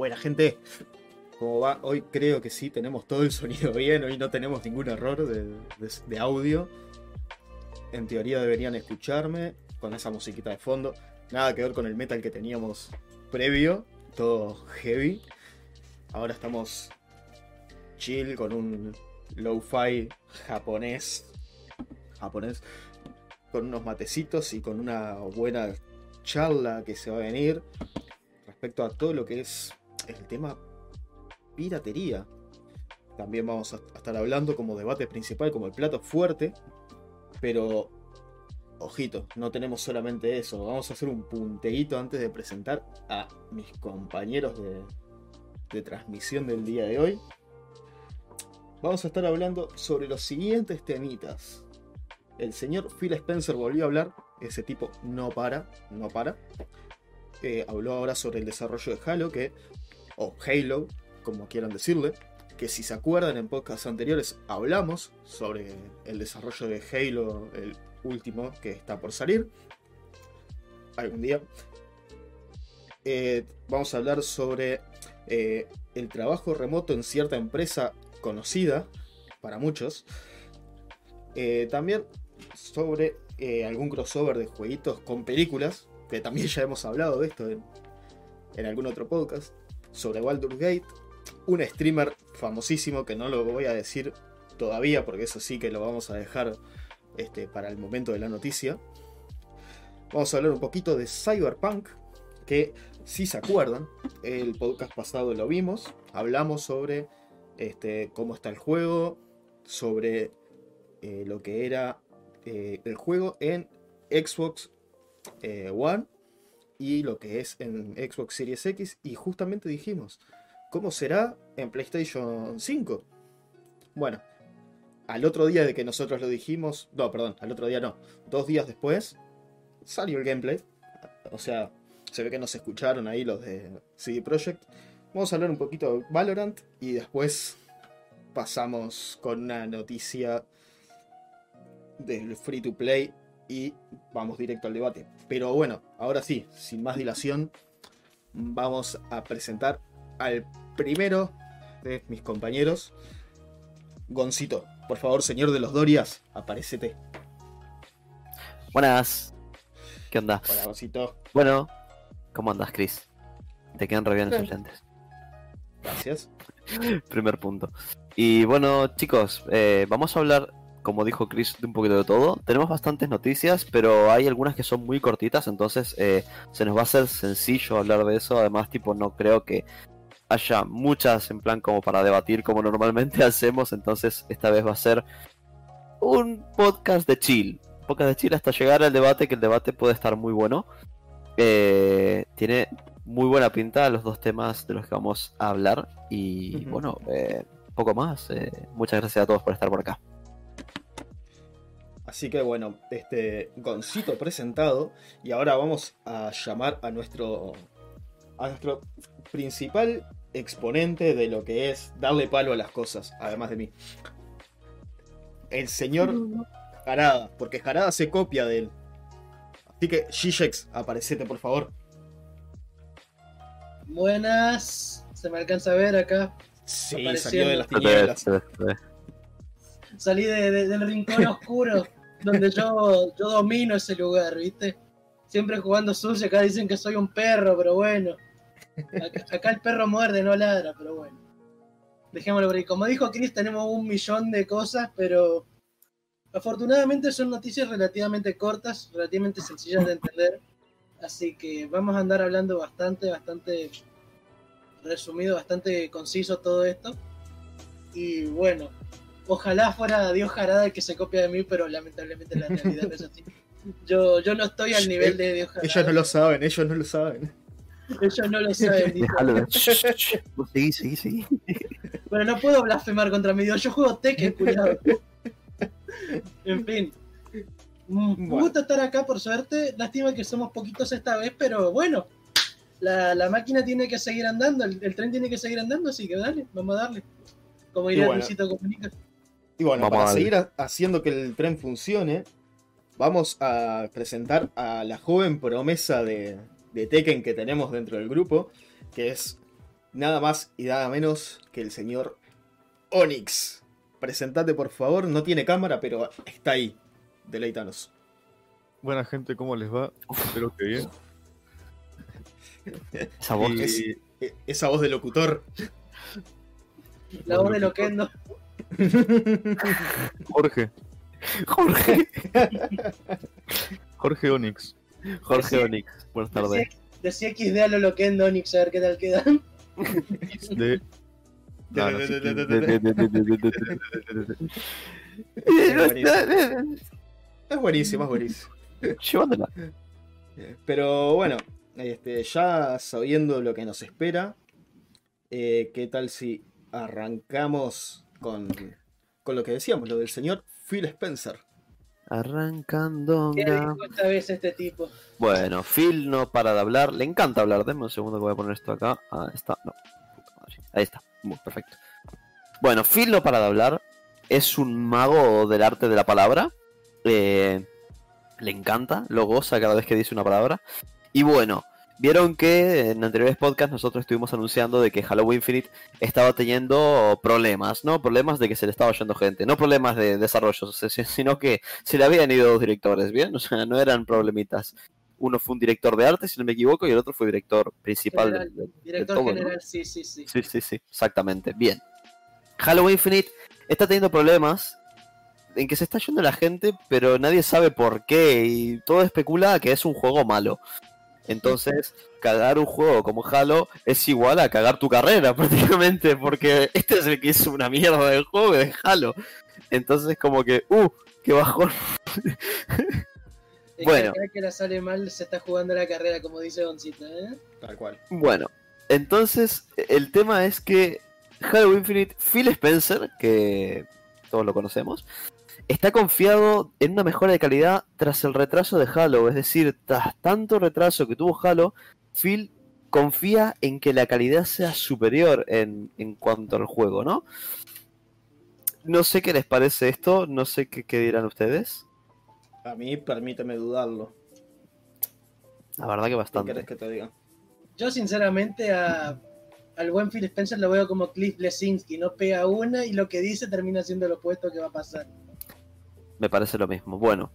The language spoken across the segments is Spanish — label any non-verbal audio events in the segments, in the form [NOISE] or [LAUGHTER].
Buena gente, ¿cómo va? Hoy creo que sí, tenemos todo el sonido [LAUGHS] bien, hoy no tenemos ningún error de, de audio. En teoría deberían escucharme con esa musiquita de fondo. Nada que ver con el metal que teníamos previo, todo heavy. Ahora estamos chill con un lo-fi japonés. Japonés. Con unos matecitos y con una buena charla que se va a venir respecto a todo lo que es el tema piratería. También vamos a estar hablando como debate principal, como el plato fuerte. Pero, ojito, no tenemos solamente eso. Vamos a hacer un punteíto antes de presentar a mis compañeros de, transmisión del día de hoy. Vamos a estar hablando sobre los siguientes temitas. El señor Phil Spencer volvió a hablar, ese tipo no para, no para. Eh, habló ahora sobre el desarrollo de Halo, que, o Halo, como quieran decirle, que si se acuerdan en podcasts anteriores hablamos sobre el desarrollo de Halo, el último que está por salir, algún día. Eh, vamos a hablar sobre eh, el trabajo remoto en cierta empresa conocida para muchos. Eh, también sobre algún crossover de jueguitos con películas, que también ya hemos hablado de esto en, algún otro podcast, sobre Baldur's Gate, un streamer famosísimo que no lo voy a decir todavía, porque eso sí que lo vamos a dejar este, para el momento de la noticia. Vamos a hablar un poquito de Cyberpunk, que si se acuerdan, el podcast pasado lo vimos, hablamos sobre este, cómo está el juego, sobre eh, lo que era eh, el juego en Xbox eh, One y lo que es en Xbox Series X. Y justamente dijimos, ¿cómo será en PlayStation 5? Bueno, al otro día de que nosotros lo dijimos, no, perdón, al otro día no, dos días después, salió el gameplay. O sea, se ve que nos escucharon ahí los de CD Projekt. Vamos a hablar un poquito de Valorant y después pasamos con una noticia del free to play y vamos directo al debate. Pero bueno, ahora sí, sin más dilación, vamos a presentar al primero de mis compañeros, Goncito. Por favor, señor de los Dorias, aparecete. Buenas. ¿Qué onda? Hola, Goncito. Bueno, ¿cómo andas, Chris? Te quedan re bien los oyentes. Gracias. [LAUGHS] Primer punto. Y bueno, chicos, eh, vamos a hablar, como dijo Chris, de un poquito de todo. Tenemos bastantes noticias, pero hay algunas que son muy cortitas, entonces eh, se nos va a hacer sencillo hablar de eso. Además, tipo, no creo que haya muchas en plan como para debatir como normalmente [LAUGHS] hacemos, entonces esta vez va a ser un podcast de chill. Un podcast de chill hasta llegar al debate, que el debate puede estar muy bueno. Eh, tiene muy buena pinta los dos temas de los que vamos a hablar. Y bueno, eh, poco más. Eh, muchas gracias a todos por estar por acá. Así que bueno, este Goncito presentado. Y ahora vamos a llamar a nuestro. a nuestro principal exponente de lo que es darle palo a las cosas, además de mí. El señor Jarada, porque Jarada se copia de él. Así que, Shishex, aparecete por favor. Buenas, se me alcanza a ver acá. Sí, salió de las tinieblas. Salí del rincón oscuro [LAUGHS] donde yo, yo domino ese lugar, ¿viste? Siempre jugando sucio, acá dicen que soy un perro, pero bueno. Acá, el perro muerde, no ladra, pero bueno. Dejémoslo por ahí. Como dijo Chris, tenemos un millón de cosas, pero afortunadamente son noticias relativamente cortas, relativamente sencillas de entender. Así que vamos a andar hablando bastante, bastante resumido, bastante conciso todo esto. Y bueno, ojalá fuera Dios Jarada el que se copia de mí, pero lamentablemente la realidad no es así. Yo, yo no estoy al nivel de Dios Jarada. Ellos no lo saben, ellos no lo saben. Ellos no lo saben. sí, sí, sí. Bueno, no puedo blasfemar contra mi Dios. Yo juego Tekken, cuidado. en fin. Un gusto estar acá, por suerte. Lástima que somos poquitos esta vez, pero bueno. La, la máquina tiene que seguir andando, el, tren tiene que seguir andando, así que dale, vamos a darle. Como diría bueno, Luisito Comunica. Y bueno, para seguir haciendo que el tren funcione, vamos a presentar a la joven promesa de, de Tekken que tenemos dentro del grupo, que es nada más y nada menos que el señor Onyx. Presentate por favor, no tiene cámara, pero está ahí. Deleítanos. Buena gente, ¿cómo les va? Espero que bien. [LAUGHS] Esa voz Y- es- E- Esa voz de locutor. La voz de Loquendo. Jorge, Jorge. Jorge Onyx. Jorge Sí. Onix. Buenas tardes. Decía XD a lo Loquendo, Onix, a ver qué tal queda. De... No, sí, Es buenísimo, es buenísimo. Llévatela. Pero bueno, este, ya sabiendo lo que nos espera, eh, ¿qué tal si arrancamos con, con lo que decíamos, lo del señor Phil Spencer? Arrancando. ¿Qué dijo esta vez este tipo? Bueno, Phil no para de hablar. Le encanta hablar. Denme un segundo que voy a poner esto acá. Ah, está. No. Ahí está. Muy perfecto. Bueno, Phil no para de hablar. Es un mago del arte de la palabra. Eh, le encanta. Lo goza cada vez que dice una palabra. Y bueno, vieron que en anteriores podcasts nosotros estuvimos anunciando de que Halo Infinite estaba teniendo problemas, ¿no? Problemas de que se le estaba yendo gente. No problemas de desarrollo, sino que se le habían ido dos directores, ¿bien? [LAUGHS] O sea, no eran problemitas. Uno fue un director de arte, si no me equivoco, y el otro fue director principal General, Director todo, ¿no? general, sí, sí, sí. Sí, sí, sí, exactamente. Bien. Halo Infinite está teniendo problemas en que se está yendo la gente, pero nadie sabe por qué, y todo especula que es un juego malo. Entonces, cagar un juego como Halo es igual a cagar tu carrera, [LAUGHS] prácticamente, porque este es el que hizo una mierda del juego de Halo. Entonces, como que, uh, qué bajón. Bueno. que cada que la sale mal se está jugando la carrera, como dice Goncita, ¿eh? Tal cual. Bueno, entonces el tema es que Halo Infinite, Phil Spencer, que todos lo conocemos, está confiado en una mejora de calidad tras el retraso de Halo. Es decir, tras tanto retraso que tuvo Halo, Phil confía en que la calidad sea superior en, en cuanto al juego, ¿no? No sé qué les parece esto, no sé qué, qué dirán ustedes. A mí permíteme dudarlo. La verdad que ¿Qué bastante. querés que te diga? Yo, sinceramente, a, al buen Phil Spencer lo veo como Cliff Lesinski. No pega una y lo que dice termina siendo lo opuesto que va a pasar. Me parece lo mismo. Bueno,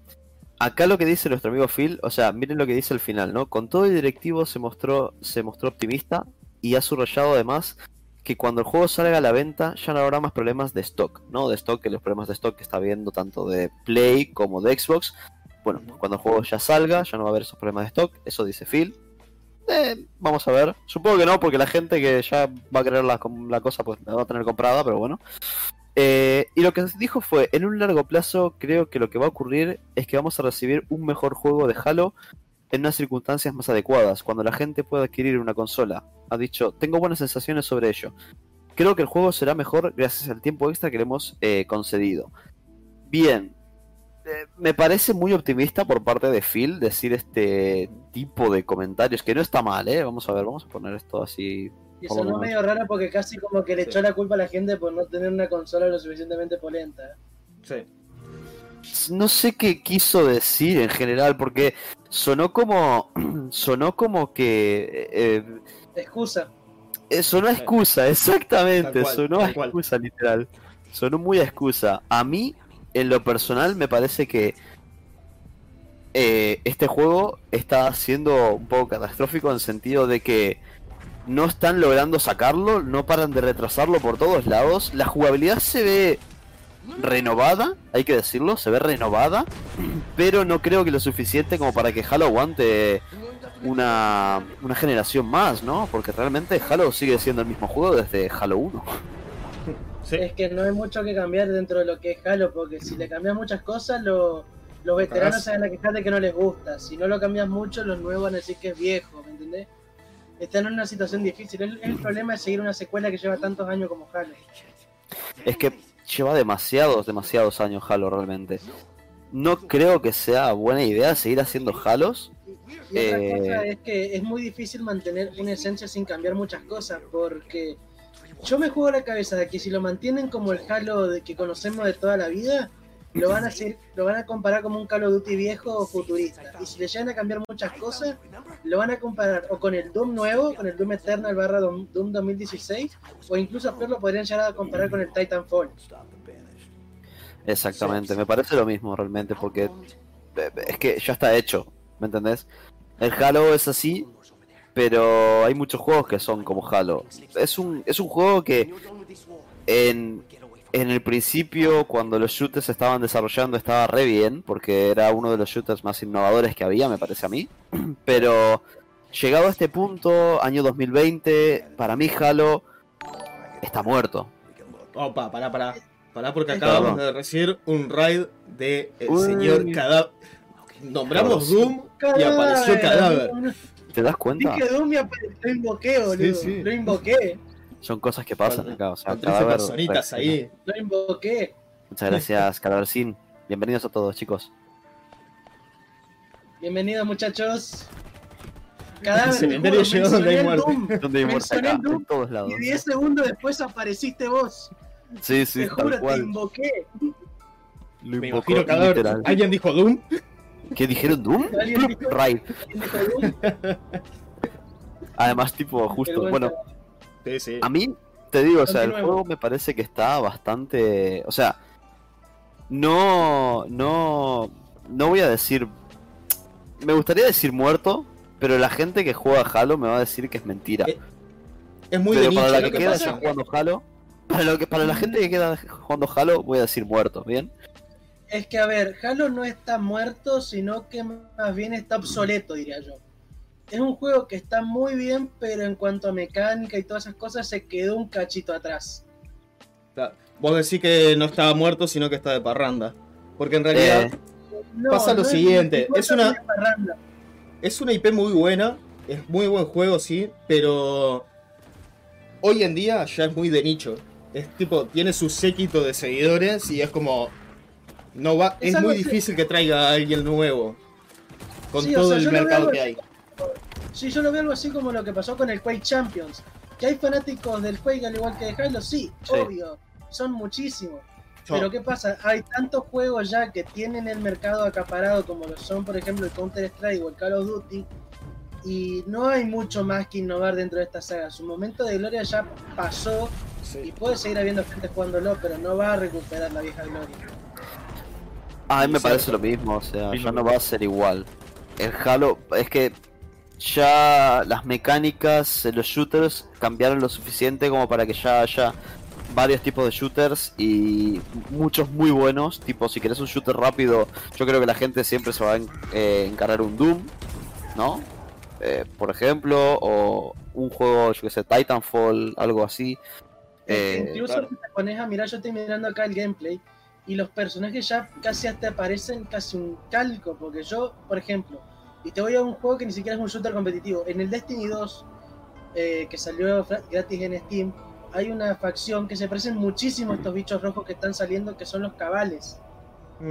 acá lo que dice nuestro amigo Phil, o sea, miren lo que dice al final, ¿no? Con todo el directivo se mostró, se mostró optimista y ha subrayado además que cuando el juego salga a la venta ya no habrá más problemas de stock, ¿no? De stock, que los problemas de stock que está viendo tanto de Play como de Xbox. Bueno, cuando el juego ya salga ya no va a haber esos problemas de stock, eso dice Phil. Eh, vamos a ver. Supongo que no, porque la gente que ya va a querer la, la cosa pues la va a tener comprada, pero bueno. Eh, y lo que dijo fue, en un largo plazo creo que lo que va a ocurrir es que vamos a recibir un mejor juego de Halo en unas circunstancias más adecuadas, cuando la gente pueda adquirir una consola. Ha dicho, tengo buenas sensaciones sobre ello. Creo que el juego será mejor gracias al tiempo extra que le hemos eh, concedido. Bien, eh, me parece muy optimista por parte de Phil decir este tipo de comentarios, que no está mal, ¿eh? Vamos a ver, vamos a poner esto así Y sonó menos. medio raro porque casi como que le Sí. echó la culpa a la gente por no tener una consola lo suficientemente polenta. Sí. no sé qué quiso decir en general, porque sonó como. [CLEARS THROAT] sonó como que. eh, Excusa. eh, sonó a excusa, [LAUGHS] exactamente. Cual, sonó a excusa, literal. Sonó muy a excusa. A mí, en lo personal, me parece que. eh, este juego está siendo un poco catastrófico en sentido de que no están logrando sacarlo, no paran de retrasarlo por todos lados. La jugabilidad se ve renovada, hay que decirlo, se ve renovada, pero no creo que lo suficiente como para que Halo aguante una, una generación más, ¿no? Porque realmente Halo sigue siendo el mismo juego desde Halo 1. Sí. Es que no hay mucho que cambiar dentro de lo que es Halo, porque si le cambias muchas cosas, lo- los veteranos se van a quejar de que no les gusta. Si no lo cambias mucho, los nuevos van a decir que es viejo, ¿me entendés? Están en una situación difícil. El, el problema es seguir una secuela que lleva tantos años como Halo. Es que lleva demasiados, demasiados años Halo realmente. No creo que sea buena idea seguir haciendo Halos. Y otra Eh. cosa es que es muy difícil mantener una esencia sin cambiar muchas cosas, porque yo me juego la cabeza de que si lo mantienen como el Halo de que conocemos de toda la vida, lo van a hacer, lo van a comparar como un Call of Duty viejo o futurista. Y si le llegan a cambiar muchas cosas, lo van a comparar o con el Doom nuevo, con el Doom Eternal barra Doom, Doom 2016, o incluso a lo podrían llegar a comparar con el Titanfall. Exactamente, me parece lo mismo realmente, porque eh, es que ya está hecho, ¿me entendés? El Halo es así, pero hay muchos juegos que son como Halo. Es un, es un juego que en, en el principio, cuando los shooters se estaban desarrollando, estaba re bien, porque era uno de los shooters más innovadores que había, me parece a mí. [CLEARS THROAT] Pero llegado a este punto, año 2020, para mí Halo está muerto. Opa, pará, pará. Pará porque acabamos de recibir un raid de el Uy. señor Cadáver. Nombramos. Doom y apareció Cadáver. ¿Te das cuenta? Dije Doom y apareció, lo invoqué, boludo. Sí, sí. Lo invoqué, Son cosas que pasan acá. O sea, Con 13 Cadáver, personitas re- ahí. lo invoqué. Muchas gracias, Cadavercín. Bienvenidos a todos, chicos. Bienvenidos muchachos. Cadáver, El te cementerio juro, llegó donde hay muerte. Doom, ¿Dónde hay muerte acá? Doom En todos lados. y 10 segundos después apareciste vos. Sí, sí, te tal juro, te cual. invoqué. Lo Me invocó imagino Cadáver. ¿Alguien dijo Doom? ¿Qué dijeron Doom? [LAUGHS] Alguien dijo- Raid. ¿Quién dijo Doom? Además, tipo, justo, buen bueno. Sí, sí. a mí, te digo, o sea, el juego me parece que está bastante. O sea, no. No. No voy a decir. Me gustaría decir muerto, pero la gente que juega Halo me va a decir que es mentira. Eh, Es muy de pero para nicho la lo que que queda pasa. ya jugando Halo. Para, lo que, para la gente que queda jugando Halo, voy a decir muerto, ¿bien? Es que, a ver, Halo no está muerto, sino que más bien está obsoleto, diría yo. Es un juego que está muy bien, pero en cuanto a mecánica y todas esas cosas, se quedó un cachito atrás. Vos decís que no estaba muerto, sino que está de parranda. Porque en realidad Eh, No, Pasa lo no siguiente, es una- es una IP muy buena. Es muy buen juego, sí. Pero hoy en día ya es muy de nicho. Es tipo, tiene su séquito de seguidores y es como. No va, Es muy difícil que traiga a alguien nuevo. Con Sí, o todo sea, el veo mercado que así. Sí, yo lo veo algo así como lo que pasó con el Quake Champions. Que hay fanáticos del Quake al igual que de Halo, sí, Sí. obvio. Son muchísimos. Pero ¿qué pasa? Hay tantos juegos ya que tienen el mercado acaparado como lo son, por ejemplo, el Counter-Strike o el Call of Duty. Y no hay mucho más que innovar dentro de esta saga. Su momento de gloria ya pasó y puede seguir habiendo gente jugándolo, pero no va a recuperar la vieja gloria. A mí me Sí, parece lo mismo, o sea, ya no va a ser igual. El Halo, es que ya las mecánicas, los shooters cambiaron lo suficiente como para que ya haya varios tipos de shooters y muchos muy buenos. Tipo, si querés un shooter rápido, yo creo que la gente siempre se va a en- eh, encargar un Doom, ¿no? Eh, por ejemplo, o un juego, yo que sé, Titanfall, algo así. Eh, Incluso claro. te pones a mirar, yo estoy mirando acá el gameplay y los personajes ya casi hasta parecen casi un calco, porque yo, por ejemplo, y te voy a un juego que ni siquiera es un shooter competitivo, en el Destiny 2, eh, que salió gratis en Steam, hay una facción que se parecen muchísimo a estos bichos rojos que están saliendo, que son los cabales.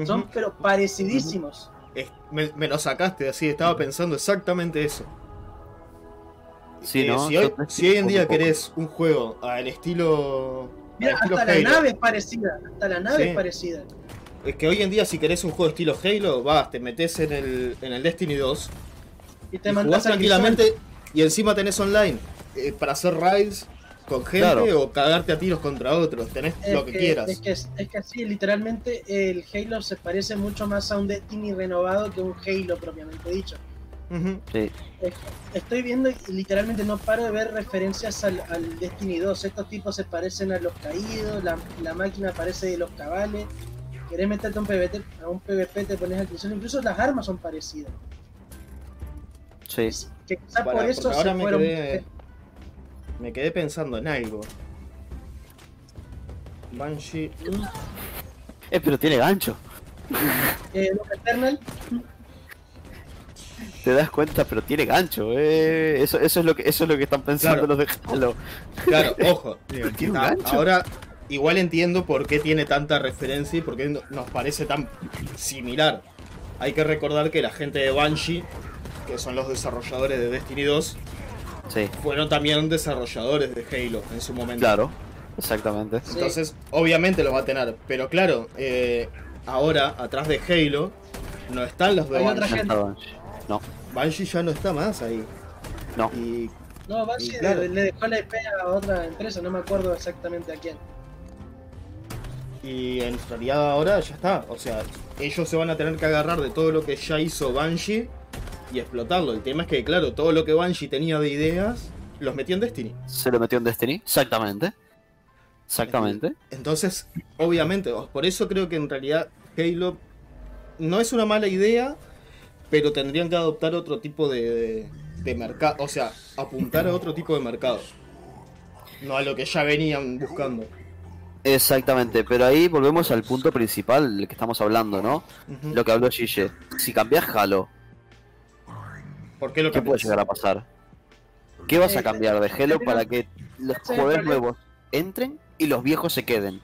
Son pero parecidísimos. Es- me, me lo sacaste así, estaba pensando exactamente eso. Sí, Eh, ¿no? si, hoy, te- si hoy en día querés un juego al estilo. Mira, al estilo hasta la nave es parecida, hasta la nave Sí. es parecida. Es que hoy en día, si querés un juego estilo Halo, vas, te metes en el, en el Destiny 2 Y te y jugás tranquilamente y encima tenés online eh, para hacer raids con gente Claro. o cagarte a tiros contra otros. Tenés Es lo que, quieras. Es que, es, es que así, literalmente, el Halo se parece mucho más a un Destiny renovado que un Halo propiamente dicho. Sí. Es- Estoy viendo y literalmente no paro de ver referencias al, al Destiny 2. Estos tipos se parecen a los caídos, la, la máquina parece de los cabales. Querés meterte a un PvP, a un PvP te pones atención, incluso las armas son parecidas. Sí. Que quizá Pará, por eso se ahora me fueron. quedé, me quedé pensando en algo. Banshee. Eh, pero tiene gancho. Eh, Eternal, Te das cuenta, pero tiene gancho, eh. Eso, eso es lo que, eso es lo que están pensando Claro. los de Halo. Claro, [LAUGHS] ojo. Tiene un gancho. Ahora, igual entiendo por qué tiene tanta referencia y por qué no- nos parece tan similar. Hay que recordar que la gente de Banshee, que son los desarrolladores de Destiny 2, Sí, fueron también desarrolladores de Halo en su momento. claro. Exactamente. Sí. Entonces, obviamente lo va a tener. Pero claro, eh, ahora, atrás de Halo, no están los de Hay otra gente. No, Bungie ya no está más ahí. no. Y No, claro. le dejó la IP a otra empresa, no me acuerdo exactamente a quién. Y en realidad ahora ya está. O sea, ellos se van a tener que agarrar de todo lo que ya hizo Bungie y explotarlo. El tema es que, claro, todo lo que Bungie tenía de ideas, los metió en Destiny. Se lo metió en Destiny. Exactamente. Exactamente. Entonces, obviamente, por eso creo que en realidad Halo no es una mala idea, pero tendrían que adoptar otro tipo de, de, mercado. O sea, apuntar a otro tipo de mercado. No a lo que ya venían buscando. Exactamente. Pero ahí volvemos al punto principal del que estamos hablando, ¿no? Lo que habló Gille. Si cambias Halo, ¿Por qué lo ¿qué puede llegar a pasar? ¿Qué vas a Eh, cambiar de Halo para que los jugadores nuevos entren y los viejos se queden?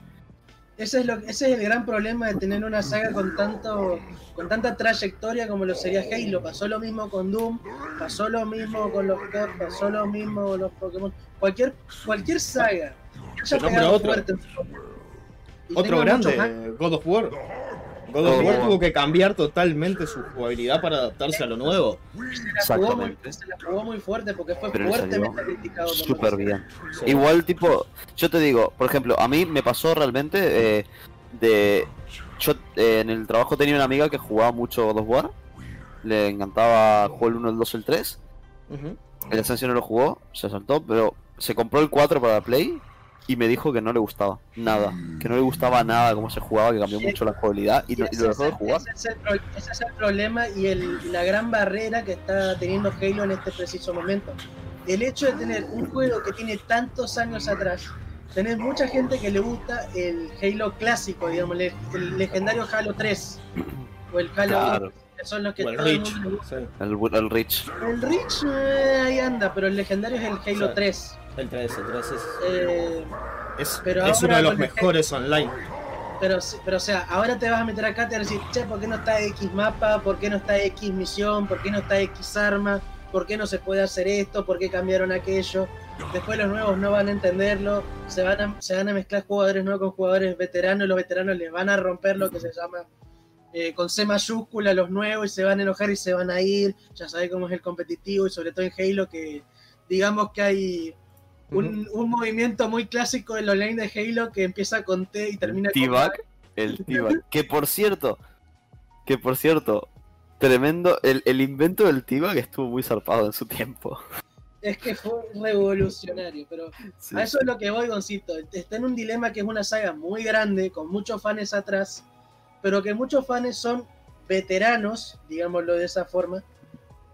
Ese es, lo, ese es el gran problema de tener una saga con tanto con tanta trayectoria como lo sería Halo. Pasó lo mismo con Doom, pasó lo mismo con los COD, pasó lo mismo con los Pokémon. Cualquier, cualquier saga nombro pegado otro. fuerte Otro grande, God of War. God of War tuvo que cambiar totalmente su jugabilidad para adaptarse a lo nuevo. se la, jugó muy, Exactamente. se la jugó muy fuerte porque fue Pero fuertemente criticado. Súper bien. Sí. Igual, tipo, yo te digo, por ejemplo, a mí me pasó realmente eh, de. Yo eh, en el trabajo tenía una amiga que jugaba mucho God of War. Le encantaba jugar el 1, el 2, el 3. Ujú. El Ascension no lo jugó, se saltó, pero se compró el 4 para la Play y me dijo que no le gustaba nada. Que no le gustaba nada cómo se jugaba, que cambió mucho la jugabilidad y, no- y ese, lo dejó de el, jugar. ese es el pro- ese es el problema y el- la gran barrera que está teniendo Halo en este preciso momento. El hecho de tener un juego que tiene tantos años atrás, tener mucha gente que le gusta el Halo clásico, digamos, el, el legendario Halo 3 o el Halo Claro. 1, que son los que el todo el sí. El, el Rich. El Reach eh, ahí anda, pero el legendario es el Halo Sí. 3. El 3, el 3 es, Eh, es, Pero es uno de los mejores online. Pero, pero o sea, ahora te vas a meter acá, te vas a decir, che, ¿por qué no está X mapa? ¿Por qué no está X misión? ¿Por qué no está X arma? ¿Por qué no se puede hacer esto? ¿Por qué cambiaron aquello? Después los nuevos no van a entenderlo, se van a, se van a mezclar jugadores nuevos con jugadores veteranos, los veteranos les van a romper lo que se llama eh, con C mayúscula los nuevos y se van a enojar y se van a ir, ya sabes cómo es el competitivo y sobre todo en Halo que digamos que hay un, un movimiento muy clásico del online de Halo que empieza con T y termina con T-Bag. El T-Bag. Que por cierto, que por cierto, tremendo. El, el invento del T-Bag estuvo muy zarpado en su tiempo. Es que fue revolucionario, pero Sí. a eso es lo que voy, Goncito. Está en un dilema que es una saga muy grande, con muchos fans atrás, pero que muchos fans son veteranos, digámoslo de esa forma,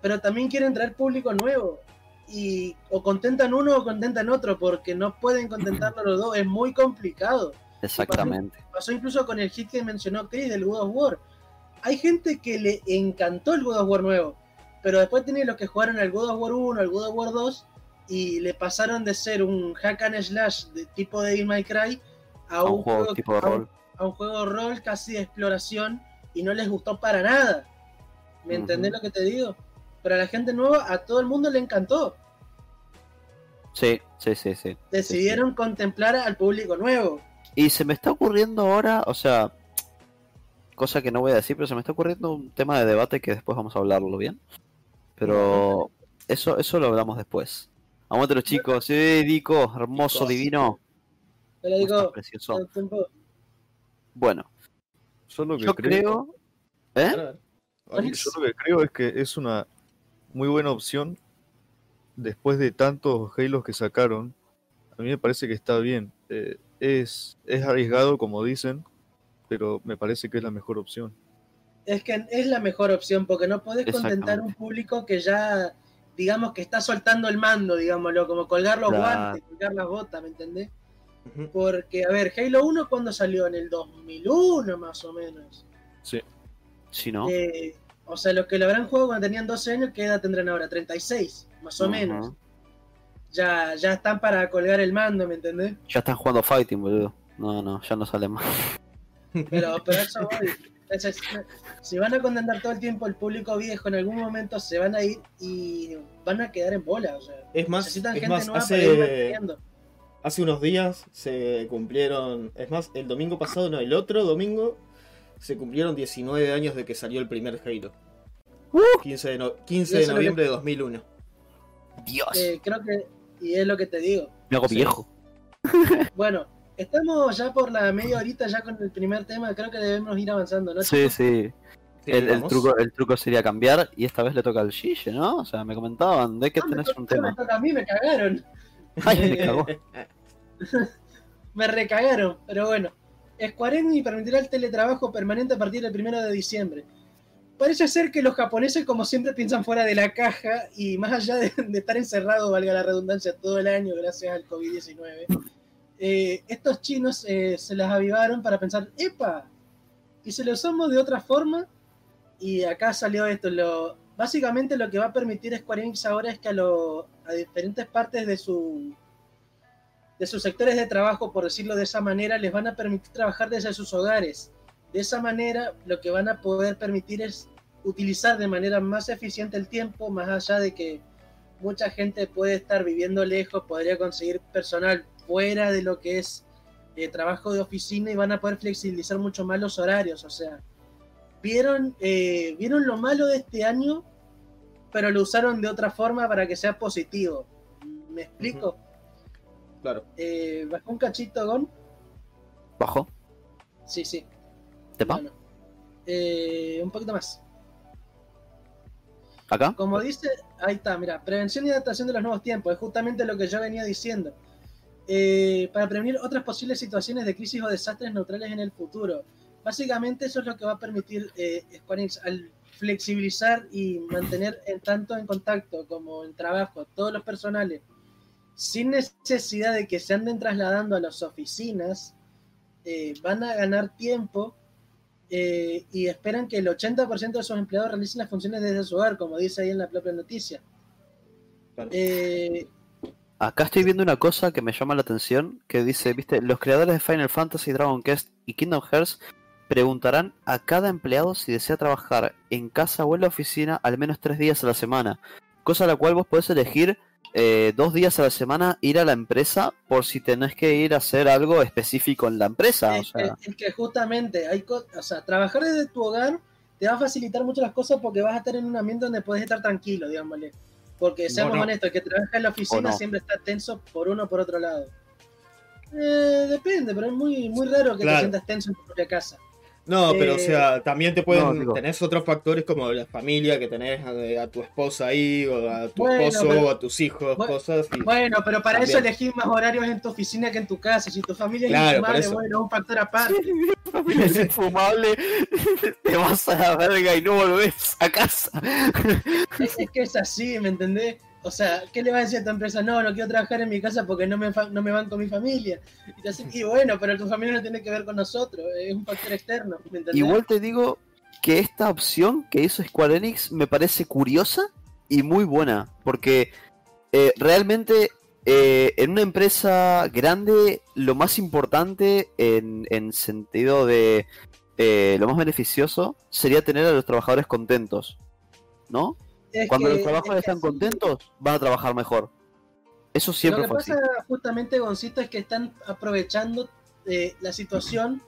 pero también quieren traer público nuevo. Y o contentan uno o contentan otro, porque no pueden contentarlo los dos, es muy complicado. Exactamente. Pasó incluso con el hit que mencionó Chris del God of War. Hay gente que le encantó el God of War nuevo, pero después tenía los que jugaron al God of War 1, al God of War 2, y le pasaron de ser un hack and slash de tipo de May Cry a, A un juego tipo de a rol. a un juego rol casi de exploración y no les gustó para nada. ¿Me Ujú. entendés lo que te digo? Pero a la gente nueva, a todo el mundo le encantó. Sí, sí, sí, sí. Decidieron contemplar al público nuevo. Y se me está ocurriendo ahora, o sea, cosa que no voy a decir, pero se me está ocurriendo un tema de debate que después vamos a hablarlo bien. Pero eso, eso lo hablamos después. Aguante los chicos, sí, Dico, hermoso, divino. Te lo ¿Cómo estás, digo, precioso. Bueno, Yo lo que yo creo, creo. ¿Eh? Yo lo que creo es que es una muy buena opción después de tantos Halos que sacaron. A mí me parece que está bien. Eh, es, es arriesgado, como dicen, pero me parece que es la mejor opción. Es que es la mejor opción porque no podés contentar un público que ya, digamos, que está soltando el mando, digámoslo, como colgar los guantes, colgar las botas, ¿me entendés? Porque, a ver, Halo 1 cuando salió, en el 2001 más o menos. Sí. Si no. Eh, o sea, los que lo habrán jugado cuando tenían 12 años, ¿qué edad tendrán ahora? 36, más o menos. Ya, ya están para colgar el mando, ¿me entendés? Ya están jugando fighting, boludo. No, no, ya no sale más. Pero, pero eso voy. Entonces, si van a contentar todo el tiempo el público viejo, en algún momento se van a ir y van a quedar en bola. O sea, Es más, necesitan es gente más nueva para ir hace, manteniendo. hace unos días se cumplieron. Es más, el domingo pasado, no, el otro domingo se cumplieron 19 años de que salió el primer Halo. Uh. 15 de, no- 15 Y de lo que- noviembre de 2001. Dios, Eh, creo que, y es lo que te digo. me hago sí. viejo. [LAUGHS] Bueno, estamos ya por la media horita ya con el primer tema, creo que debemos ir avanzando, ¿no? Sí, sí. El, truco, el truco sería cambiar y esta vez le toca al Gille, ¿no? O sea, me comentaban de que Ah, me tenés un Me tema. toca a mí, me cagaron. [LAUGHS] Ay, me [LAUGHS] cagó. Me recagaron, pero bueno. Square permitirá el teletrabajo permanente a partir del primero de diciembre. Parece ser que los japoneses, como siempre, piensan fuera de la caja y más allá de, estar encerrados, valga la redundancia, todo el año gracias al COVID-19, eh, estos chinos eh, se las avivaron para pensar, ¡epa! Y se lo usamos de otra forma y acá salió esto. Básicamente lo que va a permitir Square Enix ahora es que a diferentes partes de su de sus sectores de trabajo, por decirlo de esa manera, les van a permitir trabajar desde sus hogares. De esa manera, lo que van a poder permitir es utilizar de manera más eficiente el tiempo, más allá de que mucha gente puede estar viviendo lejos, podría conseguir personal fuera de lo que es eh, trabajo de oficina y van a poder flexibilizar mucho más los horarios. O sea, vieron, eh, vieron lo malo de este año, pero lo usaron de otra forma para que sea positivo. ¿Me explico? Claro. Eh, ¿Bajó un cachito, Gon? ¿Bajo? Sí, sí. ¿Tepa? Bueno. Eh, un poquito más. ¿Acá? Como dice, ahí está, mira, prevención y adaptación de los nuevos tiempos, es justamente lo que yo venía diciendo. Eh, para prevenir otras posibles situaciones de crisis o desastres neutrales en el futuro. Básicamente eso es lo que va a permitir eh, Square Enix al flexibilizar y mantener en tanto en contacto como en trabajo todos los personales sin necesidad de que se anden trasladando a las oficinas, eh, van a ganar tiempo eh, y esperan que el 80% de sus empleados realicen las funciones desde su hogar, como dice ahí en la propia noticia. Eh, Acá estoy viendo una cosa que me llama la atención, que dice, viste, los creadores de Final Fantasy, Dragon Quest y Kingdom Hearts preguntarán a cada empleado si desea trabajar en casa o en la oficina al menos tres días a la semana, cosa a la cual vos podés elegir eh, dos días a la semana ir a la empresa por si tenés que ir a hacer algo específico en la empresa. O es, sea, que, es que justamente hay co- o sea, trabajar desde tu hogar te va a facilitar mucho las cosas porque vas a estar en un ambiente donde puedes estar tranquilo, digámosle. Porque seamos no. honestos, el que trabaja en la oficina no. siempre está tenso por uno o por otro lado. Eh, depende, pero es muy, muy raro que te Claro. sientas tenso en tu propia casa. No, pero o Eh, sea, también te pueden. no, tenés otros factores como la familia que tenés a, a tu esposa ahí, o a tu Bueno, esposo, pero- o a tus hijos, Bueno, cosas. y- Bueno, pero para También. eso elegís más horarios en tu oficina que en tu casa. Si tu familia es infumable, bueno, es un factor aparte. es infumable, [LAUGHS] te vas a la verga y no volvés a casa. Es, es que es así, ¿me entendés? O sea, ¿qué le vas a decir a tu empresa? No, no quiero trabajar en mi casa porque no me, no me van con mi familia. Y, bueno, pero tu familia no tiene que ver con nosotros, es un factor externo. Igual te digo que esta opción que hizo Square Enix me parece curiosa y muy buena, porque eh, realmente eh, en una empresa grande lo más importante en, en sentido de eh, lo más beneficioso sería tener a los trabajadores contentos, ¿no? Es Cuando que- los trabajadores es están contentos, van a trabajar mejor. Eso siempre Lo que fue así. pasa justamente, Goncito, es que están aprovechando eh, la situación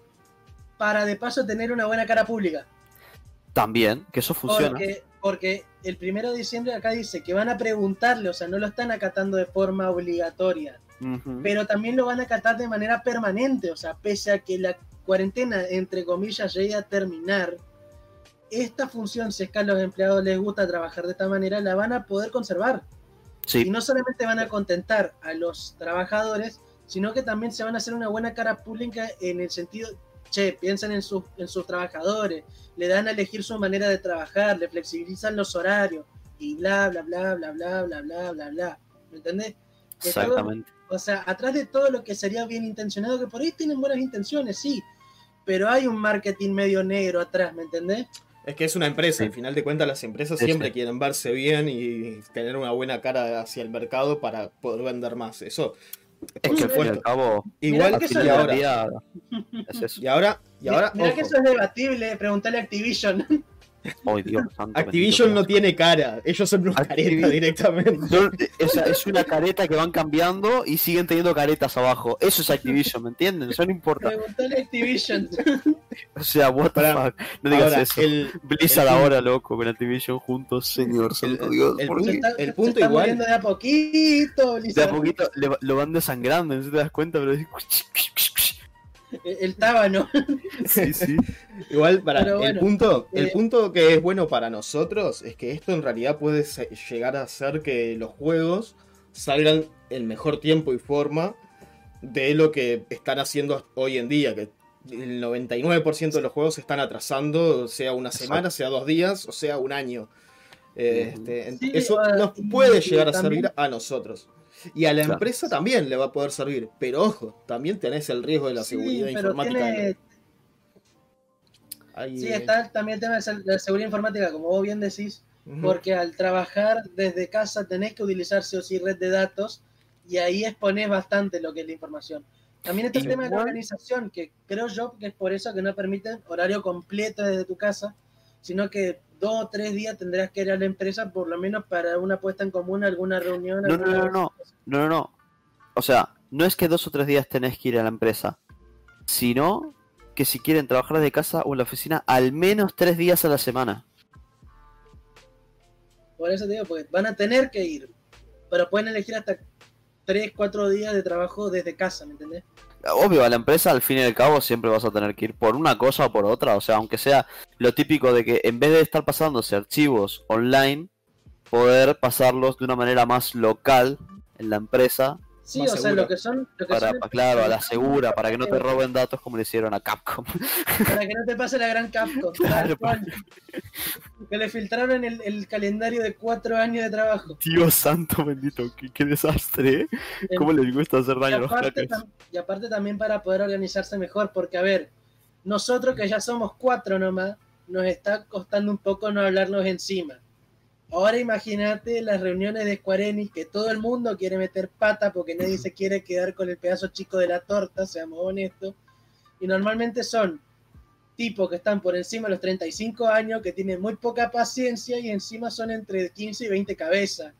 para de paso tener una buena cara pública. También, que eso funciona. Porque, porque el primero de diciembre acá dice que van a preguntarle, o sea, no lo están acatando de forma obligatoria, pero también lo van a acatar de manera permanente, o sea, pese a que la cuarentena, entre comillas, llegue a terminar, esta función, si es que a los empleados les gusta trabajar de esta manera, la van a poder conservar. Y Sí, no solamente van a contentar a los trabajadores, sino que también se van a hacer una buena cara pública en el sentido, che, piensan en sus, en sus trabajadores, le dan a elegir su manera de trabajar, le flexibilizan los horarios y bla, bla, bla, bla, bla, bla, bla, bla, bla. ¿Me entendés? Que todo- exactamente. o sea, atrás de todo lo que sería bien intencionado, que por ahí tienen buenas intenciones, sí, pero hay un marketing medio negro atrás, ¿me entendés? Es que es una empresa, Sí. al final de cuentas las empresas Sí, siempre sí. quieren verse bien y tener una buena cara hacia el mercado para poder vender más. Eso, Es que cabo, Igual que que y eso ahora, es eso. y ahora, y ahora, Mirá que eso es debatible, preguntarle a Activision. Ay, Dios santo, Activision no tiene cara, ellos son unos caretas directamente. Son- es, es una careta que van cambiando y siguen teniendo caretas abajo. Eso es Activision, ¿me entienden? Eso no importa. Preguntale Activision. O sea, what the fuck. No digas Ahora, eso. el, Blizzard el- ahora, loco, con Activision juntos, señor santo el- Dios. el ¿por punto-? Se está, el se punto está igual- de a poquito, De a Blizzard. poquito le- lo van desangrando, no te das cuenta, pero El, tábano. Sí, sí. [LAUGHS] Igual, para el bueno, punto, el eh, punto que es bueno para nosotros es que esto en realidad puede llegar a hacer que los juegos salgan en mejor tiempo y forma de lo que están haciendo hoy en día, que el 99% de los juegos se están atrasando, sea una semana, sea dos días, o sea un año. Este, Sí, eso ah, nos puede llegar a también- servir a nosotros. Y a la Claro. empresa también le va a poder servir. Pero ojo, también tenés el riesgo de la Sí, seguridad pero informática. tiene, Ahí, sí, eh, está también el tema de la seguridad informática, como vos bien decís, porque al trabajar desde casa tenés que utilizar sí o sí red de datos y ahí exponés bastante lo que es la información. También está el tema de la organización, que creo yo que es por eso que no permiten horario completo desde tu casa, sino que dos o tres días tendrás que ir a la empresa por lo menos para una puesta en común, alguna reunión. No, no, alguna- no, no. No, no, no. O sea, no es que dos o tres días tenés que ir a la empresa, sino que si quieren trabajar desde casa o en la oficina, al menos tres días a la semana. Por eso te digo, porque van a tener que ir, pero pueden elegir hasta tres, cuatro días de trabajo desde casa, ¿me entendés? Obvio, a la empresa al fin y al cabo siempre vas a tener que ir por una cosa o por otra. O sea, aunque sea lo típico de que en vez de estar pasándose archivos online, poder pasarlos de una manera más local en la empresa. Sí, Más o sea, lo que son... Lo que Para, son- claro, a la segura, para que no te roben datos como le hicieron a Capcom. [LAUGHS] Para que no te pase la gran Capcom. Claro. Que le filtraron el, el calendario de cuatro años de trabajo. Dios santo bendito, qué, qué desastre, ¿eh? ¿Cómo les gusta hacer daño a los hackers? y aparte también para poder organizarse mejor, porque a ver, nosotros que ya somos cuatro nomás, nos está costando un poco no hablarnos encima. Ahora imagínate las reuniones de Square Enix, que todo el mundo quiere meter pata porque nadie se quiere quedar con el pedazo chico de la torta, seamos honestos. Y normalmente son tipos que están por encima de los 35 años, que tienen muy poca paciencia y encima son entre 15 y 20 cabezas.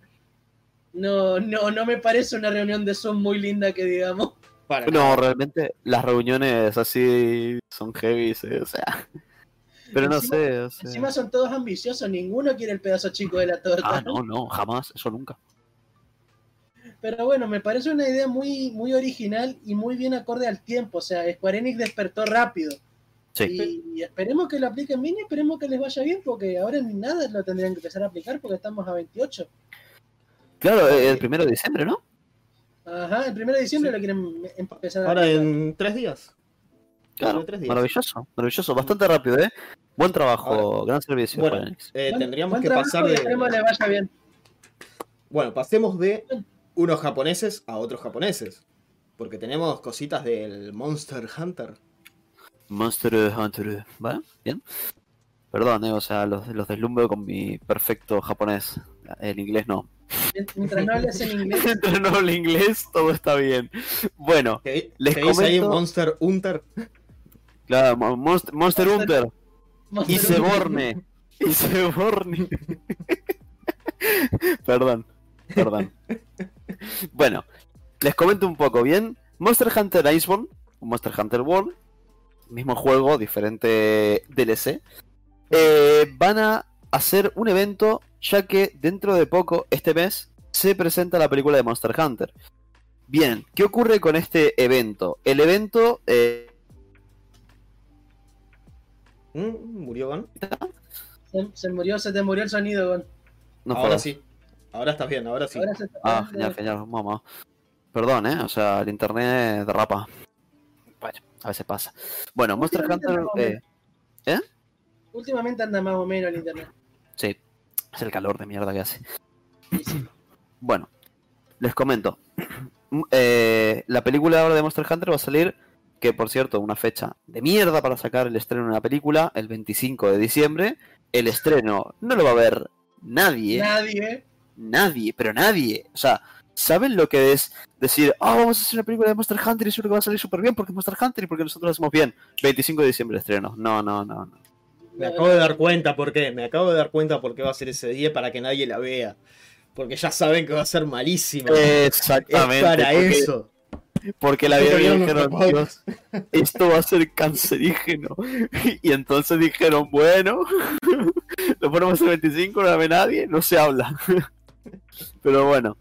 No, no, no me parece una reunión de Zoom muy linda que digamos. Para No, realmente las reuniones así son heavy, sí, o sea. Pero no sé, o sea. Encima son todos ambiciosos, ninguno quiere el pedazo chico de la torta. Ah, no, no, jamás, eso nunca. Pero bueno, me parece una idea muy, muy original y muy bien acorde al tiempo. O sea, Square Enix despertó rápido. Sí. Y, y esperemos que lo apliquen bien y esperemos que les vaya bien, porque ahora en nada lo tendrían que empezar a aplicar porque estamos a 28. Claro, eh, el primero de diciembre, ¿no? Ajá, el 1 de diciembre Sí. lo quieren empezar a Ahora aplicar. en tres días. Claro, En tres días. maravilloso, maravilloso, bastante rápido, ¿eh? Buen trabajo, gran servicio, Bueno, eh, tendríamos buen que pasar de. esperemos le vaya bien. Bueno, pasemos de unos japoneses a otros japoneses. Porque tenemos cositas del Monster Hunter. Monster Hunter, ¿vale? Bien. Perdón, eh, o sea, los, los deslumbro con mi perfecto japonés. El inglés no. Mientras no hables en inglés, [LAUGHS] Mientras no hablo inglés, todo está bien. Bueno, ¿Qué, Les qué dice ahí comento- Monster Hunter? Claro, Mo- Monster, Monster Hunter. Y Seborne. Y Seborne. [LAUGHS] perdón, perdón. Bueno, les comento un poco, ¿bien? Monster Hunter Iceborne, Monster Hunter World, mismo juego, diferente DLC. eh, van a hacer un evento, ya que dentro de poco, este mes, se presenta la película de Monster Hunter. Bien, ¿qué ocurre con este evento? El evento eh, Mm, ¿Murió Gon? Se, se murió, se te murió el sonido, Gon. no ahora sí. Ahora estás bien, ahora sí. Ahora se está- Ah, genial, genial, mamá. Perdón, ¿eh? O sea, el internet derrapa. Bueno, a veces pasa. Bueno, Monster Hunter... menos. eh, Últimamente anda más o menos el internet. sí, es el calor de mierda que hace. Sí, sí. Bueno, les comento. [CLEARS THROAT] Eh, la película ahora de Monster Hunter va a salir, que por cierto, una fecha de mierda para sacar el estreno de una película, el 25 de diciembre. El estreno no lo va a ver nadie. Nadie. Nadie, pero nadie. O sea, ¿saben lo que es decir, ah, vamos a hacer una película de Monster Hunter y seguro que va a salir súper bien porque Monster Hunter y porque nosotros lo hacemos bien? 25 de diciembre estreno. No, no, no, no. Me acabo de dar cuenta por qué. Me acabo de dar cuenta por qué va a ser ese día para que nadie la vea. Porque ya saben que va a ser malísima. Exactamente. es para eso. Porque la vieron y dijeron, "Dios, esto va a ser cancerígeno. [LAUGHS] Y entonces dijeron, bueno, [LAUGHS] lo ponemos el 25, no la ve nadie, no se habla. [LAUGHS] Pero bueno,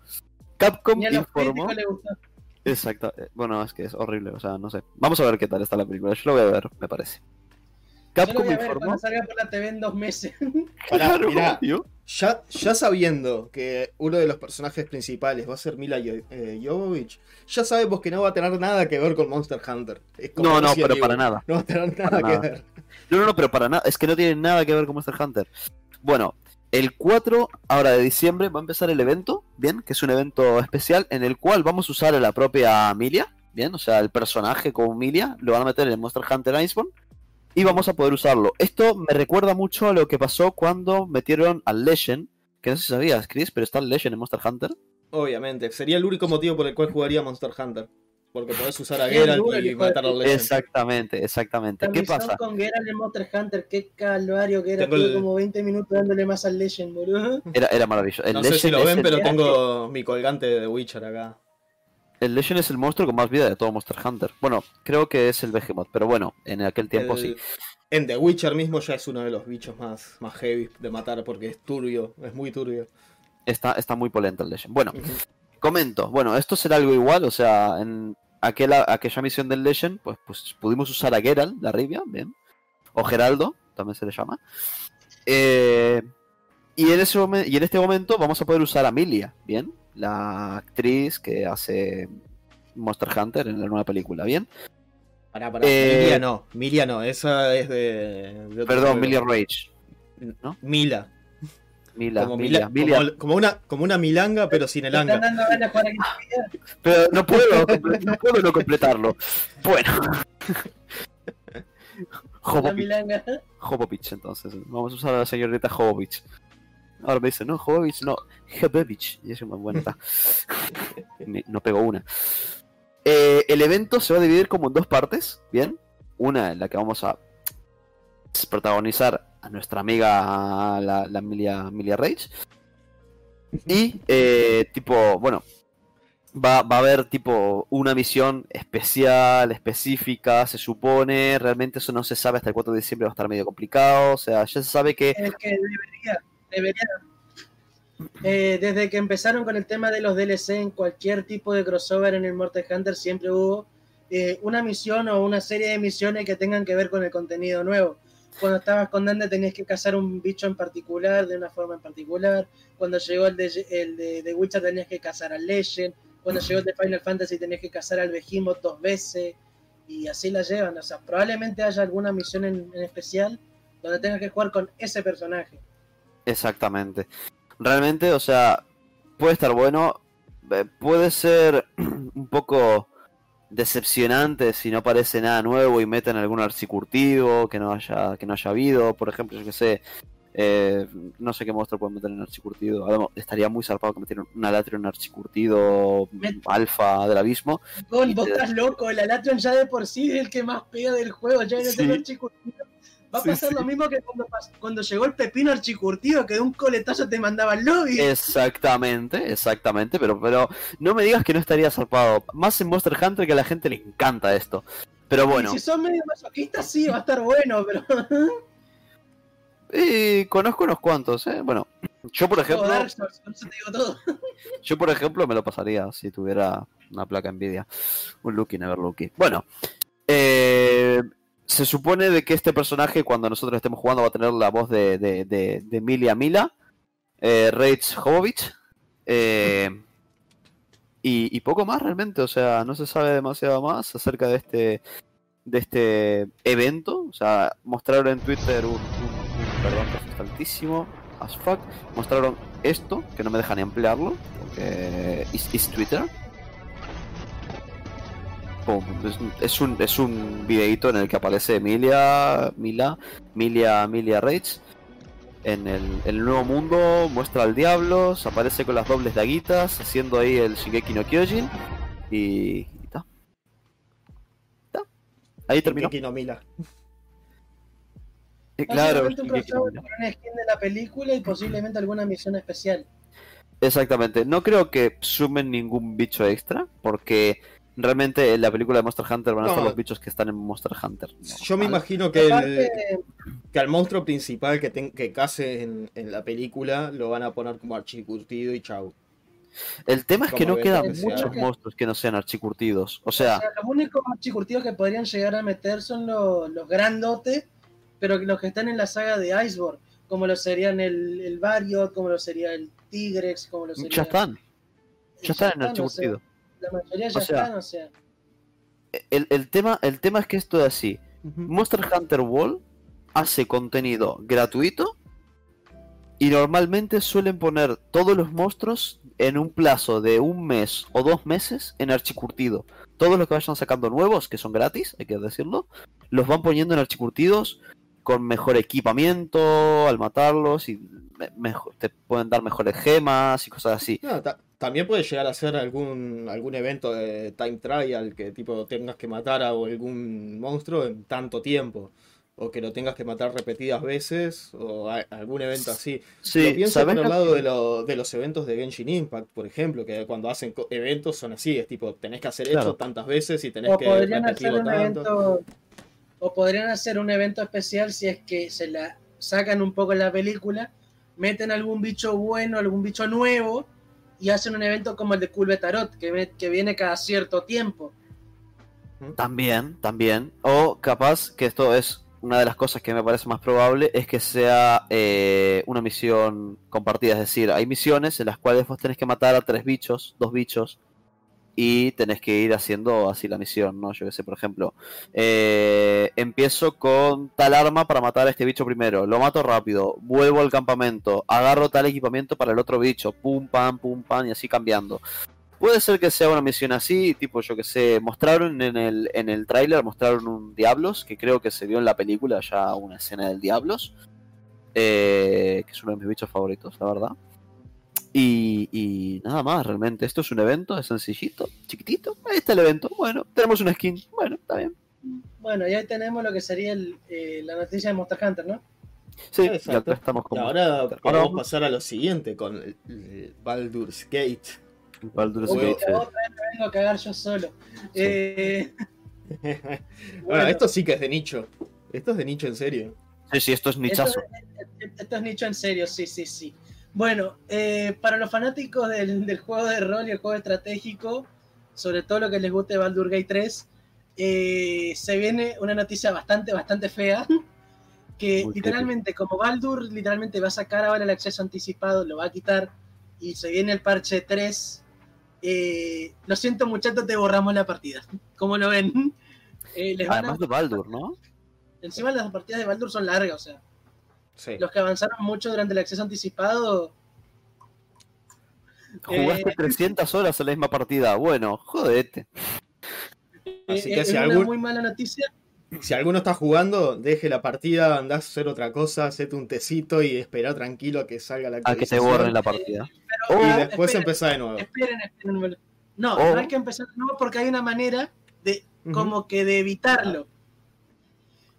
Capcom informó. Exacto, eh, bueno, es que es horrible, o sea, no sé. Vamos a ver qué tal está la película, yo lo voy a ver, me parece. Yo lo Capcom voy a ver informó. cuando salga por la TV en dos meses. [LAUGHS] Pará, mirá. Ya, ya sabiendo que uno de los personajes principales va a ser Mila Jo- eh, Jovovich, ya sabemos que no va a tener nada que ver con Monster Hunter. No, no, pero para nada. No va a tener nada Para que nada. ver. No, no, no, pero para nada, es que no tiene nada que ver con Monster Hunter. Bueno, el 4 ahora de diciembre va a empezar el evento, bien, que es un evento especial en el cual vamos a usar a la propia Milia, bien, o sea, el personaje como Milia lo van a meter en el Monster Hunter Iceborne y vamos a poder usarlo. Esto me recuerda mucho a lo que pasó cuando metieron al Legend, que no sé si sabías, Chris, pero está el Legend en Monster Hunter. Obviamente, sería el único motivo por el cual jugaría Monster Hunter. Porque podés usar a Geralt y matar al. Legend. Exactamente, exactamente. La ¿Qué pasa? con Geralt en Monster Hunter, qué calvario que era. Tengo el- como 20 minutos dándole más al Legend, boludo. Era, era maravilloso. El No sé si Legend lo ven, pero tengo mi colgante de The Witcher acá. El Legend es el monstruo con más vida de todo Monster Hunter. Bueno, creo que es el Behemoth, pero bueno, en aquel tiempo El- sí. En The Witcher mismo ya es uno de los bichos más, más heavy de matar porque es turbio, es muy turbio. Está, está muy polenta el Legend. Bueno, comento. Bueno, esto será algo igual, o sea, en aquella, aquella misión del Legend, pues, pues pudimos usar a Geralt, la Rivia, bien. O Geraldo, también se le llama. Eh, y, en ese y en este momento vamos a poder usar a Milia, bien. La actriz que hace Monster Hunter en la nueva película, bien. Pará, pará. Eh, Milia no, Milia no, esa es de. Perdón. Milia Rage. Mila. Mila, como, Mila- como- como una, como una milanga, pero sin el anga. Pero no puedo, no puedo no completarlo. Bueno. [LAUGHS] milanga. Jovovich, entonces. Vamos a usar a la señorita Jovovich. Ahora me dice, no, Jovovich, no, Jovovich. Y es una buena. está. No pego una. Eh, el evento se va a dividir como en dos partes, ¿bien? Una en la que vamos a protagonizar a nuestra amiga la, la Milia, Milia Rage. Y, eh, tipo, bueno, va, va a haber tipo una misión especial, específica, se supone. Realmente eso no se sabe hasta el 4 de diciembre, va a estar medio complicado. O sea, ya se sabe que Es que debería, debería. Eh, desde que empezaron con el tema de los DLC en cualquier tipo de crossover en el Mortal Hunter siempre hubo eh, una misión o una serie de misiones que tengan que ver con el contenido nuevo. Cuando estabas con Dante tenías que cazar un bicho en particular, de una forma en particular. Cuando llegó el de, el de, de Witcher tenías que cazar al Legend. Cuando llegó el de Final Fantasy tenías que cazar al Behemoth dos veces. Y así la llevan. O sea, probablemente haya alguna misión en, en especial donde tengas que jugar con ese personaje. Exactamente. Realmente, o sea, puede estar bueno, eh, puede ser [CLEARS THROAT] un poco decepcionante si no aparece nada nuevo y meten algún archicurtido que no haya que no haya habido, por ejemplo, yo que sé, eh, no sé qué monstruo pueden meter en archicurtido. Además, estaría muy zarpado que metieran un Alatrion archicurtido Met- alfa del abismo. Gon, Y vos te- estás loco, el Alatron ya de por sí es el que más pega del juego, ya viene Sí. siendo archicurtido. Va a Sí, pasar sí. lo mismo que cuando, cuando llegó el pepino archicurtido, que de un coletazo te mandaba al lobby. Exactamente, exactamente, pero, pero no me digas que no estaría zarpado. Más en Monster Hunter que a la gente le encanta esto. Pero bueno. Y si son medio masoquistas, sí, va a estar bueno, pero. [LAUGHS] Y conozco unos cuantos, ¿eh? Bueno, yo por ejemplo, te digo todo. [LAUGHS] yo por ejemplo me lo pasaría si tuviera una placa Nvidia, un Lucky Never Lucky. Bueno, eh, se supone de que este personaje cuando nosotros estemos jugando va a tener la voz de, de, de, Milia Mila, eh, Rage Jovovich, eh, y, y poco más realmente, o sea, no se sabe demasiado más acerca de este de este evento, o sea, mostraron en Twitter un, un- un- perdón, que es as fuck, mostraron esto, que no me dejan ni emplearlo, porque es Twitter. Pum, es, es un, es un videito en el que aparece Emilia, Mila, Milia, Milia Rage. En el, en el nuevo mundo muestra al diablo, se aparece con las dobles daguitas, haciendo ahí el Shingeki no Kyojin. Y. y ta. Ta. Ahí terminó. Shingeki no Mila. Eh, Claro, un crossover con una skin de la película y posiblemente alguna misión especial. exactamente. No creo que sumen ningún bicho extra, porque realmente en la película de Monster Hunter van a estar No. los bichos que están en Monster Hunter. Yo me imagino que, el, que al monstruo principal que, ten- que case en, en la película lo van a poner como archicurtido y chau. El tema es que no quedan muchos monstruos que no sean archicurtidos. O o sea, los únicos chicurtidos que podrían llegar a meter son los, los grandotes, pero los que están en la saga de Iceborne, como lo serían el, el Variot, como lo sería el Tigrex, como lo sería... ya están. Ya están en o sea, archicurtido. La mayoría ya O sea, están, o sea... El, el tema, el tema es que esto es así. Monster Hunter World hace contenido gratuito y normalmente suelen poner todos los monstruos en un plazo de un mes o dos meses en archicurtido. Todos los que vayan sacando nuevos, que son gratis, hay que decirlo, los van poniendo en archicurtidos con mejor equipamiento al matarlos y me- mejor, te pueden dar mejores gemas y cosas así. No, ta- también puede llegar a ser algún, algún evento de time trial que tipo tengas que matar a algún monstruo en tanto tiempo. O que lo tengas que matar repetidas veces. O a- algún evento así. Sí, lo pienso ¿sabes por el lado que- de, lo- de los eventos de Genshin Impact, por ejemplo. Que cuando hacen eventos son así. Es tipo, tenés que hacer Claro. esto tantas veces y tenés O que podrían hacer repetirlo un tanto. evento... O podrían hacer un evento especial si es que se la sacan un poco la película, meten algún bicho bueno, algún bicho nuevo, y hacen un evento como el de Culve Tarot, que, que viene cada cierto tiempo. También, también. O capaz que esto es una de las cosas que me parece más probable, es que sea eh, una misión compartida. Es decir, hay misiones en las cuales vos tenés que matar a tres bichos, dos bichos, y tenés que ir haciendo así la misión, ¿no? Yo que sé, por ejemplo, eh, empiezo con tal arma para matar a este bicho primero, lo mato rápido, vuelvo al campamento, agarro tal equipamiento para el otro bicho, pum, pam, pum, pam, y así cambiando. Puede ser que sea una misión así, tipo yo que sé, mostraron en el, en el tráiler, mostraron un Diablos, que creo que se vio en la película ya una escena del Diablos, eh, que es uno de mis bichos favoritos, la verdad. Y, y nada más, realmente, esto es un evento, es sencillito, chiquitito, ahí está el evento, bueno, tenemos una skin, bueno, está bien. Bueno, y ahí tenemos lo que sería el, eh, la noticia de Monster Hunter, ¿no? Sí, Exacto. ya estamos como ahora Ahora podemos vamos- pasar a lo siguiente con el, el Baldur's Gate. Baldur's Uy, Gate, que sí. otra vez me vengo a cagar yo solo. Eh, [LAUGHS] bueno, Bueno. esto sí que es de nicho. Esto es de nicho en serio. Sí, sí, esto es nichazo. Esto, esto es nicho en serio, sí, sí, sí. Bueno, eh, para los fanáticos del, del juego de rol y el juego estratégico, sobre todo lo que les guste Baldur Gate 3, eh, se viene una noticia bastante, bastante fea. [LAUGHS] Que Muy literalmente, como Baldur literalmente va a sacar ahora el acceso anticipado, lo va a quitar y se viene el parche 3. eh, lo siento, muchachos, te borramos la partida. [LAUGHS] ¿Cómo lo ven? [LAUGHS] Les van a- Además de Baldur, ¿no? encima las partidas de Baldur son largas, o sea, Sí. los que avanzaron mucho durante el acceso anticipado. Jugaste Eh, 300 horas en la misma partida. Bueno, jodete. Así eh, que es si una algún- muy mala noticia. Si alguno está jugando, deje la partida, andás a hacer otra cosa, hacete un tecito y espera tranquilo a que salga la A que te borren la partida. Pero, Y después esperen, empezá de nuevo. esperen, esperen, No, Oh. no hay que empezar de nuevo porque hay una manera de como que de evitarlo.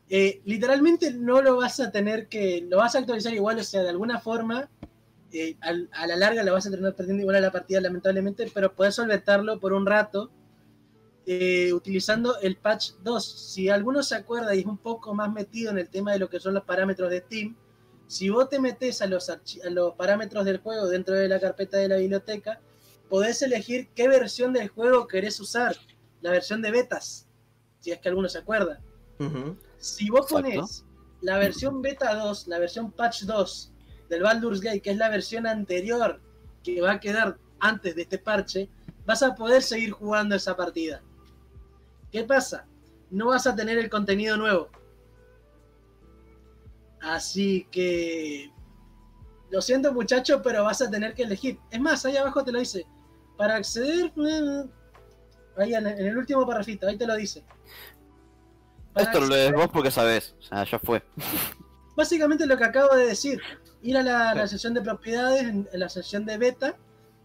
Eh, literalmente no lo vas a tener que, lo vas a actualizar igual, o sea, de alguna forma, eh, a la larga lo vas a tener perdiendo igual a la partida, lamentablemente, pero puedes solventarlo por un rato eh, utilizando el patch 2. Si alguno se acuerda y es un poco más metido en el tema de lo que son los parámetros de Steam, si vos te metes a los, a los parámetros del juego dentro de la carpeta de la biblioteca, podés elegir qué versión del juego querés usar, la versión de betas, si es que alguno se acuerda. Ujú. Si vos Exacto. pones la versión beta 2, la versión patch 2 del Baldur's Gate, que es la versión anterior que va a quedar antes de este parche, vas a poder seguir jugando esa partida. ¿Qué pasa? No vas a tener el contenido nuevo. Así que... Lo siento muchacho, pero vas a tener que elegir. Es más, ahí abajo te lo dice. Para acceder... eh, Ahí en en el último parrafito, ahí te lo dice. Para Esto lo lees vos porque sabés. O sea, ya fue. [LAUGHS] Básicamente lo que acabo de decir, ir a la, la sección de propiedades, en, en la sección de beta,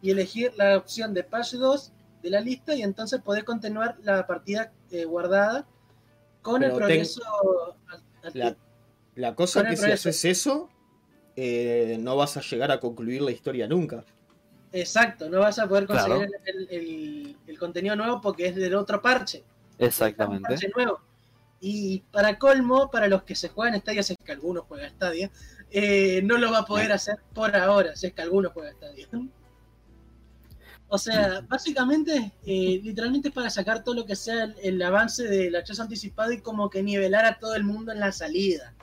y elegir la opción de patch 2 de la lista, y entonces poder continuar la partida eh, guardada con el ten- progreso al- al La, cosa es que si progreso. haces eso, eh, no vas a llegar a concluir la historia nunca. Exacto, no vas a poder conseguir Claro. el, el- el contenido nuevo porque es del otro parche. Un Exactamente. parche nuevo. Y para colmo, para los que se juegan Stadia, si es que alguno juega Stadia, eh, no lo va a poder hacer por ahora, si es que alguno juega Stadia. [LAUGHS] O sea, básicamente, eh, literalmente es para sacar todo lo que sea el, el avance del acceso anticipado y como que nivelar a todo el mundo en la salida.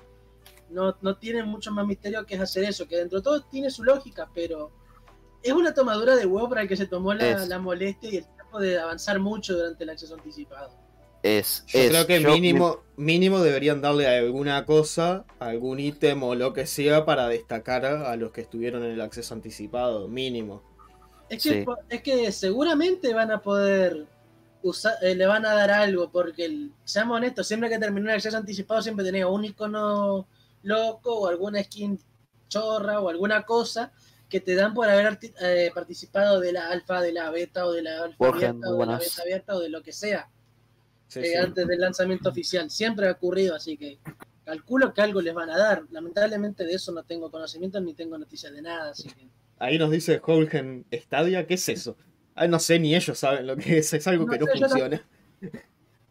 No, no tiene mucho más misterio que es hacer eso, que dentro de todo tiene su lógica, pero es una tomadura de huevo para el que se tomó la, la molestia y el tiempo de avanzar mucho durante el acceso anticipado. Es, Yo es- creo que yo- mínimo, mínimo deberían darle alguna cosa, algún ítem o lo que sea para destacar a los que estuvieron en el acceso anticipado, mínimo. Es que, Sí. es que seguramente van a poder usar, eh, le van a dar algo, porque el- seamos honestos, siempre que terminó el acceso anticipado siempre tenía un icono loco o alguna skin chorra o alguna cosa que te dan por haber eh, participado de la alfa, de la beta o de la alfa abierta o de la beta abierta o de lo que sea Sí, eh, sí. antes del lanzamiento oficial. Siempre ha ocurrido, así que calculo que algo les van a dar. Lamentablemente de eso no tengo conocimiento ni tengo noticias de nada, así que... Ahí nos dice Holgen Stadia, ¿qué es eso? Ah, no sé, ni ellos saben lo que es, es algo No que no sé, funciona.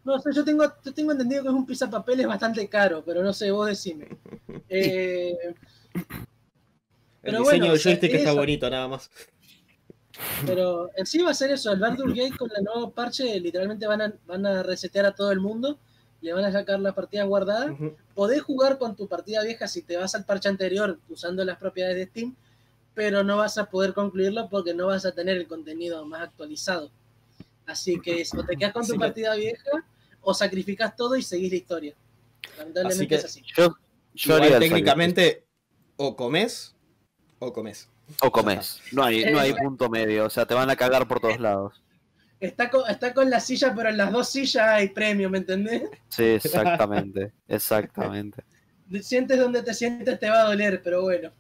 No sé, yo tengo, yo tengo entendido que es un pisapapeles bastante caro, pero no sé, vos decime. [LAUGHS] Eh, El pero diseño bueno, del joystick está eso. bonito, nada más. Pero en sí va a ser eso, el Baldur's Gate con el nuevo parche literalmente van a, van a resetear a todo el mundo, le van a sacar las partidas guardadas. Ujú. Podés jugar con tu partida vieja si te vas al parche anterior usando las propiedades de Steam, pero no vas a poder concluirlo porque no vas a tener el contenido más actualizado. Así que o te quedas con Así tu que- partida vieja o sacrificas todo y seguís la historia. Lamentablemente que- es así. Yo, Igual técnicamente, o comes o comes. O comes. No hay, no hay punto medio. O sea, te van a cagar por todos lados. Está con, está con la silla, pero en las dos sillas hay premio, ¿me entendés? Sí, exactamente. Exactamente. [LAUGHS] Sientes donde te sientes, te va a doler, pero bueno.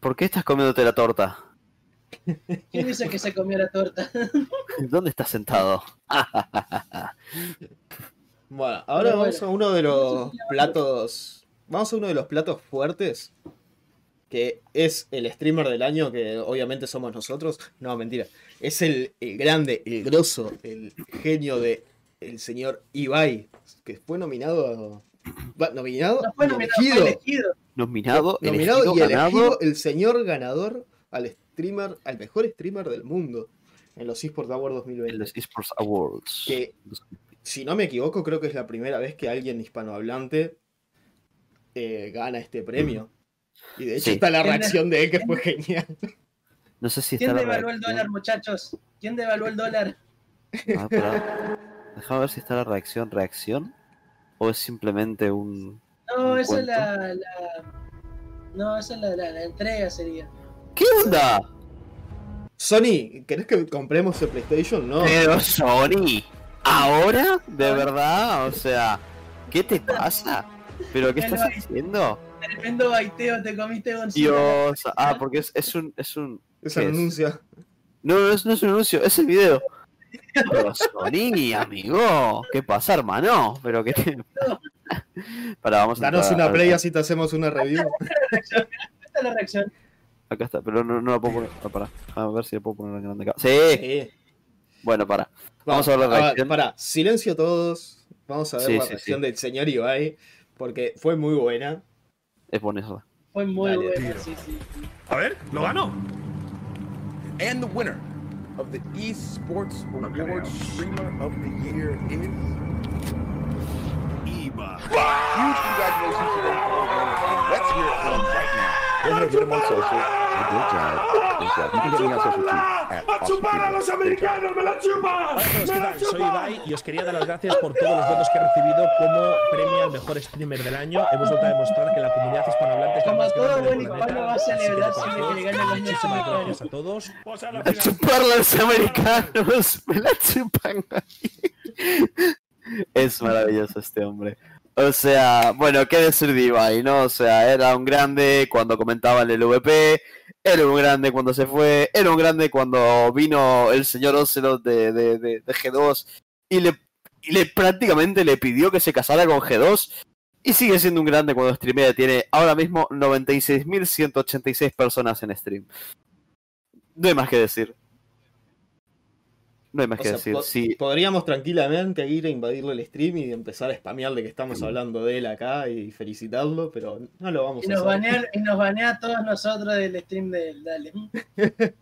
¿Por qué estás comiéndote la torta? ¿Quién dice que se comió la torta? [LAUGHS] ¿Dónde estás sentado? Bueno, ahora Pero vamos bueno. a uno de los platos. Vamos a uno de los platos fuertes. Que es el streamer del año, que obviamente somos nosotros. No, mentira. Es el, el grande, el grosso, el genio de el señor Ibai. Que fue nominado. va, Nominado, No fue nominado, fue elegido. elegido. Nominado, Nominado elegido, y elegido el señor ganador al streamer, al mejor streamer del mundo. En los eSports Awards En 2020. los eSports Awards. Que si no me equivoco, creo que es la primera vez que alguien hispanohablante eh, gana este premio. Y de hecho Sí. está la ¿Quién reacción de él que fue genial. No sé si está ¿Quién la devaluó el dólar, muchachos? ¿Quién devaluó el dólar? Ah. Déjame ver si está la reacción. ¿Reacción? ¿O es simplemente un. No, ¿Un esa es la, la- No, esa es la, la- la entrega, sería. ¿Qué onda? Sony, ¿querés que compremos el PlayStation? No. Pero Sony, ¿ahora? ¿De verdad? O sea, ¿qué te pasa? ¿Pero qué estás haciendo? Tremendo baiteo te comiste, Gonzalo. Dios. Ah, porque es, es un. Es un... Es ¿qué el es? anuncio. No, no es, no es un anuncio, es el video. Pero Sony, amigo, ¿qué pasa, hermano? Pero que te... [LAUGHS] Para, vamos a Danos entrar una play así te hacemos una review. Esta es la reacción. Acá está, pero no, no la puedo poner. Ah, para. A ver si la puedo poner en grande acá. Sí, Sí. bueno, para. Vamos a ver la reacción. Pará, silencio todos. Vamos a ver Sí, la sí, reacción sí. del señor Ibai. Porque fue muy buena. Es bonito. Fue muy Dale, buena, tiro. sí, sí. A ver, lo ganó. And the winner of the Esports Awards Streamer of the Year is. Iba. Huge congratulations to them for winning. And let's hear it from them right now. Go ahead and get him on social. A great job. Great job. You can get me on social too. At ¡A chupar a los americanos! ¡Me la chupa! Hola a todos, ¡Me ¿qué la tal? Soy! Ibai y os quería dar las gracias por todos los votos que he recibido como premio al mejor streamer del año. Hemos vuelto a demostrar que la comunidad hispanohablante es la más grande del planeta. va a celebrar siempre que Muchísimas gracias a todos. Pues a la A chupar los americanos. Me la chupan. Es maravilloso este hombre. O sea, bueno, qué decir de Ibai, ¿no? O sea, era un grande cuando comentaba en el VP, era un grande cuando se fue, era un grande cuando vino el señor Ocelot de, de, de- de G2 y le, y le prácticamente le pidió que se casara con G2 Y sigue siendo un grande cuando streamea. Tiene ahora mismo 96.186 personas en stream. No hay más que decir. No hay más O que sea, decir. po- Sí, Podríamos tranquilamente ir a invadirle el stream y empezar a spamearle que estamos hablando de él acá y felicitarlo, pero no lo vamos Y a nos, hacer. banea, y nos banea a todos nosotros del stream de él, dale. [LAUGHS]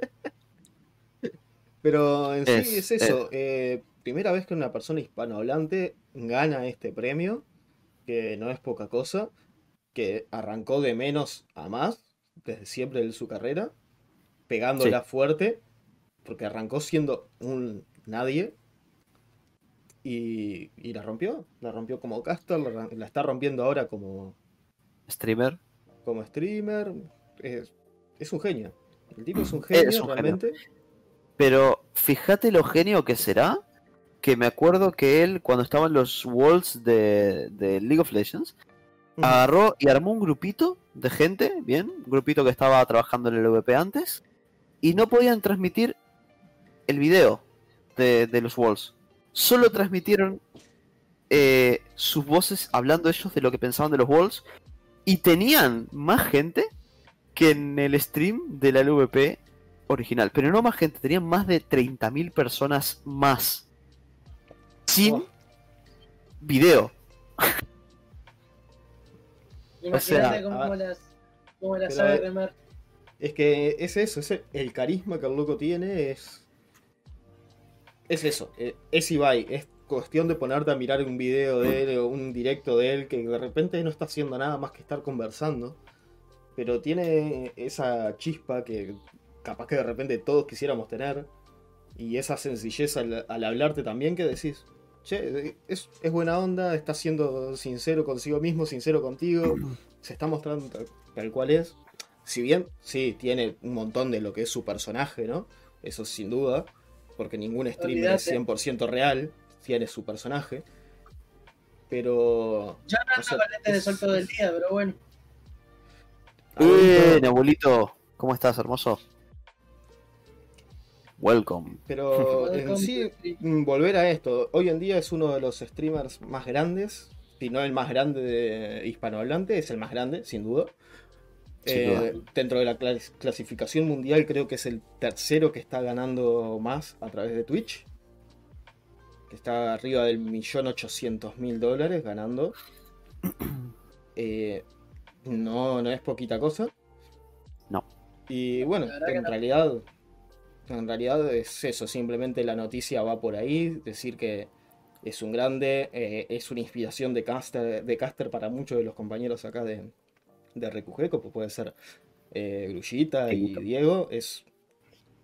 Pero en sí Es- es eso. eh, primera vez que una persona hispanohablante gana este premio, que no es poca cosa, que arrancó de menos a más desde siempre en su carrera, pegándola fuerte, porque arrancó siendo un nadie y, y la rompió. La rompió como caster, la, está rompiendo ahora como, streamer. como streamer. Es, es un genio. El tipo es un [CLEARS THROAT] genio Es un genio. realmente. Pero fíjate lo genio que será. Que me acuerdo que él, cuando estaba en los Worlds de, de League of Legends, agarró y armó un grupito de gente, bien, un grupito que estaba trabajando en el VP antes, y no podían transmitir el video de, de los Worlds. Solo transmitieron eh, sus voces hablando ellos de lo que pensaban de los Worlds, y tenían más gente que en el stream de la LVP original. Pero no más gente, tenían más de 30.000 personas más. Sin Oh. video. [LAUGHS] Imagínate sea, cómo, las, cómo sabe remar. Es que es eso, es el, el carisma que el loco tiene es. Es eso, eh, es Ibai, es cuestión de ponerte a mirar un video de él o un directo de él que de repente no está haciendo nada más que estar conversando, pero tiene esa chispa que capaz que de repente todos quisiéramos tener y esa sencillez al, al hablarte también que decís, che, es, es buena onda, está siendo sincero consigo mismo, sincero contigo, [CLEARS THROAT] se está mostrando tal, tal cual es. Si bien, sí, tiene un montón de lo que es su personaje, ¿no? Eso sin duda, porque ningún streamer es Olvídate. 100% real, tiene su personaje. Pero... Yo no o sea, de sol es- todo el día, pero bueno. Bien, abuelito. ¿Cómo estás, hermoso? Welcome. Pero [LAUGHS] en Welcome sí, to the- mm, volver a esto. Hoy en día es uno de los streamers más grandes. Si no el más grande de hispanohablante, es el más grande, sin duda. Eh, dentro de la clas- clasificación mundial, creo que es el tercero que está ganando más a través de Twitch. Que está arriba del millón ochocientos mil dólares ganando. [COUGHS] Eh, no, no es poquita cosa. No. Y bueno, en realidad, en realidad es eso, simplemente la noticia va por ahí, decir que es un grande, eh, es una inspiración de caster, de caster para muchos de los compañeros acá de, de RQG, como puede ser eh, Grullita y. Diego, es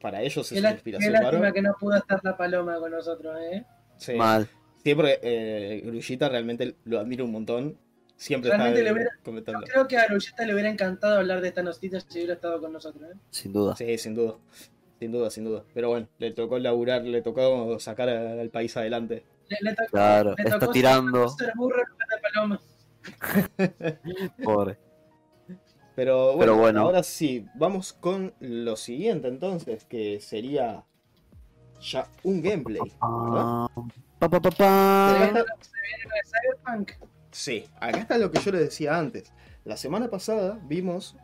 para ellos Qué, es la- una qué inspiración lástima bárbara. que no pudo estar la paloma con nosotros, ¿eh? Sí. Mal. Siempre eh, Grullita realmente lo admiro un montón. Siempre Realmente está le hubiera- Yo comentando. creo que a Luchita le hubiera encantado hablar de esta notita si hubiera estado con nosotros, ¿eh? Sin duda. Sí, sin duda. Sin duda, sin duda. Pero bueno, le tocó laburar, le tocó sacar al país adelante. Le, le tocó- Claro, le está tocó tirando. Ser burro en lugar de paloma. [LAUGHS] [LAUGHS] Pobre. Pero bueno, Pero bueno. ahora sí, vamos con lo siguiente entonces, que sería ya un gameplay. ¿verdad? Pa, pa, pa, Se pa. viene, se viene lo de Cyberpunk. Sí, acá está lo que yo les decía antes. La semana pasada vimos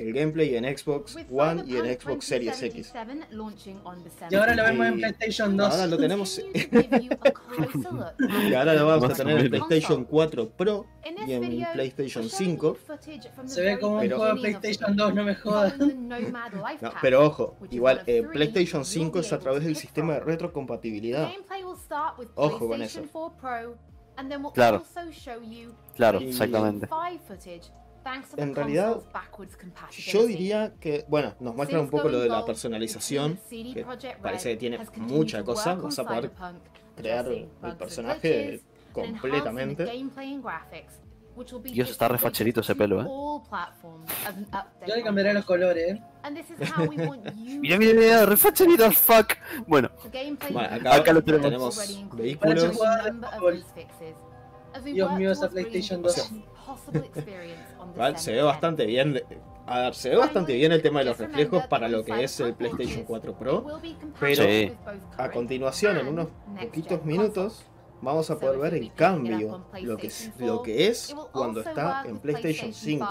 el gameplay en Xbox One y en Xbox Series X. Y ahora lo vemos en Y PlayStation 2. Ahora lo tenemos [LAUGHS] y ahora lo vamos a tener en. PlayStation 4 Pro y en PlayStation 5. Se ve como un Pero- juego de PlayStation 2, no me jodas. [LAUGHS] No, pero ojo, igual eh, PlayStation 5 es a través del sistema de retrocompatibilidad. Ojo con eso. Claro. Claro, exactamente. En realidad, Yo diría que, bueno, nos muestra un poco lo de la personalización, que parece que tiene mucha cosa, vas a poder crear el personaje completamente. Dios, está refacherito ese pelo, ¿eh? Yo le cambiaré los colores. Mira, mira, mira, refacherito al fuck. Bueno, Bueno, acá, Acá lo tenemos. vehículos. Dios mío, esa PlayStation 2. Se ve bastante bien. de- A ver, se ve bastante bien el tema de los reflejos para lo que es el PlayStation 4 Pro. Pero Sí. a continuación, en unos poquitos minutos, vamos a poder ver el cambio, lo que, es- lo que es cuando está en PlayStation 5.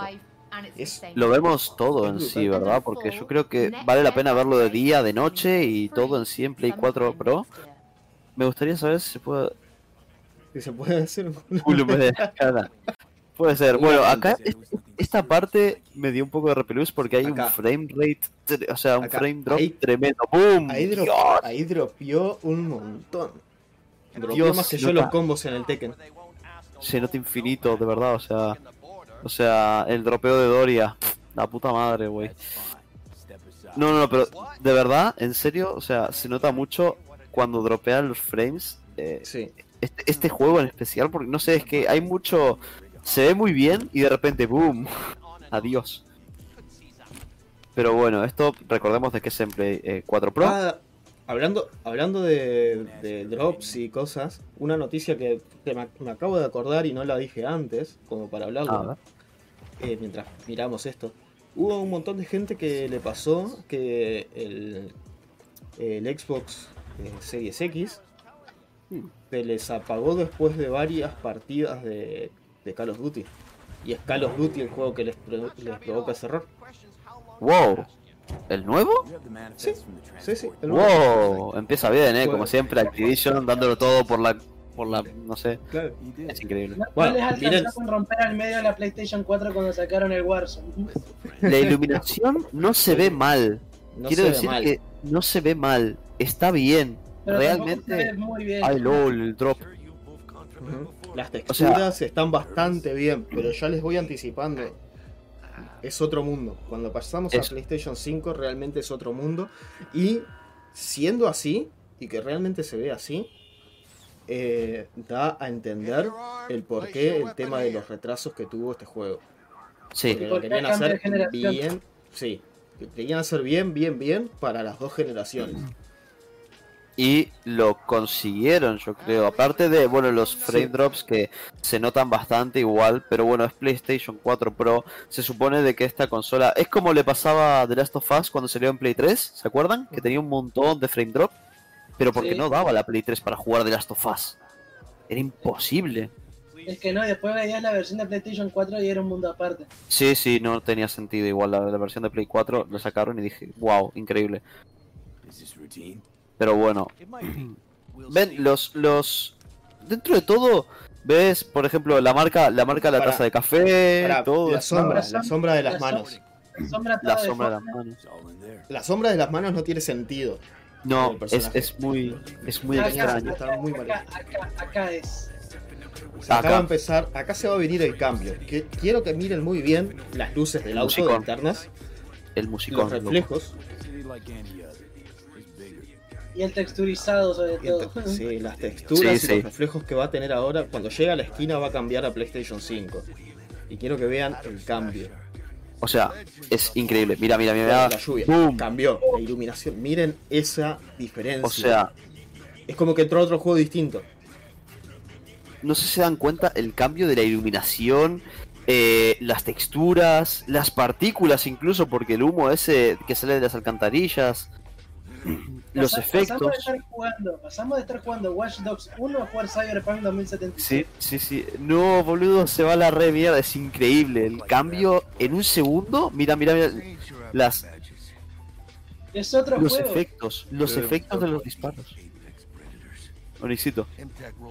Es, Lo vemos todo en sí, ¿verdad? Porque yo creo que vale la pena verlo de día, de noche y todo en sí en Play 4 Pro. Me gustaría saber si se puede... si se puede hacer un [LAUGHS] de [LAUGHS] la cara. Puede ser. Bueno, acá es- esta parte me dio un poco de repelús porque hay Acá. un frame rate, o sea, un Acá. frame drop Ahí- tremendo. ¡Boom! Ahí, dro- Dios. ahí dropeó un montón. Dropeó Dios, más que yo los combos en el Tekken. Se nota infinito, de verdad, o sea... O sea, el dropeo de Doria. La puta madre, güey. No, no, no, pero de verdad, en serio, o sea, se nota mucho cuando dropean los frames. eh, Sí. este, este juego en especial, porque no sé, es que hay mucho. Se ve muy bien y de repente, ¡boom! [LAUGHS] Adiós. Pero bueno, esto recordemos de que es en Play eh, 4 Pro. Ah, hablando hablando de, de drops y cosas, una noticia que, que me, me acabo de acordar y no la dije antes, como para hablarlo, eh, mientras miramos esto. Hubo un montón de gente que le pasó que el, el Xbox eh, Series X Hmm. se les apagó después de varias partidas de, de Call of Duty. Y es Call of Duty el juego que les, pro- les provoca ese error. ¡Wow! ¿El nuevo? Sí, sí, sí. el nuevo. ¡Wow! Empieza bien, eh, como siempre, Activision dándolo todo por la. por la. no sé. Claro. Es increíble. No, Bueno, no les miren. con romper al medio de la PlayStation 4 cuando sacaron el Warzone. La iluminación no se ve mal. No Quiero decir mal. que no se ve mal. Está bien. Pero Realmente. tampoco se ve muy bien. Ay, lol, el drop. Las O texturas están bastante bien, pero ya les voy anticipando. Es otro mundo. Cuando pasamos Es- a PlayStation 5 realmente es otro mundo. Y siendo así, y que realmente se ve así, eh, da a entender el porqué el tema de los retrasos que tuvo este juego. Sí. Porque lo ¿Por qué querían hacer bien, sí. que Querían hacer bien, bien, bien para las dos generaciones. Y lo consiguieron, yo creo. Aparte de, bueno, los frame Sí. drops que se notan bastante igual, pero bueno, es PlayStation 4 Pro. Se supone de que esta consola es como le pasaba a The Last of Us cuando salió en Play 3, ¿se acuerdan? Que tenía un montón de frame drop, pero porque Sí. no daba la Play 3 para jugar The Last of Us. Era imposible. Es que no, después veías la versión de PlayStation 4 y era un mundo aparte. Sí, sí, no tenía sentido. Igual la, la versión de Play 4 lo sacaron y dije, wow, increíble. Pero bueno, [CLEARS THROAT] ven, los, los, dentro de todo, ves, por ejemplo, la marca, la marca de la Para- taza de café, Pará, todo. la sombra, la sombra de las la manos. La sombra, La toda sombra de las manos. La sombra de las manos no tiene sentido. No, el es, es muy, es muy Acá, extraño. Está muy mal acá, acá, acá es. Acá Acá. va a empezar, acá se va a venir el cambio. Que, quiero que miren muy bien las luces del auto Musicón. internas, El los musicón. reflejos, Y el texturizado sobre todo. sí, las [LAUGHS] texturas Sí, y sí. los reflejos que va a tener ahora. Cuando llegue a la esquina va a cambiar a PlayStation 5. Y quiero que vean el cambio. O sea, es increíble. Mira, mira, mira. La lluvia Boom. cambió, la iluminación. Miren esa diferencia. O sea, es como que entró otro juego distinto. no sé si se dan cuenta el cambio de la iluminación, eh, las texturas, las partículas incluso, porque el humo ese que sale de las alcantarillas, los Pasa- efectos. Pasamos de, estar jugando, pasamos de estar jugando Watch Dogs 1 a jugar Cyberpunk 2077. Sí, sí, sí. No, boludo, se va a la re mierda. Es increíble. El cambio en un segundo. Mira, mira, mira. Las, Es otro los juego. efectos. Los Sí. efectos de los disparos. Onixito.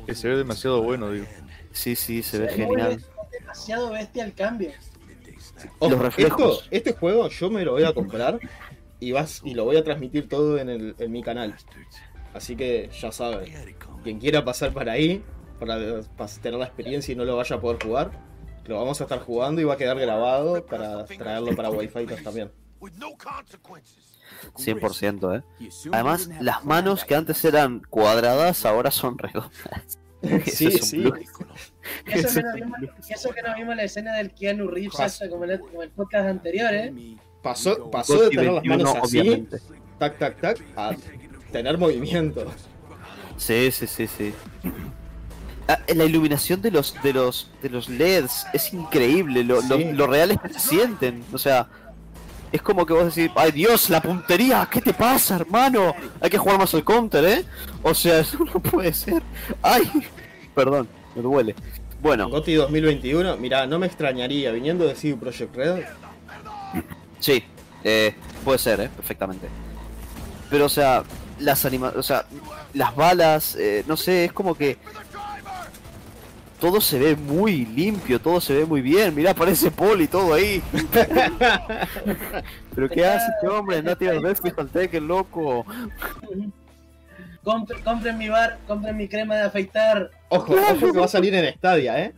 Que se ve demasiado bueno, digo. Sí, sí, se ve Es muy genial. bestia, demasiado bestia el cambio. Ojo, Los reflejos. esto- este juego yo me lo voy a comprar y vas y lo voy a transmitir todo en, el- en mi canal. Así que ya saben, quien quiera pasar para ahí, para, para tener la experiencia y no lo vaya a poder jugar, lo vamos a estar jugando y va a quedar grabado para traerlo para Wi-Fi también. 100%, eh. Además, las manos que antes eran cuadradas ahora son redondas. [LAUGHS] Sí, Eso es sí. eso, Eso que es no vimos, plus. y eso que no vimos la escena del Keanu Reeves, como, en el, como el podcast anterior, ¿eh? Pasó, pasó de tener las 21, manos así, obviamente. tac, tac, tac, a tener movimiento. Sí, sí, sí, sí. Ah, la iluminación de los de los de los LEDs es increíble, lo, Sí. lo reales que se sienten, o sea, es como que vos decís, ay Dios, la puntería, ¿qué te pasa, hermano? Hay que jugar más al counter, ¿eh? O sea, [LAUGHS] eso no puede ser. Ay, Perdón, me duele. Bueno, Goti 2021, mira, no me extrañaría, viniendo de CD Projekt Red, sí, eh, puede ser, eh, perfectamente. Pero, o sea, las anima o sea, las balas, eh, no sé, es como que todo se ve muy limpio, todo se ve muy bien. Mira, aparece Paul y todo ahí. [LAUGHS] Pero qué hace este hombre, Native Redfish al Tekken, loco. Compre- compren mi bar, compren mi crema de afeitar. ojo, ojo que va a salir en Stadia, ¿eh?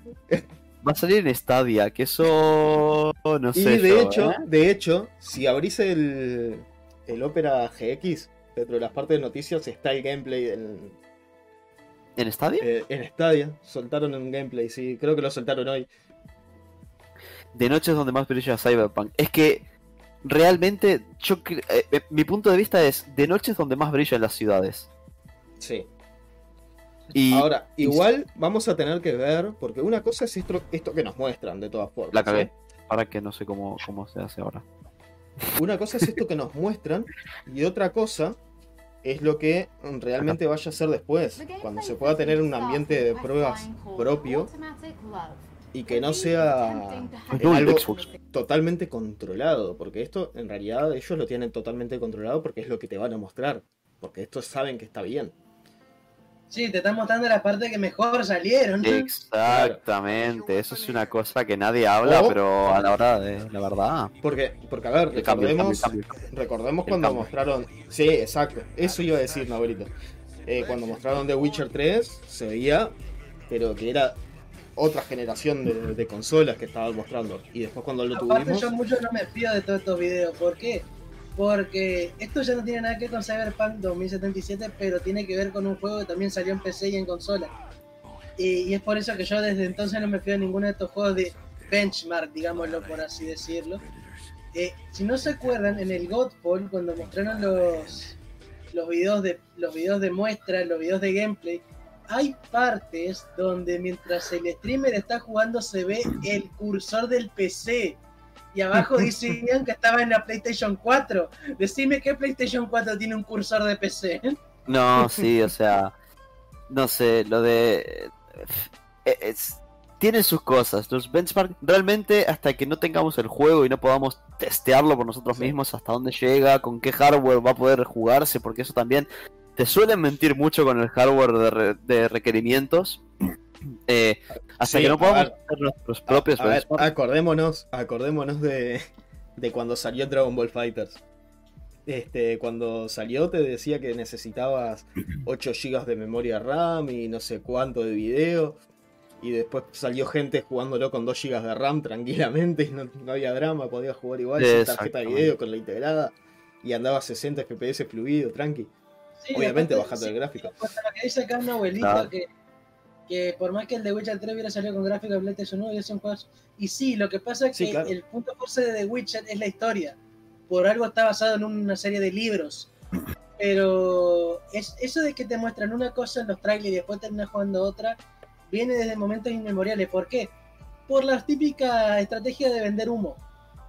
Va a salir en Stadia, que eso no Y sé. de yo, hecho, ¿eh? de hecho, si abrís el, el Opera GX, dentro de las partes de noticias está el gameplay en, ¿En Stadia? eh, en Stadia. Soltaron un gameplay, sí, creo que lo soltaron hoy. De noche es donde más brilla Cyberpunk. Es que realmente, yo eh, eh, mi punto de vista es, de noche es donde más brillan las ciudades. Sí. Y Ahora, igual vamos a tener que ver, porque una cosa es esto, esto que nos muestran, de todas formas. la cagué. ¿eh? Para que no sé cómo, cómo se hace ahora. Una cosa es esto que nos muestran, y otra cosa es lo que realmente vaya a ser después, cuando se pueda tener un ambiente de pruebas propio y que no sea no, algo Xbox. totalmente controlado, porque esto en realidad ellos lo tienen totalmente controlado porque es lo que te van a mostrar, porque estos saben que está bien. Sí, te están mostrando la parte que mejor salieron. Exactamente, eso es una cosa que nadie habla, pero a la hora de la verdad. Porque, porque a ver, El cambio, el cambio, recordemos, el cambio. recordemos cuando mostraron. Sí, exacto, eso iba a decir, Navarito. Eh, cuando mostraron The Witcher 3, se veía, pero que era otra generación de, de consolas que estaban mostrando. Y después cuando lo Aparte tuvimos. yo mucho no me fío de todos estos videos. ¿Por qué? Porque esto ya no tiene nada que ver con Cyberpunk 2077, pero tiene que ver con un juego que también salió en PC y en consola. Y, es por eso que yo desde entonces no me fío de ninguno de estos juegos de benchmark, digámoslo por así decirlo. Eh, si no se acuerdan, en el Godfall, cuando mostraron los, los, videos de, los videos de muestra, los videos de gameplay, hay partes donde mientras el streamer está jugando se ve el cursor del PC. Y abajo decían que estaba en la PlayStation 4. Decime qué PlayStation 4 tiene un cursor de PC. No, [LAUGHS] sí, o sea, no sé, lo de... eh, es- tiene sus cosas, los benchmark, realmente hasta que no tengamos el juego y no podamos testearlo por nosotros mismos, hasta dónde llega, con qué hardware va a poder jugarse, porque eso también te suelen mentir mucho con el hardware de, re- de requerimientos. Eh, hasta Sí, que no podamos ver. hacer nuestros propios A ver, benchmark. acordémonos, acordémonos de, de cuando salió Dragon Ball Fighters. Este, cuando salió te decía que necesitabas [CLEARS THROAT] 8 GB de memoria RAM y no sé cuánto de video. Y después salió gente jugándolo con 2 GB de RAM tranquilamente y no, no había drama, podía jugar igual sin tarjeta de video con la integrada. Y andaba a 60 FPS fluido, tranqui. Sí, Obviamente bajando sí, el gráfico. Lo que dice acá un abuelito Claro. que, que por más que el de Witcher 3 hubiera salido con gráfico de PlayStation 1 y son juegos. Y sí, lo que pasa es Sí, que claro. el punto fuerte de The Witcher es la historia. Por algo está basado en una serie de libros. Pero es, eso de que te muestran una cosa en los trailers y después terminas jugando otra, viene desde momentos inmemoriales. ¿Por qué? Por la típica estrategia de vender humo.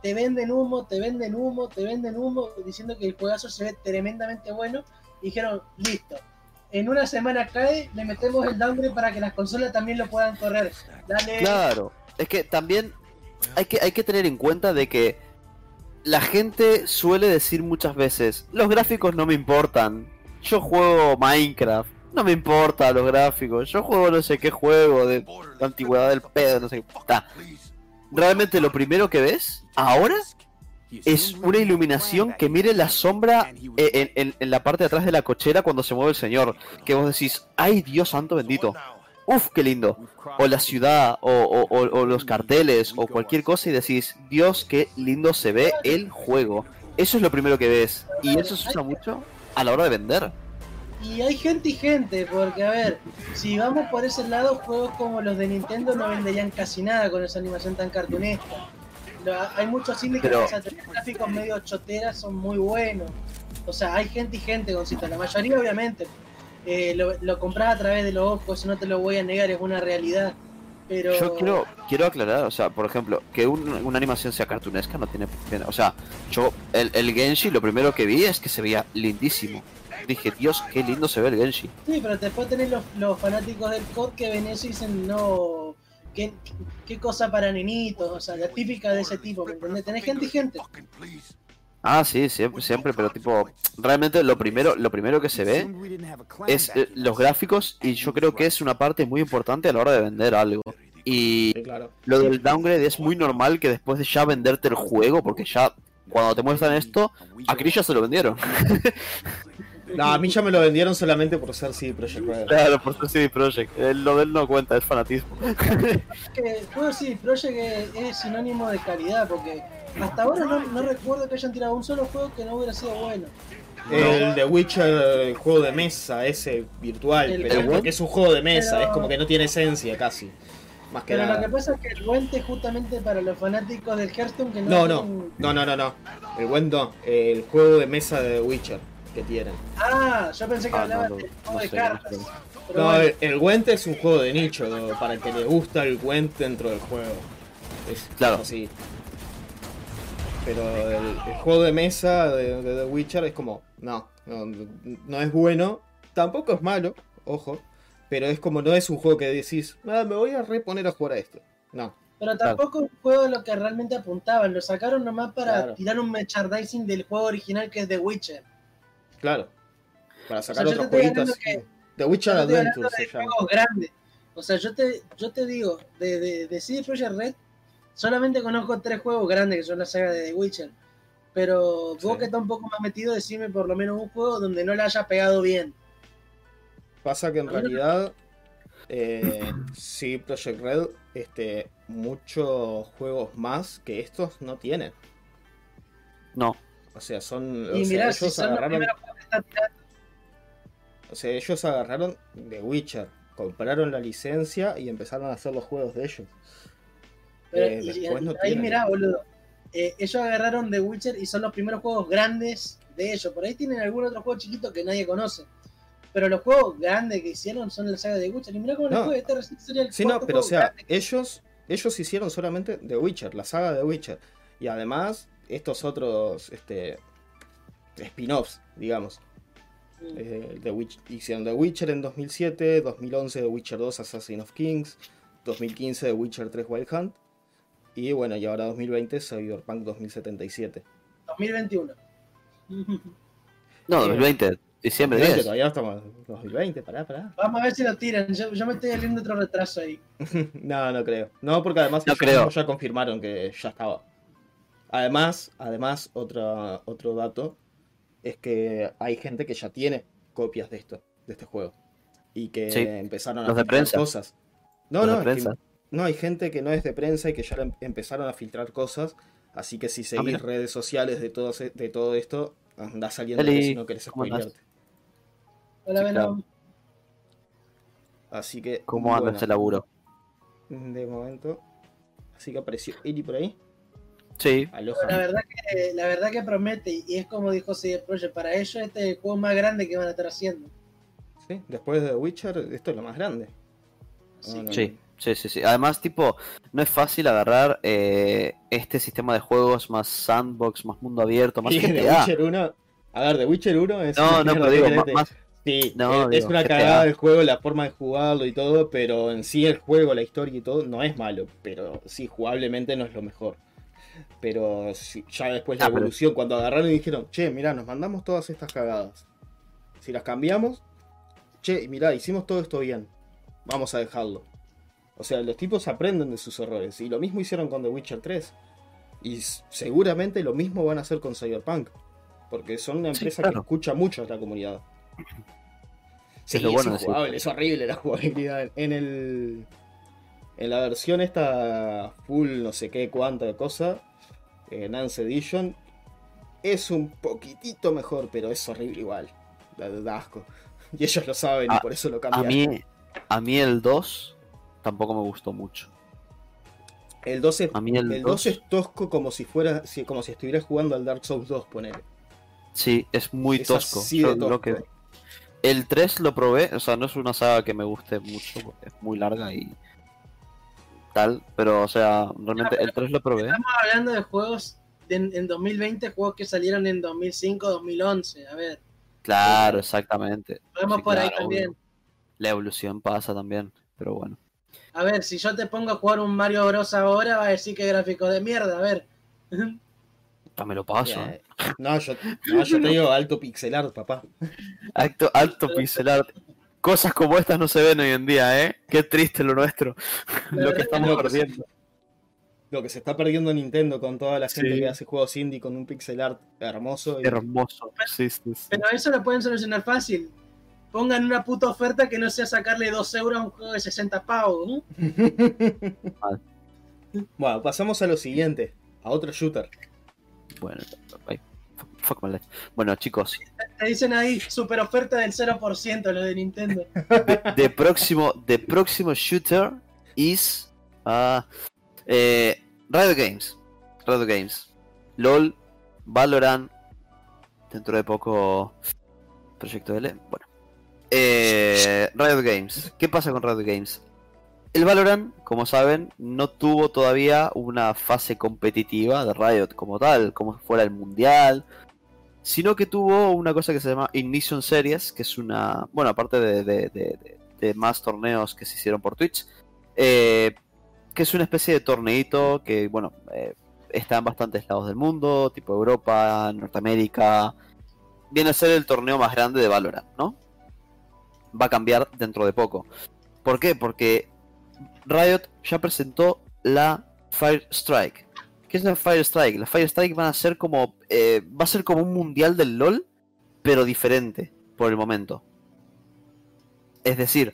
Te venden humo, te venden humo, te venden humo, diciendo que el juegazo se ve tremendamente bueno. Y dijeron, listo. En una semana cae, le metemos el downgrade para que las consolas también lo puedan correr. Dale. Claro, es que también hay que, hay que tener en cuenta de que la gente suele decir muchas veces, los gráficos no me importan, yo juego Minecraft, no me importa los gráficos, yo juego no sé qué juego de la antigüedad del pedo, no sé qué. Realmente lo primero que ves ahora es una iluminación que mire la sombra eh, en, en- la parte de atrás de la cochera cuando se mueve el señor. Que vos decís, ay Dios santo bendito. Uf, qué lindo. O la ciudad, o, o- los carteles, o cualquier cosa y decís, Dios, qué lindo se ve el juego. Eso es lo primero que ves. Y eso se usa mucho a la hora de vender. Y hay gente y gente, porque a ver, si vamos por ese lado, juegos como los de Nintendo no venderían casi nada con esa animación tan cartunesca. Hay muchos indies que Pero- tener gráficos medio choteras son muy buenos. O sea, hay gente y gente con. La mayoría, obviamente, eh, lo, lo compras a través de los ojos, no te lo voy a negar, es una realidad. Pero Yo quiero, quiero aclarar, o sea, por ejemplo, que un- una animación sea cartunesca no tiene... O sea, yo, el, el Genshi lo primero que vi es que se veía lindísimo. dije, Dios, qué lindo se ve el Genshi. Sí, pero después tenés los, los fanáticos del COD que ven eso y dicen, no, qué, qué cosa para nenitos, o sea, la típica de ese tipo, ¿me entendés? Tenés gente y gente. Ah, sí, siempre, siempre, pero tipo, realmente lo primero, lo primero que se ve es eh, los gráficos y yo creo que es una parte muy importante a la hora de vender algo. Y lo del downgrade es muy normal que después de ya venderte el juego, porque ya cuando te muestran esto, a Chris ya se lo vendieron. [LAUGHS] No, a mí ya me lo vendieron solamente por ser CD Projekt Red. Claro, por su CD Projekt. El- Lo de él no cuenta, es fanatismo. Que el juego sí, Project es, es sinónimo de calidad, porque hasta ahora no, no recuerdo que hayan tirado un solo juego que no hubiera sido bueno. El de Witcher, el juego de mesa, ese virtual, El- pero el- porque es un juego de mesa, pero- es como que no tiene esencia casi. Más que Pero lo nada. que pasa es que el Guente es justamente para los fanáticos del Hearthstone que no No, no, tienen- no, no, no, no. El no, el juego de mesa de Witcher que tienen. Ah, yo pensé que Ah, hablaba no, del no, juego no de sé, cartas. No, bueno, el, Gwent es un juego de nicho, ¿no? para el que le gusta el Gwent dentro del juego. Es Claro. así. Pero el, el juego de mesa de, de The Witcher es como, no, no, no es bueno, tampoco es malo, ojo, pero es como no es un juego que decís, ah, me voy a reponer a jugar a esto. No, pero tampoco un juego de lo que realmente apuntaban. Lo sacaron nomás para Claro. tirar un merchandising del juego original que es The Witcher. Claro. Para sacar O sea, otros jueguitos. The Witcher Adventure se llama. grandes. O sea, yo te, yo te digo, de, de, de CD Projekt Red, solamente conozco tres juegos grandes que son la saga de The Witcher. Pero vos Sí. que estás un poco más metido, decime por lo menos un juego donde no le haya pegado bien. Pasa que en realidad, eh, sí, Project Red, este, muchos juegos más que estos no tienen. No, O sea, son. Y o sea, mirá, si ellos son los agarraron. primeros tirando, O sea, ellos agarraron The Witcher, compraron la licencia y empezaron a hacer los juegos de ellos. pero- Eh, y- y después no ahí mirá, boludo. Eh, ellos agarraron The Witcher y son los primeros juegos grandes de ellos. Por ahí tienen algún otro juego chiquito que nadie conoce. Pero los juegos grandes que hicieron son la saga de The Witcher. Y mirá cómo les No. fue. Este sería el Sí, no, pero o sea, que- ellos, ellos hicieron solamente The Witcher, la saga de Witcher. Y además, estos otros este, spin-offs, digamos. Mm. Eh, The Witch- hicieron The Witcher en 2007, 2011 The Witcher 2 Assassin of Kings, 2015 The Witcher 3 Wild Hunt y bueno, y ahora 2020 Cyberpunk 2077. 2021. no, Eh, 2020, diciembre 2020, 10. todavía estamos en 2020, pará, pará. Vamos a ver si lo tiran. Yo, yo me estoy oliendo otro retraso ahí. [LAUGHS] no, no creo. No, porque además No creo. ya confirmaron que ya estaba. Además, además otro, otro dato es que hay gente que ya tiene copias de esto, de este juego. Y que Sí. empezaron a Los de filtrar prensa. cosas. No, Los de no, es que- no, hay gente que no es de prensa y que ya em- empezaron a filtrar cosas. Así que si seguís mira. redes sociales de todo, se- de todo esto, anda saliendo Eli, si no querés ¿cómo andás? spoilearte. Hola, Sí, Venom. Así que. ¿Cómo anda bueno, ese laburo? De momento. Así que apareció Eli por ahí. Sí, Aloha. La verdad que, la verdad que promete, y es como dijo CD Projekt, para ellos este es el juego más grande que van a estar haciendo. Sí, Después de The Witcher, esto es lo más grande. No, sí, sí, sí, sí. Además, tipo, no es fácil agarrar eh, este sistema de juegos más sandbox, más mundo abierto, más The GTA. Witcher 1. A ver, The Witcher 1 es. No, una no, pero digo, diferente. más, Sí, No, es, es digo, una cagada el juego, la forma de jugarlo y todo, pero en sí el juego, la historia y todo, no es malo. Pero sí, jugablemente no es lo mejor. Pero ya después la Ah, pero- evolución, cuando agarraron y dijeron, che, mirá, nos mandamos todas estas cagadas. Si las cambiamos, che, mirá, hicimos todo esto bien. Vamos a dejarlo. O sea, los tipos aprenden de sus errores. Y lo mismo hicieron con The Witcher 3. Y seguramente lo mismo van a hacer con Cyberpunk. Porque son una Sí, empresa claro. que escucha mucho a la comunidad. [CLEARS THROAT] Sí, Es lo es, bueno de sí. injugable, es horrible la jugabilidad. En el. En la versión esta full no sé qué cuánta cosa. Nance Edition. Es un poquitito mejor, pero es horrible igual. Da, da asco. [LAUGHS] Y ellos lo saben y A- por eso lo a cambiaron. mí, a mí el 2 tampoco me gustó mucho. El 2 es, A mí el el 2 2 es tosco como si fuera como si estuvieras jugando al Dark Souls 2, ponele. Sí, es muy Es tosco. Yo tosco. que- El 3 lo probé, o sea, no es una saga que me guste mucho, porque es muy larga y tal, pero o sea, realmente el 3 lo probé. Estamos hablando de juegos de- en, en 2020, juegos que salieron en 2005, 2011. A ver, Claro, exactamente. Sí, por ahí también. obvio. La evolución pasa también, pero bueno. A ver, si yo te pongo a jugar un Mario Bros ahora, va a decir que gráfico de mierda, a ver. También lo paso. Ya, ¿eh? No, yo, no, yo te digo alto pixel art, papá. Alto, alto [LAUGHS] pixel art. Cosas como estas no se ven hoy en día, ¿eh? Qué triste lo nuestro. lo que estamos perdiendo. Lo que se está perdiendo Nintendo con toda la gente Sí. que hace juegos indie con un pixel art hermoso. y- Hermoso. Sí, sí, sí. Pero eso lo pueden solucionar fácil. Pongan una puta oferta que no sea sacarle 2 euros a un juego de 60 pavos. ¿no? [LAUGHS] Bueno, pasamos a lo siguiente, a otro shooter. Bueno, ay, fuck- my life. Bueno, chicos, Te dicen ahí, super oferta del 0% lo de Nintendo. [LAUGHS] the próximo, the próximo shooter is ah, eh, Riot Games. Riot Games. LOL, Valorant, dentro de poco Proyecto L. Bueno. Eh, Riot Games. ¿Qué pasa con Riot Games? El Valorant, como saben, no tuvo todavía una fase competitiva de Riot como tal, como si fuera el Mundial, sino que tuvo una cosa que se llama Ignition Series, que es una, bueno, aparte de, de- de- más torneos que se hicieron por Twitch, eh, que es una especie de torneito que, bueno, eh, está en bastantes lados del mundo, tipo Europa, Norteamérica, viene a ser el torneo más grande de Valorant, ¿no? Va a cambiar dentro de poco. ¿Por qué? Porque Riot ya presentó la Fire Strike. ¿Qué es la Fire Strike? La Fire Strike van a ser como. eh, va a ser como un mundial del LOL, pero diferente por el momento. Es decir,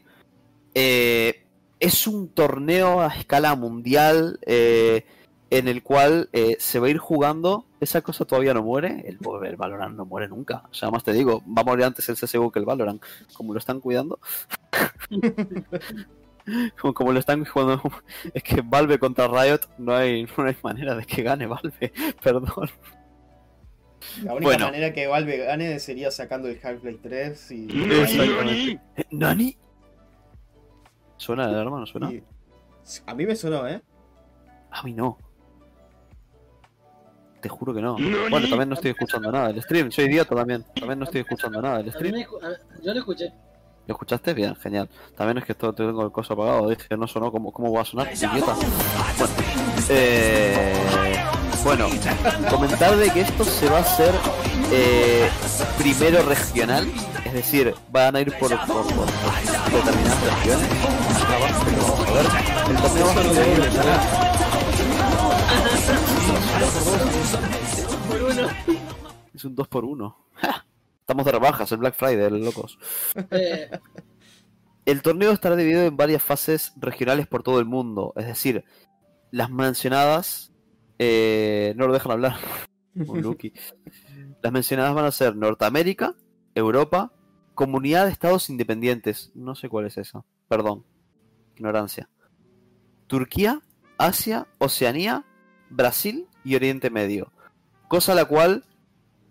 eh, es un torneo a escala mundial eh, en el cual se va a ir jugando. Esa cosa todavía no muere. El, el Valorant no muere nunca. O sea, más te digo, va a morir antes el CSGO que el Valorant. Como lo están cuidando. [LAUGHS] [LAUGHS] como, como lo están jugando. [LAUGHS] Es que Valve contra Riot no hay, [LAUGHS] no hay manera de que gane Valve. Perdón. La única Bueno. manera que Valve gane sería sacando el Half-Life 3 y, ¿Nani? ¿Suena la alarma? ¿No suena? A mí me sonó, ¿eh? A mí no. Te juro que no. Bueno, también no estoy escuchando nada del stream. Soy idiota también. También no estoy escuchando nada del A mí stream. me escu- a- yo lo escuché. ¿Lo escuchaste? Bien, genial. También es que esto tengo el coso apagado. Dije, no sonó. ¿Cómo, cómo va a sonar? Idiota. Bueno, eh, bueno, comentar de que esto se va a hacer eh, primero regional. Es decir, van a ir por, por, por- por determinadas regiones. Pero vamos a ver. El torneo va a ser. Es un 2 por 1 [LAUGHS] Estamos de rebajas, el Black Friday, locos. Eh, El torneo estará dividido en varias fases regionales por todo el mundo. Es decir, las mencionadas. eh, no lo dejan hablar. [LAUGHS] Las mencionadas van a ser Norteamérica, Europa, Comunidad de Estados Independientes. No sé cuál es esa. Perdón. Ignorancia. Turquía, Asia, Oceanía, Brasil y Oriente Medio. Cosa la cual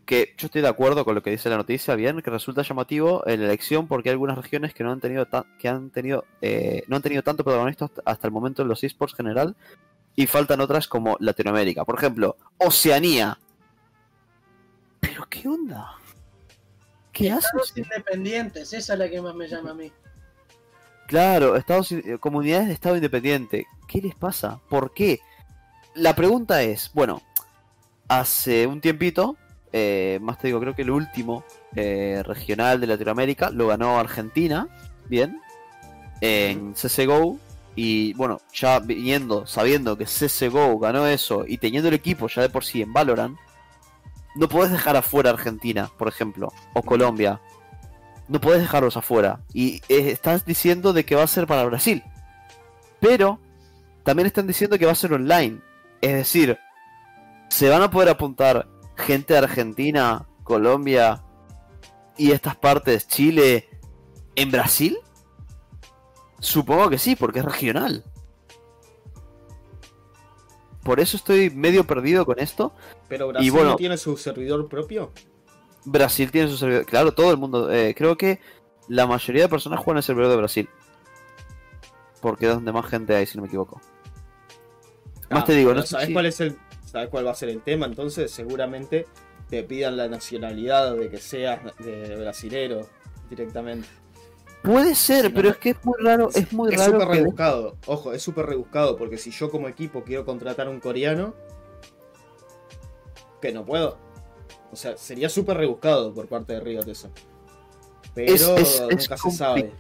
que yo estoy de acuerdo con lo que dice la noticia, bien, que resulta llamativo en la elección porque hay algunas regiones que no han tenido que han tenido eh, no han tenido tanto protagonismo hasta- el momento en los esports general y faltan otras como Latinoamérica, por ejemplo, Oceanía. Pero qué onda? ¿Qué hace? Estados independientes, esa es la que más me llama a mí. Claro, Estados, comunidades de Estado independiente. ¿Qué les pasa? ¿Por qué? La pregunta es, bueno, hace un tiempito, eh, más te digo, creo que el último eh, regional de Latinoamérica lo ganó Argentina, bien, en CSGO. Y bueno, ya viniendo, sabiendo que CSGO ganó eso y teniendo el equipo ya de por sí en Valorant, no puedes dejar afuera Argentina, por ejemplo, o Colombia, no puedes dejarlos afuera. Y eh, estás diciendo de que va a ser para Brasil. Pero también están diciendo que va a ser online. Es decir, ¿se van a poder apuntar gente de Argentina, Colombia y estas partes, Chile, en Brasil? Supongo que sí, porque es regional. Por eso estoy medio perdido con esto. Pero Brasil bueno- tiene su servidor propio. Brasil tiene su servidor. Claro, todo el mundo. eh, creo que la mayoría de personas juegan el servidor de Brasil. Porque es donde más gente hay, si no me equivoco. Más Ah, te digo, no sé ¿sabes si- cuál es el sabes cuál va a ser el tema? Entonces, seguramente te pidan la nacionalidad de que seas de brasilero directamente. Puede ser, pero no. es que es muy raro, es muy Es raro súper que rebuscado, ojo, es súper rebuscado, porque si yo como equipo quiero contratar a un coreano, que no puedo. O sea, sería súper rebuscado por parte de Riot eso. Pero Es- es- es nunca se sabe.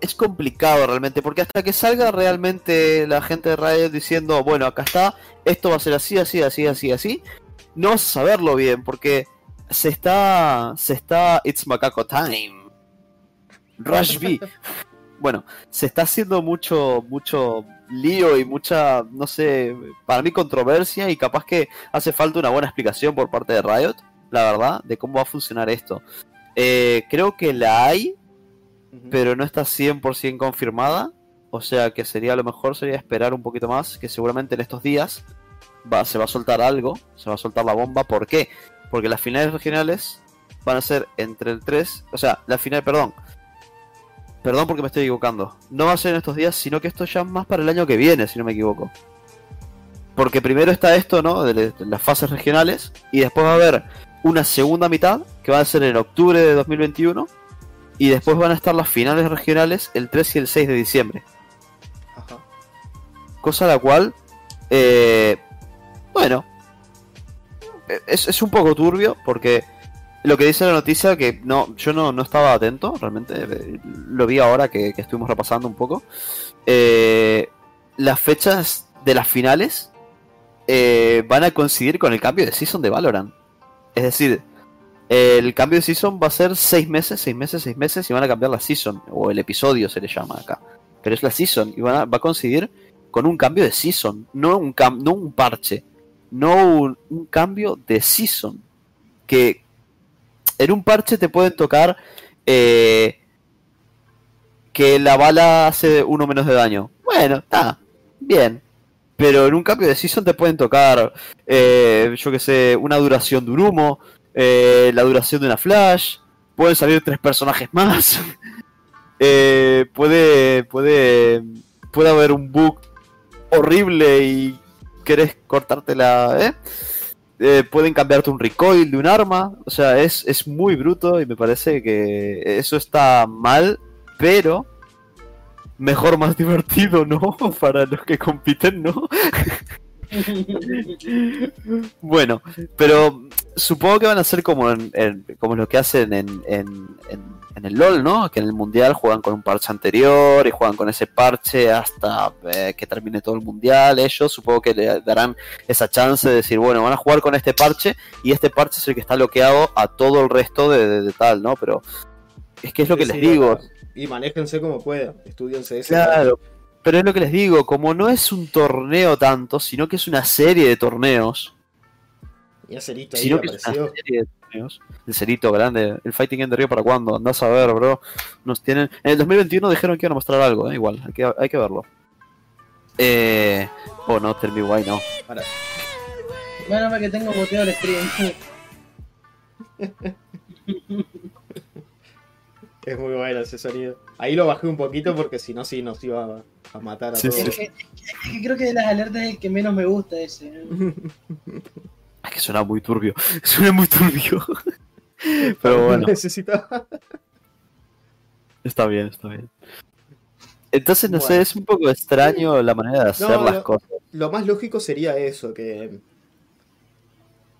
Es complicado realmente, porque hasta que salga realmente la gente de Riot diciendo, bueno, acá está, esto va a ser así, así, así, así, así, no vas a saberlo bien, porque se está, se está, it's macaco time. Rush B. [LAUGHS] Bueno, se está haciendo mucho, mucho lío y mucha, no sé, para mí controversia y capaz que hace falta una buena explicación por parte de Riot, la verdad, de cómo va a funcionar esto. Eh, creo que la hay, Pero no está 100% confirmada. O sea que sería lo mejor sería esperar un poquito más, que seguramente en estos días va, se va a soltar algo, se va a soltar la bomba. ¿Por qué? Porque las finales regionales van a ser entre el 3, o sea, la final, perdón. Perdón porque me estoy equivocando. No va a ser en estos días, sino que esto ya más para el año que viene, si no me equivoco. Porque primero está esto, ¿no? De las fases regionales. Y después va a haber una segunda mitad, que va a ser en octubre de 2021. Y después van a estar las finales regionales el 3 y el 6 de diciembre. Ajá. Cosa la cual, eh, bueno, eh, es, es un poco turbio porque lo que dice la noticia, que no yo no, no estaba atento, realmente eh, lo vi ahora que, que estuvimos repasando un poco. eh, las fechas de las finales eh, van a coincidir con el cambio de season de Valorant. Es decir, el cambio de season va a ser seis meses, seis meses, seis meses y van a cambiar la season, o el episodio se le llama acá. Pero es la season y van a- va a coincidir con un cambio de season, no un, cam- no un parche, no un, un cambio de season. Que en un parche te pueden tocar eh, que la bala hace uno menos de daño. Bueno, está bien. Pero en un cambio de season te pueden tocar, eh, yo que sé, una duración de un humo, eh, la duración de una flash, pueden salir tres personajes más. [LAUGHS] Eh, puede, puede, puede haber un bug horrible y querés cortártela, ¿eh? Eh, pueden cambiarte un recoil de un arma, o sea, es, es muy bruto y me parece que eso está mal, pero mejor más [LAUGHS] divertido, ¿no? [LAUGHS] Para los que compiten, ¿no? Bueno, pero supongo que van a ser como en, en- como lo que hacen en, en, el LOL, ¿no? Que en el Mundial juegan con un parche anterior y juegan con ese parche hasta eh, que termine todo el Mundial. Ellos supongo que le darán esa chance de decir, bueno, van a jugar con este parche y este parche es el que está bloqueado a todo el resto de, de- de tal, ¿no? Pero es que es lo que Sí, les digo. Y manéjense como puedan, estudiense eso. Claro, pero es lo que les digo, como no es un torneo tanto, sino que es una serie de torneos, Y ese listo ahí sino que es una apareció. serie de torneos, el cerito grande, el Fighting End de Río para cuándo, andás a ver, bro, nos tienen, en el 2021 dijeron que iban a mostrar algo, eh, igual, hay que, hay que verlo. Eh, oh no, Tell Me Why no. Para. Mal que tengo muteado el stream. [LAUGHS] Es muy bueno ese sonido. Ahí lo bajé un poquito porque si no, sí nos iba a, a matar a Sí, todos. Es que, es que creo que de las alertas es el que menos me gusta ese. ¿no? [LAUGHS] Es que suena muy turbio, [LAUGHS] suena muy turbio. [LAUGHS] Pero bueno. Necesitaba. Está bien, está bien. Entonces, no sé, es un poco extraño la manera de hacer No, las cosas. Lo más lógico sería eso, que,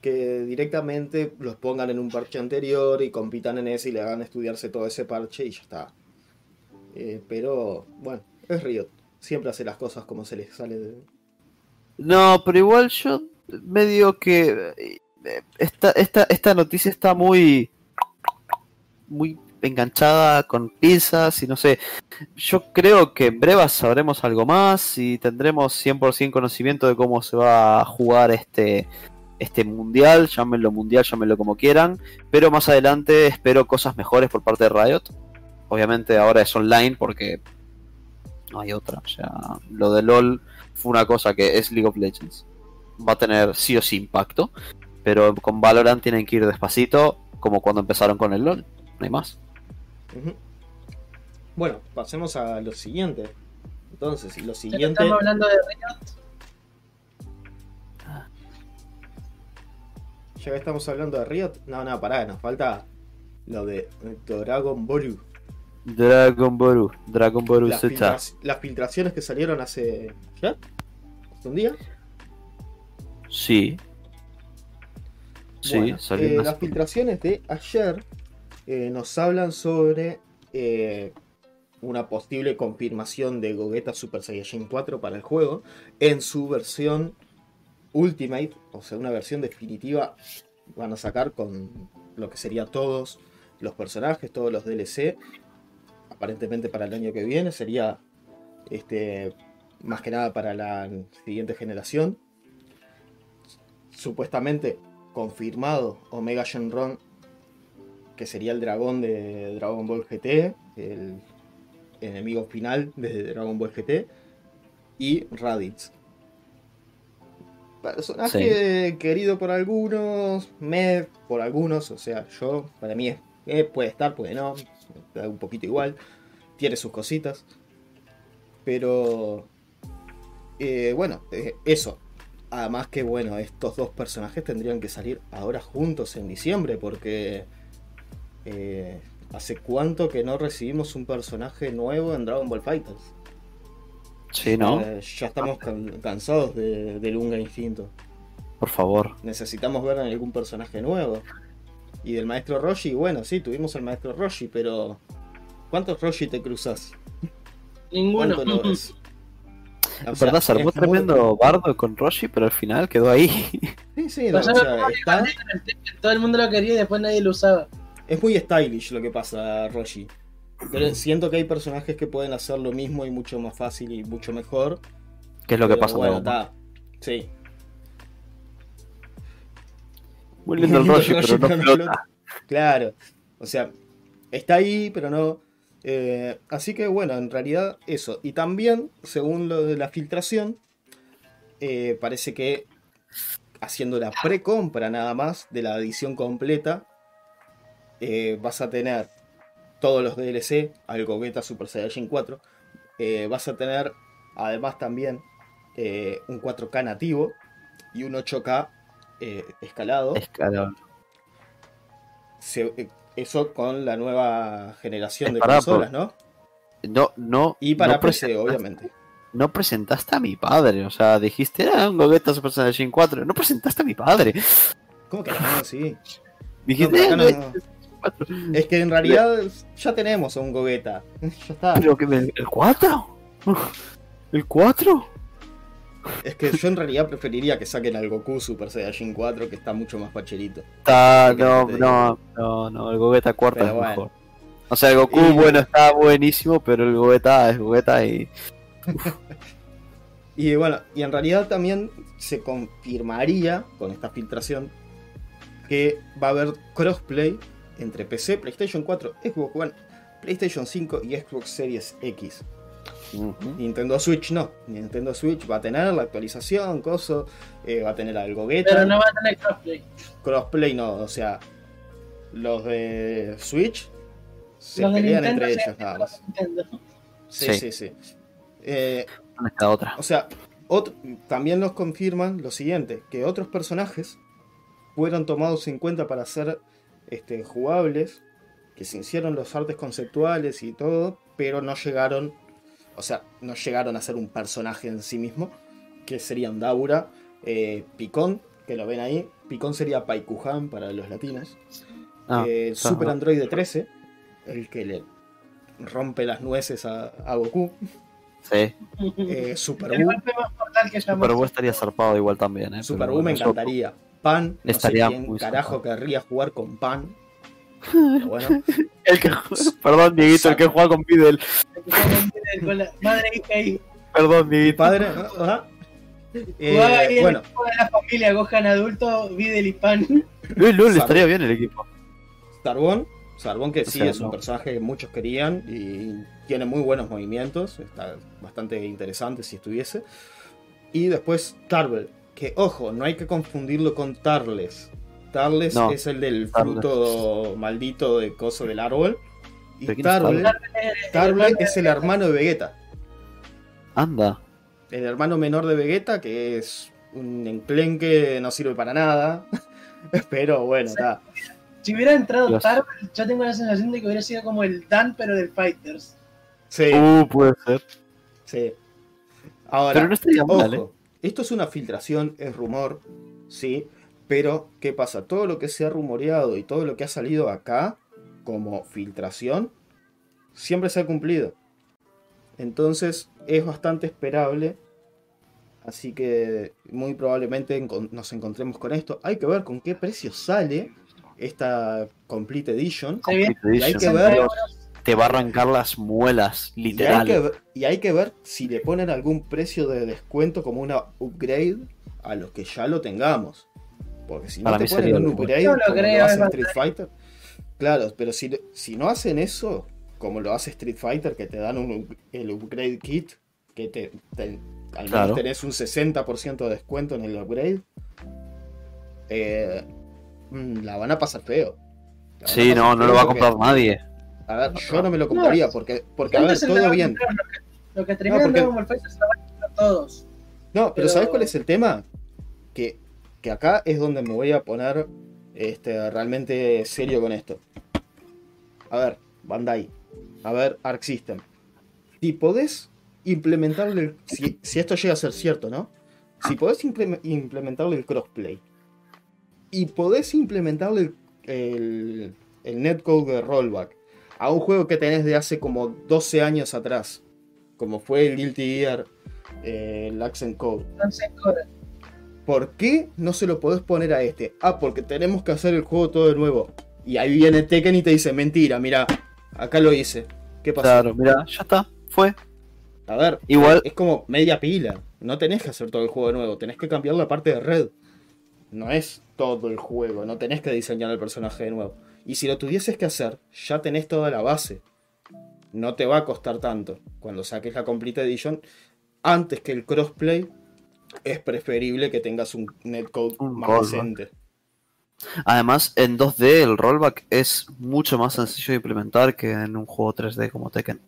que directamente los pongan en un parche anterior y compitan en ese y le hagan estudiarse todo ese parche y ya está. Eh, pero, bueno, es Riot. Siempre hace las cosas como se les sale de... No, pero igual yo medio que eh, esta, esta, esta noticia está muy muy enganchada con pinzas y no sé. Yo creo que en breve sabremos algo más y tendremos 100% conocimiento de cómo se va a jugar este este mundial, llámenlo mundial, llámenlo como quieran, pero más adelante espero cosas mejores por parte de Riot. Obviamente ahora es online porque no hay otra, o sea, lo de LoL fue una cosa que es League of Legends. Va a tener sí o sí impacto, pero con Valorant tienen que ir despacito, como cuando empezaron con el LoL, no hay más. Bueno, pasemos a lo siguiente. Entonces, y lo siguiente... estamos hablando de Riot, Ya ya que estamos hablando de Riot, no, no, pará, nos falta lo de Dragon Ball. Dragon Ball, Dragon Ball Las, filtra- las filtraciones que salieron hace. ¿Ya? ¿Hace un día? Sí. Sí, Bueno, eh, las filtraciones de ayer eh, nos hablan sobre eh, una posible confirmación de Gogeta Super Saiyajin 4 para el juego en su versión Ultimate, o sea, una versión definitiva. Van a sacar con lo que sería todos los personajes, todos los DLC. Aparentemente para el año que viene sería este más que nada para la siguiente generación. Supuestamente confirmado Omega Shenron, que sería el dragón de Dragon Ball GT, el enemigo final de Dragon Ball GT, y Raditz. Personaje querido por algunos, me por algunos, o sea, yo, para mí es, eh, puede estar, puede no, da un poquito igual, tiene sus cositas, pero eh, bueno, eh, eso, Además que bueno, estos dos personajes tendrían que salir ahora juntos en diciembre porque eh, hace cuánto que no recibimos un personaje nuevo en Dragon Ball Fighters. Sí, ¿no? Eh, ya estamos can- cansados de, de Lunga Instinto. Por favor. Necesitamos ver algún personaje nuevo. Y del maestro Roshi, bueno, sí, tuvimos al maestro Roshi, pero ¿cuántos Roshi te cruzas? Ninguno. ¿Cuánto lo [LAUGHS] ves? O sea, verdad se armó es muy- tremendo bardo con Roshi, pero al final quedó ahí. Sí, sí, no, o sea, está- Todo el mundo lo quería y después nadie lo usaba. Es muy stylish lo que pasa, Roshi. Pero siento que hay personajes que pueden hacer lo mismo y mucho más fácil y mucho mejor. ¿Qué es lo que pasa bueno. Sí. Muy lindo el [LAUGHS] Roshi, pero no flota. Claro. O sea, está ahí, pero no. Eh, así que bueno, en realidad eso. Y también, según lo de la filtración, eh, parece que haciendo la precompra nada más de la edición completa, eh, vas a tener todos los DLC al Gogeta Super Saiyajin 4. eh, vas a tener además también eh, un 4K nativo y un 8K eh, escalado. Se- eso con la nueva generación de consolas, por- ¿no? No, no. Y para no PC, obviamente. No presentaste a mi padre, o sea, dijiste era un Gogeta Super Saiyajin 4. No presentaste a mi padre. ¿Cómo que no? Sí. Dijiste, No, "Eh, acá no, Gogeta no. 4". Es que en realidad ya tenemos a un Gogeta. [LAUGHS] ya está. Pero que me... ¿El 4? [LAUGHS] ¿El 4? Es que yo en realidad preferiría que saquen al Goku Super Saiyajin 4, que está mucho más pacherito. Está, ¿Qué no, no, no, no, el Gogeta 4 Pero es bueno. mejor. O sea, el Goku, Y- bueno, está buenísimo, pero el Gogeta es Gogeta y... [LAUGHS] Y bueno, y en realidad también se confirmaría con esta filtración que va a haber crossplay entre PC, PlayStation 4, Xbox One, PlayStation 5 y Xbox Series X. Nintendo Switch no. Nintendo Switch va a tener la actualización, coso, eh, va a tener al Gogeta. Pero no va a tener crossplay. Crossplay no, o sea, los de Switch se Los pelean entre se ellos nada más. Sí, Sí. sí, sí. Eh, otra. o sea, otro- también nos confirman lo siguiente, que otros personajes fueron tomados en cuenta para ser este, jugables, que se hicieron los artes conceptuales y todo, pero no llegaron, o sea, no llegaron a ser un personaje en sí mismo, que serían Daura, eh, Picón, que lo ven ahí, Picón sería Paikuhan para los latinos, Ah, eh. Super Android 13, el que le rompe las nueces a, a Goku, Sí. eh, Super Buu, Super llamamos. Buu estaría zarpado igual también, ¿eh? Super Buu me encantaría. Pan, no Estaría sé quién muy carajo zarpado. querría jugar con Pan. [LAUGHS] Pero bueno, El que... Perdón, Dieguito, el que juega con la madre hija ahí. Perdón, mi Dieguito. padre. Ajá. Eh, Jugaba ahí bueno, el equipo de la familia Gohan adulto, Videl y Pan. Lul, Sabe. estaría bien el equipo. Sarbón. Sarbón que sí sea, es un no. personaje que muchos querían y tiene muy buenos movimientos. Está bastante interesante si estuviese. Y después Tarbell. Que ojo, no hay que confundirlo con Tarles. Tarles No, es el del Tarles. fruto maldito de coso del árbol. Y ¿Pero quién es Tarles? Tarbell es el hermano de Vegeta. Anda. el hermano menor de Vegeta, que es un enclenque, no sirve para nada. [LAUGHS] Pero bueno, está. Si hubiera entrado Dios. tarde, yo tengo la sensación de que hubiera sido como el Dan, pero del Fighters. Sí, Uh, puede ser. sí. Ahora, Pero no estaría mal, ¿eh? Esto es una filtración, es rumor, sí, pero ¿qué pasa? Todo lo que se ha rumoreado y todo lo que ha salido acá como filtración, siempre se ha cumplido. Entonces es bastante esperable, así que muy probablemente nos encontremos con esto. Hay que ver con qué precio sale esta Complete Edition. Viene Y hay que 60 ver. Te va a arrancar las muelas, Y hay, literal. que ver, y hay que ver si le ponen algún precio de descuento como una upgrade a los que ya lo tengamos. Porque si no Para te ponen un upgrade lo como creo, lo hace es Street Fighter. Claro, pero si, si no hacen eso, como lo hace Street Fighter, que te dan un, el upgrade kit, que te, te- al menos Claro. tenés un 60% de descuento en el upgrade, eh, mm, la van a pasar feo. La Sí, no, no lo va a comprar nadie. A ver, yo no me lo compraría porque, porque a ver, todo bien. Lo que, termina en porque- Dragon Ball Fighter se lo van a comprar todos. No, pero, Pero- ¿sabes cuál es el tema? Que, que acá es donde me voy a poner este, realmente serio con esto. A ver, Bandai. A ver, Arc System. Si podés implementarle, el- si, si esto llega a ser cierto, ¿no? Si podés impleme- implementarle el crossplay y podés implementarle el, el, el netcode de rollback a un juego que tenés de hace como 12 años atrás, como fue el Guilty Gear, eh, el Accent Code. ¿Por qué no se lo podés poner a este? Ah, porque tenemos que hacer el juego todo de nuevo. Y ahí viene Tekken y te dice, mentira, mira, acá lo hice. ¿Qué pasó? Claro, mira, ya está, fue. A ver, Igual- es como media pila. No tenés que hacer todo el juego de nuevo, tenés que cambiar la parte de red. No es todo el juego, no tenés que diseñar el personaje de nuevo. Y si lo tuvieses que hacer, ya tenés toda la base. No te va a costar tanto. Cuando saques la Complete Edition, antes que el crossplay, es preferible que tengas un netcode Un más rollback. decente. Además, en 2D el rollback es mucho más sencillo de implementar que en un juego 3D como Tekken.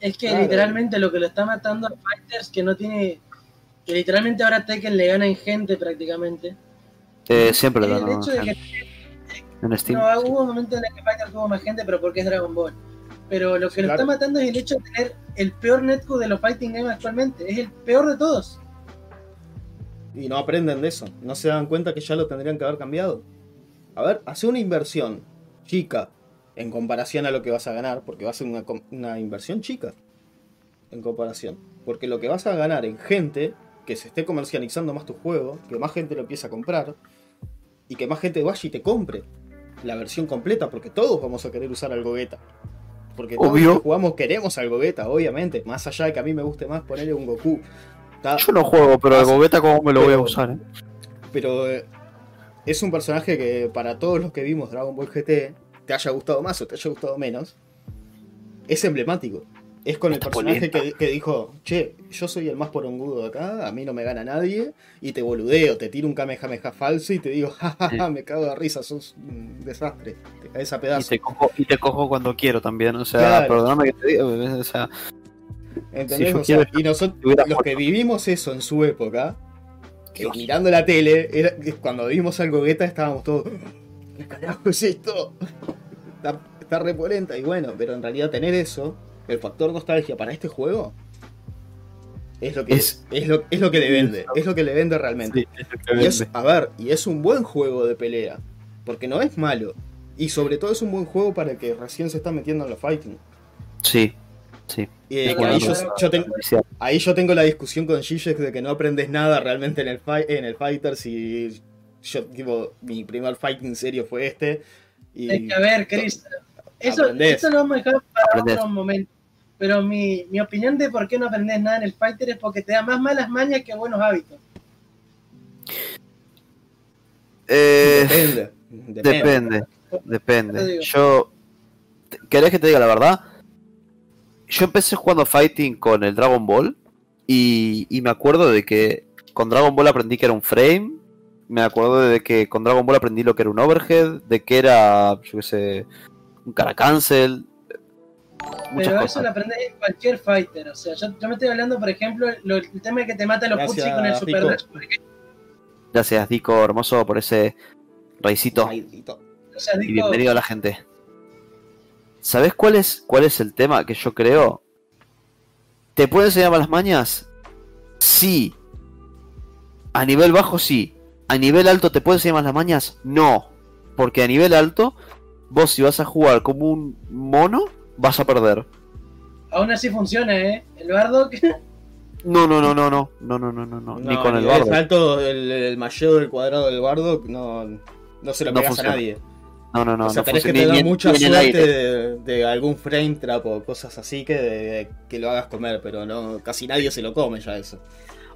es que Claro. literalmente lo que lo está matando a Fighters que no tiene. Que literalmente ahora Tekken le gana en gente prácticamente. Eh, siempre Es lo el hecho de que en Steam. no, hubo un momento en el que Fighters tuvo más gente, pero porque es Dragon Ball. Pero lo que lo está matando es el hecho de tener el peor netcode de los fighting games actualmente. Es el peor de todos. Y no aprenden de eso. No se dan cuenta que ya lo tendrían que haber cambiado. A ver, hace una inversión chica en comparación a lo que vas a ganar, porque va a ser una, una inversión chica en comparación. Porque lo que vas a ganar en gente, que se esté comercializando más tu juego, que más gente lo empiece a comprar, y que más gente vaya y te compre la versión completa, porque todos vamos a querer usar al Gogeta. Porque todos Obvio. los que jugamos queremos al Gogeta, obviamente. Más allá de que a mí me guste más ponerle un Goku. Está- Yo no juego, pero Pasa- Gogeta cómo me lo voy a usar, eh? pero eh, es un personaje que para todos los que vimos Dragon Ball GT, te haya gustado más o te haya gustado menos, es emblemático. Es con el personaje que, que dijo, che, yo soy el más porongudo de acá, a mí no me gana nadie, y te boludeo, te tiro un Kamehameha falso y te digo, jajaja, me cago de risa, sos un desastre, te caes a Y pedazos. te, cojo, y te cojo cuando quiero también, o sea, Claro. perdóname que te diga, o sea, ¿Entendés? si O sea, y nosotros, los que vivimos eso en su época, que mirando la tele, era, cuando vimos al Gogeta estábamos todos. ¿Qué carajo es esto? Está, está repolenta. Y bueno, pero en realidad tener eso, el factor nostalgia para este juego, es lo que, Es- es, lo, es lo que le vende. Es lo que le vende realmente. sí, es Y es, a ver, y es un buen juego de pelea. Porque no es malo. Y sobre todo es un buen juego para el que recién se está metiendo en los fighting. Sí, sí. Y ahí yo, tengo. Ahí yo tengo la discusión con Zizek de que no aprendes nada realmente en el, fi- en el Fighter si yo, tipo, mi primer fighting serio fue este. Y Es que a ver, Chris, eso, eso lo vamos a dejar para otro momento. Pero mi, mi opinión de por qué no aprendes nada en el Fighter es porque te da más malas mañas que buenos hábitos. Eh, depende, depende. depende. Yo, ¿querés que te diga la verdad? Yo empecé jugando fighting con el Dragon Ball y, y me acuerdo de que con Dragon Ball aprendí que era un frame, me acuerdo de que con Dragon Ball aprendí lo que era un overhead, de que era, yo qué sé, un cara cancel, muchas Pero eso lo aprendes en cualquier fighter. O sea, yo, yo me estoy hablando, por ejemplo, lo- el tema de que te mata a los Gracias, Putsi con el Super. Dash, por ejemplo. Gracias, Dico, hermoso, por ese raicito. Raidito. O sea, Y bienvenido a la gente. ¿Sabes cuál es, cuál es el tema que yo creo? ¿Te puede enseñar malas mañas? Sí. A nivel bajo, sí. A nivel alto, ¿te puede enseñar malas mañas? No. Porque a nivel alto, vos si vas a jugar como un mono, vas a perder. aún así funciona, ¿eh? El bardo que No, no, no, no, no. No, no, no, no, no. Ni con el bardo. alto, el, el malleo del cuadrado del bardo, no, no se lo No pegas a nadie. No, no, no. o sea, no tenés que tener mucha el suerte de, de algún frame trap o cosas así que, de- que lo hagas comer, pero no casi nadie se lo come ya eso.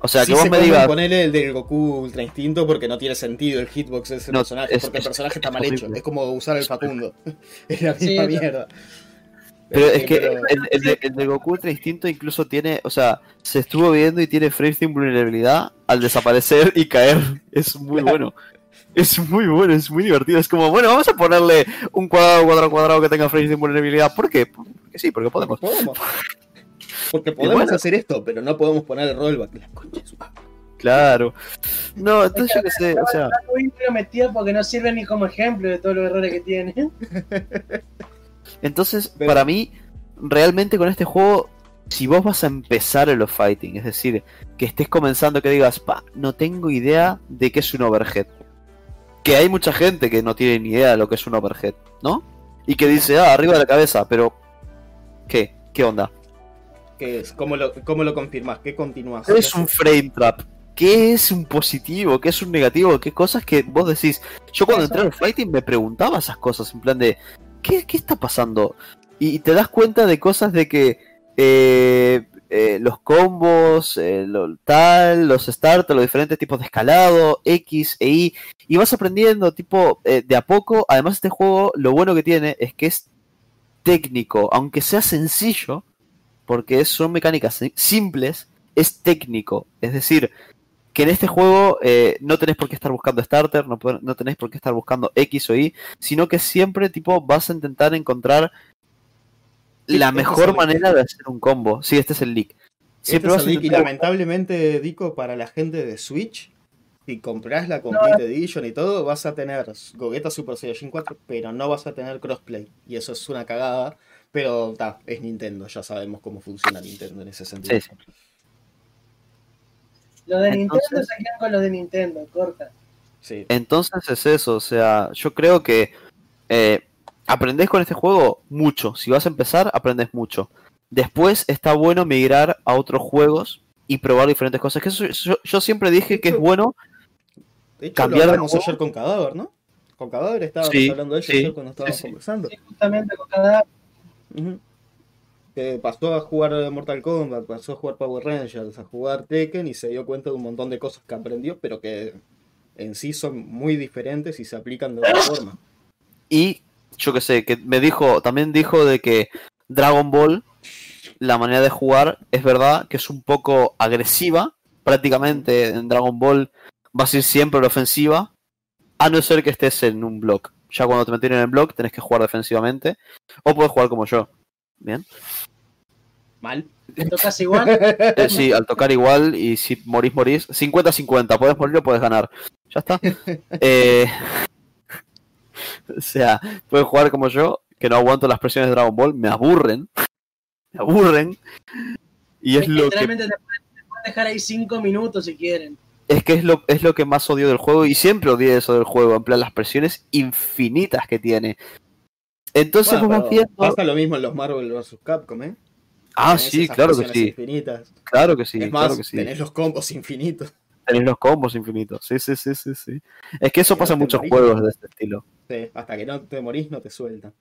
O sea, Sí que vos se me digas. ponerle el del Goku Ultra Instinto porque no tiene sentido el hitbox de ese No, personaje, es- porque el es- personaje está es mal hecho. Es como usar el Facundo. [LAUGHS] es la misma mierda. Pero Eh, es que pero- el, el de, el de Goku Ultra Instinto incluso tiene, o sea, se estuvo viendo y tiene frame sin vulnerabilidad al desaparecer y caer. Es muy bueno. Es muy bueno, es muy divertido. Es como, bueno, vamos a ponerle un cuadrado, cuadrado, cuadrado que tenga frame sin vulnerabilidad. ¿Por qué? Porque sí, porque podemos. podemos. Porque podemos bueno. hacer esto, pero no podemos poner el rollback. La concha de. Claro. No, entonces yo qué sé, o sea, lo metido porque no sirve ni como ejemplo de todos los errores que tiene. [LAUGHS] entonces Pero- para mí, realmente con este juego, si vos vas a empezar en los fighting, es decir, que estés comenzando que digas, pa, no tengo idea de qué es un overhead. Que hay mucha gente que no tiene ni idea de lo que es un overhead, ¿no? Y que dice, ah, arriba de la cabeza, pero ¿qué? ¿Qué onda? ¿Qué es? ¿Cómo lo, cómo lo confirmas? ¿Qué continúas? ¿Qué es un frame trap? ¿Qué es un positivo? ¿Qué es un negativo? ¿Qué cosas que vos decís? Yo cuando entré al fighting me preguntaba esas cosas, en plan de, ¿qué, está pasando? Y te das cuenta de cosas de que eh, eh, los combos, eh, lo, tal, los starters, los diferentes tipos de escalado, X e Y, y vas aprendiendo tipo de a poco. Además este juego lo bueno que tiene es que es técnico, aunque sea sencillo, porque son mecánicas si- simples, es técnico. Es decir, que en este juego eh, no tenés por qué estar buscando starter, no, no tenés por qué estar buscando X o Y, sino que siempre tipo vas a intentar encontrar la este es mejor manera de hacer un combo. Sí, este es el leak. Siempre Este vas es a el leak, y lamentablemente, Dico, para la gente de Switch, si compras la Complete Edition y todo, vas a tener Gogeta Super Saiyajin 4, pero no vas a tener crossplay. Y eso es una cagada. Pero ta, es Nintendo, ya sabemos cómo funciona Nintendo en ese sentido. Sí, sí. Los de Entonces- Nintendo se quedan con los de Nintendo, corta. Sí. Entonces es eso, o sea, yo creo que eh, aprendés con este juego mucho. Si vas a empezar, aprendes mucho. Después está bueno migrar a otros juegos y probar diferentes cosas. Que eso, yo, yo siempre dije que es bueno. De hecho, Cambiar lo de hablamos juego. ayer con Cadáver, ¿no? Con Cadáver estábamos Sí, hablando de ello sí, ayer cuando estábamos sí, sí. conversando. Sí, justamente con cada. Ujú. Que pasó a jugar Mortal Kombat, pasó a jugar Power Rangers, a jugar Tekken y se dio cuenta de un montón de cosas que aprendió, pero que en sí son muy diferentes y se aplican de otra forma. Y yo que sé, que me dijo, también dijo de que Dragon Ball, la manera de jugar, es verdad que es un poco agresiva. Prácticamente en Dragon Ball vas a ir siempre la ofensiva, a no ser que estés en un block. Ya cuando te meten en el block tenés que jugar defensivamente, o puedes jugar como yo. Bien. Mal. ¿Te tocas igual? [LAUGHS] Eh, sí, al tocar igual y si morís, morís. 50-50, podés morir o podés ganar. Ya está. [LAUGHS] Eh, [LAUGHS] o sea, puedes jugar como yo, que no aguanto las presiones de Dragon Ball, me aburren. Me aburren. Y es Es lo que literalmente te pueden, te pueden dejar ahí cinco minutos si quieren. es que es lo, es lo que más odio del juego y siempre odié eso del juego, en plan las presiones infinitas que tiene. Entonces Bueno, pero viendo... pasa lo mismo en los Marvel vs. Capcom, ¿eh? Ah, Tenés sí, claro que sí. infinitas. Claro que sí, es más, claro que sí. tenés los combos infinitos. Tenés los combos infinitos. Sí, sí, sí, sí, sí. Es que eso pasa en no muchos morís. juegos de este estilo. Sí, hasta que no te morís no te sueltan.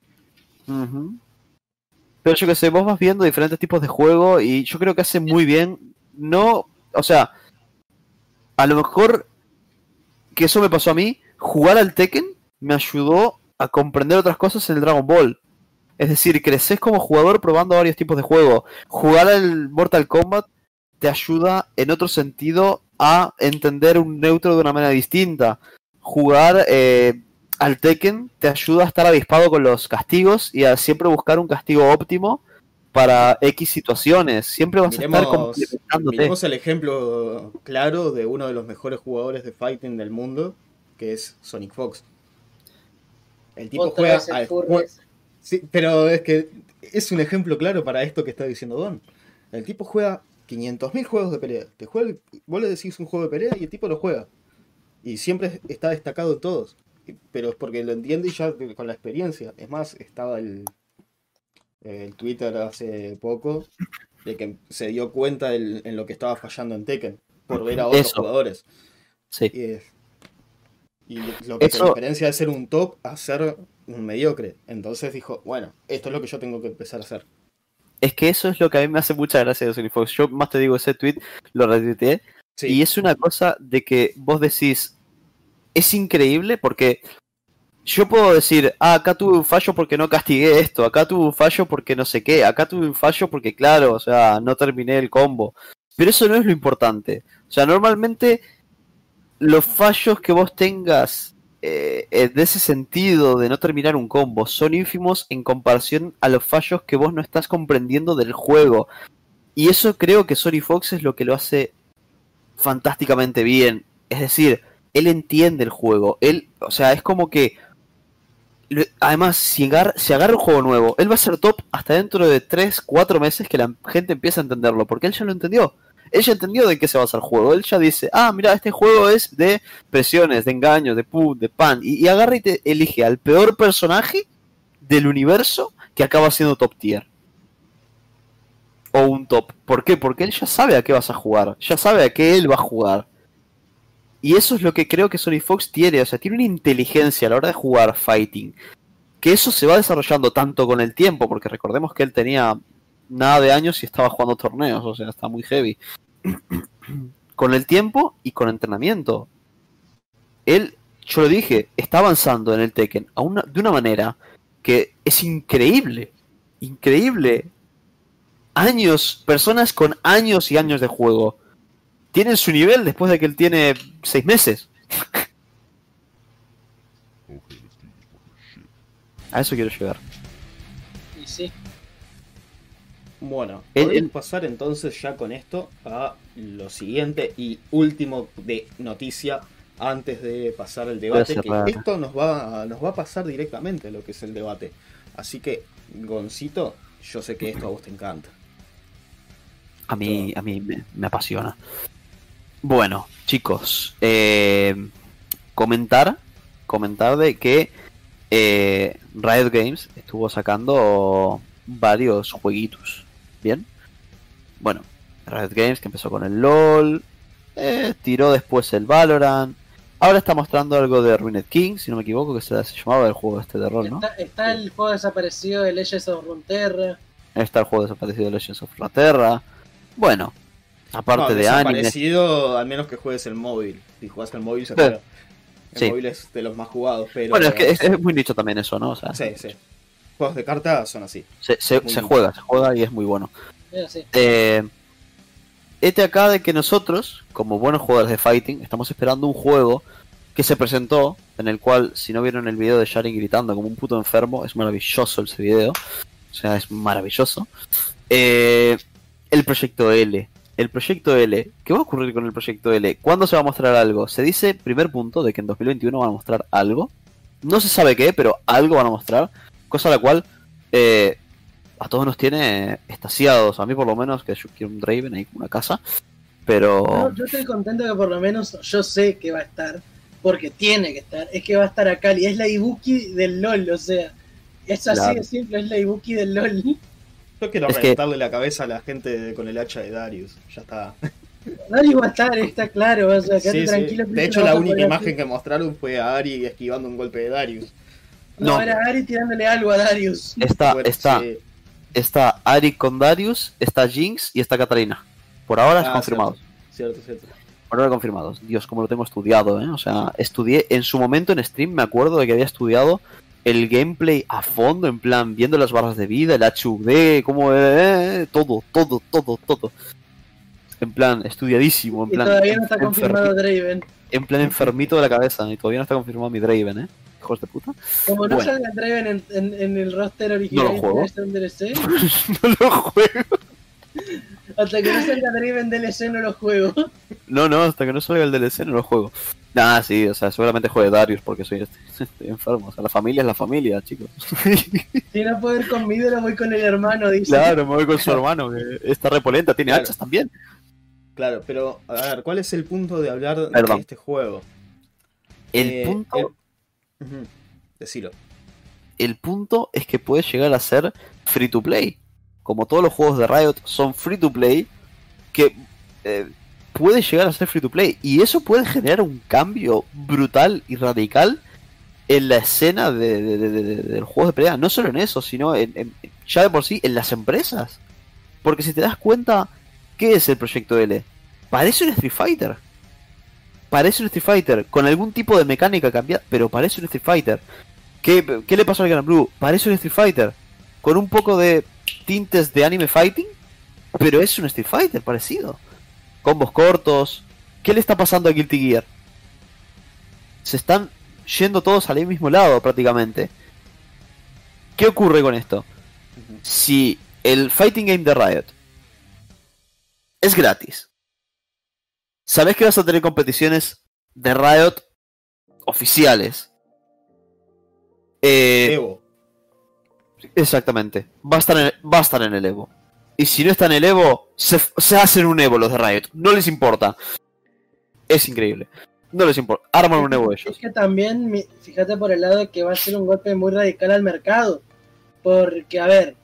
Pero yo que sé, vos vas viendo diferentes tipos de juego y yo creo que hace muy bien. No, o sea, a lo mejor que eso me pasó a mí, jugar al Tekken me ayudó a comprender otras cosas en el Dragon Ball. Es decir, creces como jugador probando varios tipos de juego. Jugar al Mortal Kombat te ayuda en otro sentido a entender un neutro de una manera distinta. Jugar eh, al Tekken te ayuda a estar avispado con los castigos y a siempre buscar un castigo óptimo para X situaciones. Siempre vas a estar complementándote. miremos el ejemplo claro de uno de los mejores jugadores de fighting del mundo, que es Sonic Fox. El tipo Otra juega al. Sí, pero es que es un ejemplo claro para esto que está diciendo Don. El tipo juega 500.000 juegos de pelea. Te juega, vos le decís un juego de pelea y el tipo lo juega. Y siempre está destacado en todos. Y- Pero es porque lo entiende ya de- con la experiencia. Es más, estaba el, el Twitter hace poco de que se dio cuenta el- en lo que estaba fallando en Tekken por ver a otros Eso. jugadores. Sí. Y, es- y lo que se Eso- diferencia de ser un top a ser un mediocre. Entonces dijo, bueno, esto es lo que yo tengo que empezar a hacer. Es que eso es lo que a mí me hace mucha gracia de Sony Fox. Yo más te digo, ese tweet lo retuiteé. Sí. Y es una cosa de que vos decís, es increíble porque yo puedo decir, ah, acá tuve un fallo porque no castigué esto, acá tuve un fallo porque no sé qué, acá tuve un fallo porque, claro, o sea, no terminé el combo. Pero eso no es lo importante. O sea, normalmente los fallos que vos tengas eh, eh, de ese sentido de no terminar un combo son ínfimos en comparación a los fallos que vos no estás comprendiendo del juego. Y eso creo que Sony Fox es lo que lo hace fantásticamente bien. Es decir, él entiende el juego. Él, o sea, es como que. Además, si agarra, si agarra un juego nuevo, él va a ser top hasta dentro de 3, 4 meses que la gente empieza a entenderlo, porque él ya lo entendió. Él ya entendió de qué se basa el juego. Él ya dice, ah, mira, este juego es de presiones, de engaños, de pu, de pan. Y, y agarra y te elige al peor personaje del universo que acaba siendo top tier. O un top. ¿Por qué? Porque él ya sabe a qué vas a jugar. Ya sabe a qué él va a jugar. Y eso es lo que creo que Sony Fox tiene. O sea, tiene una inteligencia a la hora de jugar fighting. Que eso se va desarrollando tanto con el tiempo. Porque recordemos que él tenía nada de años y estaba jugando torneos. O sea, está muy heavy. [CLEARS THROAT] con el tiempo y con entrenamiento. Él, yo lo dije, está avanzando en el Tekken a una, de una manera que es increíble. Increíble. Años, personas con años y años de juego. Tienen su nivel después de que él tiene seis meses. [LAUGHS] A eso quiero llegar. Y sí. Bueno, podemos pasar entonces ya con esto a lo siguiente y último de noticia antes de pasar al debate. Que esto nos va, nos va a pasar directamente lo que es el debate. Así que, Goncito, yo sé que esto a vos te encanta. A mí, a mí me, me apasiona. Bueno, chicos, eh, comentar, comentar de que eh, Riot Games estuvo sacando varios jueguitos, ¿bien? Bueno, Riot Games que empezó con el LOL, eh, tiró después el Valorant, ahora está mostrando algo de Ruined King, si no me equivoco, que se, se llamaba el juego este de rol, ¿no? Está, está el juego desaparecido de Legends of Runeterra. Está el juego desaparecido de Legends of Runeterra. Bueno, aparte No, de anime. desaparecido, al menos que juegues el móvil. Si jugás el móvil, se Sí. El Sí. móvil es de los más jugados, pero. Bueno, es que es, es muy nicho también eso, ¿no? O sea, Sí, sí. Juegos de cartas son así. se, se- se juega, se juega y es muy bueno. Eh, este acá de que nosotros, como buenos jugadores de fighting, estamos esperando un juego que se presentó, en el cual, si no vieron el video de Sharing gritando como un puto enfermo, es maravilloso ese video. O sea, es maravilloso. Eh, el proyecto L. El proyecto L. ¿Qué va a ocurrir con el proyecto L? ¿Cuándo se va a mostrar algo? Se dice, primer punto, de que en 2021 van a mostrar algo. No se sabe qué, pero algo van a mostrar. Cosa la cual eh, a todos nos tiene estasiados. A mí por lo menos, que yo quiero un Draven ahí con una casa. Pero... No, yo estoy contento que por lo menos yo sé que va a estar, porque tiene que estar, es que va a estar acá y es la Ibuki del LOL, o sea, es así Claro. de simple, es la Ibuki del LOL. Yo quiero Es que- la cabeza a la gente con el hacha de Darius. Ya está. Darius va a estar, está claro, o sea, Sí, sí. tranquilo. que De hecho, la a única imagen hacer- que mostraron fue a Ari esquivando un golpe de Darius. No, No. era Ari tirándole algo a Darius. Está, Bueno, está, sí. está Ari con Darius, está Jinx y está Katarina. Por ahora es Ah, confirmado. Cierto, cierto. Por ahora confirmados. Dios, como lo tengo estudiado, ¿eh? O sea, estudié en su momento en stream, me acuerdo de que había estudiado el gameplay a fondo, en plan, viendo las barras de vida, el HUD, cómo, eh, eh, todo, todo, todo, todo. En plan, estudiadísimo, en Y plan, todavía no está confirmado Draven. en plan [LAUGHS] enfermito de la cabeza, y todavía no está confirmado mi Draven, ¿eh? Hijos de puta. Como no Bueno. salga Draven en, en- en el roster original, No lo juego. de este DLC, [LAUGHS] no lo juego. hasta que no salga Draven DLC no lo juego. No, no, hasta que no salga el DLC no lo juego. Nah, sí, o sea, seguramente juegue Darius porque soy estoy, [LAUGHS] estoy enfermo. O sea, la familia es la familia, chicos. [LAUGHS] Si no puedo ir con Midora, voy con el hermano, dice. claro, me voy con su hermano, que está repolenta, tiene Claro. hachas también. Claro, pero a ver, ¿cuál es el punto de hablar de este juego? El Eh, punto el- punto es que puede llegar a ser free to play. Como todos los juegos de Riot son free to play, que eh, puede llegar a ser free to play. Y eso puede generar un cambio brutal y radical en la escena de, de, de- los juegos de pelea. No solo en eso, sino en- ya de por sí en las empresas. Porque si te das cuenta, ¿qué es el proyecto L? Parece un Street Fighter. Parece un Street Fighter, con algún tipo de mecánica cambiada, pero parece un Street Fighter. ¿Qué, qué le pasó al Gran Blue? Parece un Street Fighter. Con un poco de tintes de anime fighting. Pero es un Street Fighter parecido. Combos cortos. ¿Qué le está pasando a Guilty Gear? Se están yendo todos al mismo lado prácticamente. ¿Qué ocurre con esto? Si el fighting game de Riot es gratis. Sabes que vas a tener competiciones de Riot oficiales. Eh, Evo. Exactamente. Va a, estar en, va a estar en el Evo. Y si no está en el Evo, se, se hacen un Evo los de Riot. No les importa. Es increíble. No les importa. Arman un Evo ellos. Es que también, fíjate por el lado de que va a ser un golpe muy radical al mercado. Porque, a ver,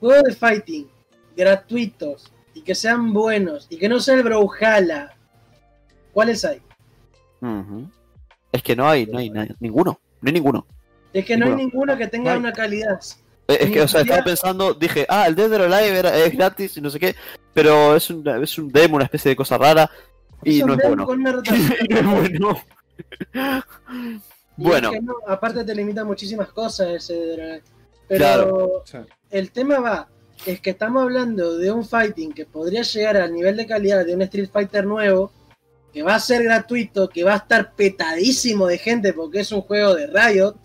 juegos de fighting gratuitos y que sean buenos y que no sea el Brawlhalla. ¿Cuáles hay? Es que no hay, no hay, no hay ninguno. No hay ninguno. Es que no hay Ninguno. que tenga No una calidad. Eh, Es que, o sea, estaba pensando, dije, ah, el Dead or Alive era, es gratis y no sé qué, pero es un, es un demo, una especie de cosa rara, y [LAUGHS] no es bueno. no es bueno. Bueno, es que no, aparte te limita muchísimas cosas ese Dragon. Pero Claro. O sea, el tema va, es que estamos hablando de un fighting que podría llegar al nivel de calidad de un Street Fighter nuevo, que va a ser gratuito, que va a estar petadísimo de gente porque es un juego de Riot,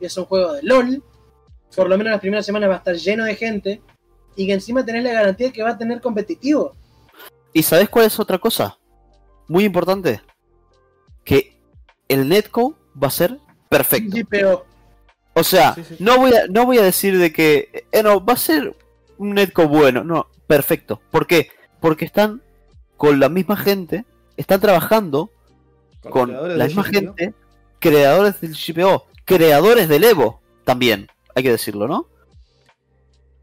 y es un juego de LOL, por lo menos las primeras semanas va a estar lleno de gente, y que encima tenés la garantía de que va a tener competitivo. ¿y sabes cuál es otra cosa? Muy importante. Que el netcode va a ser perfecto. GPO. O sea, Sí, sí. no voy a, no voy a decir de que eh, no, va a ser un netcode bueno, no, perfecto. ¿Por qué? Porque están con la misma gente, están trabajando con la misma GPO. gente, creadores del GPO, creadores del Evo, también, hay que decirlo, ¿no?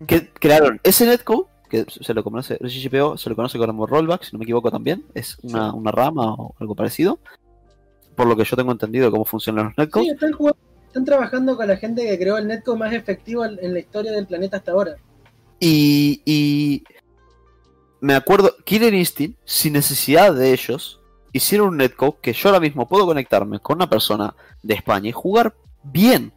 Que crearon ese netcode, que se lo conoce, el GPO se lo conoce como rollback, si no me equivoco también, es una, una rama o algo parecido, por lo que yo tengo entendido de cómo funcionan los netcodes. Sí, están, jugando- están trabajando con la gente que creó el netcode más efectivo en en la historia del planeta hasta ahora. Y, y me acuerdo, Killer Instinct, sin necesidad de ellos, hicieron un netcode que yo ahora mismo puedo conectarme con una persona de España y jugar bien.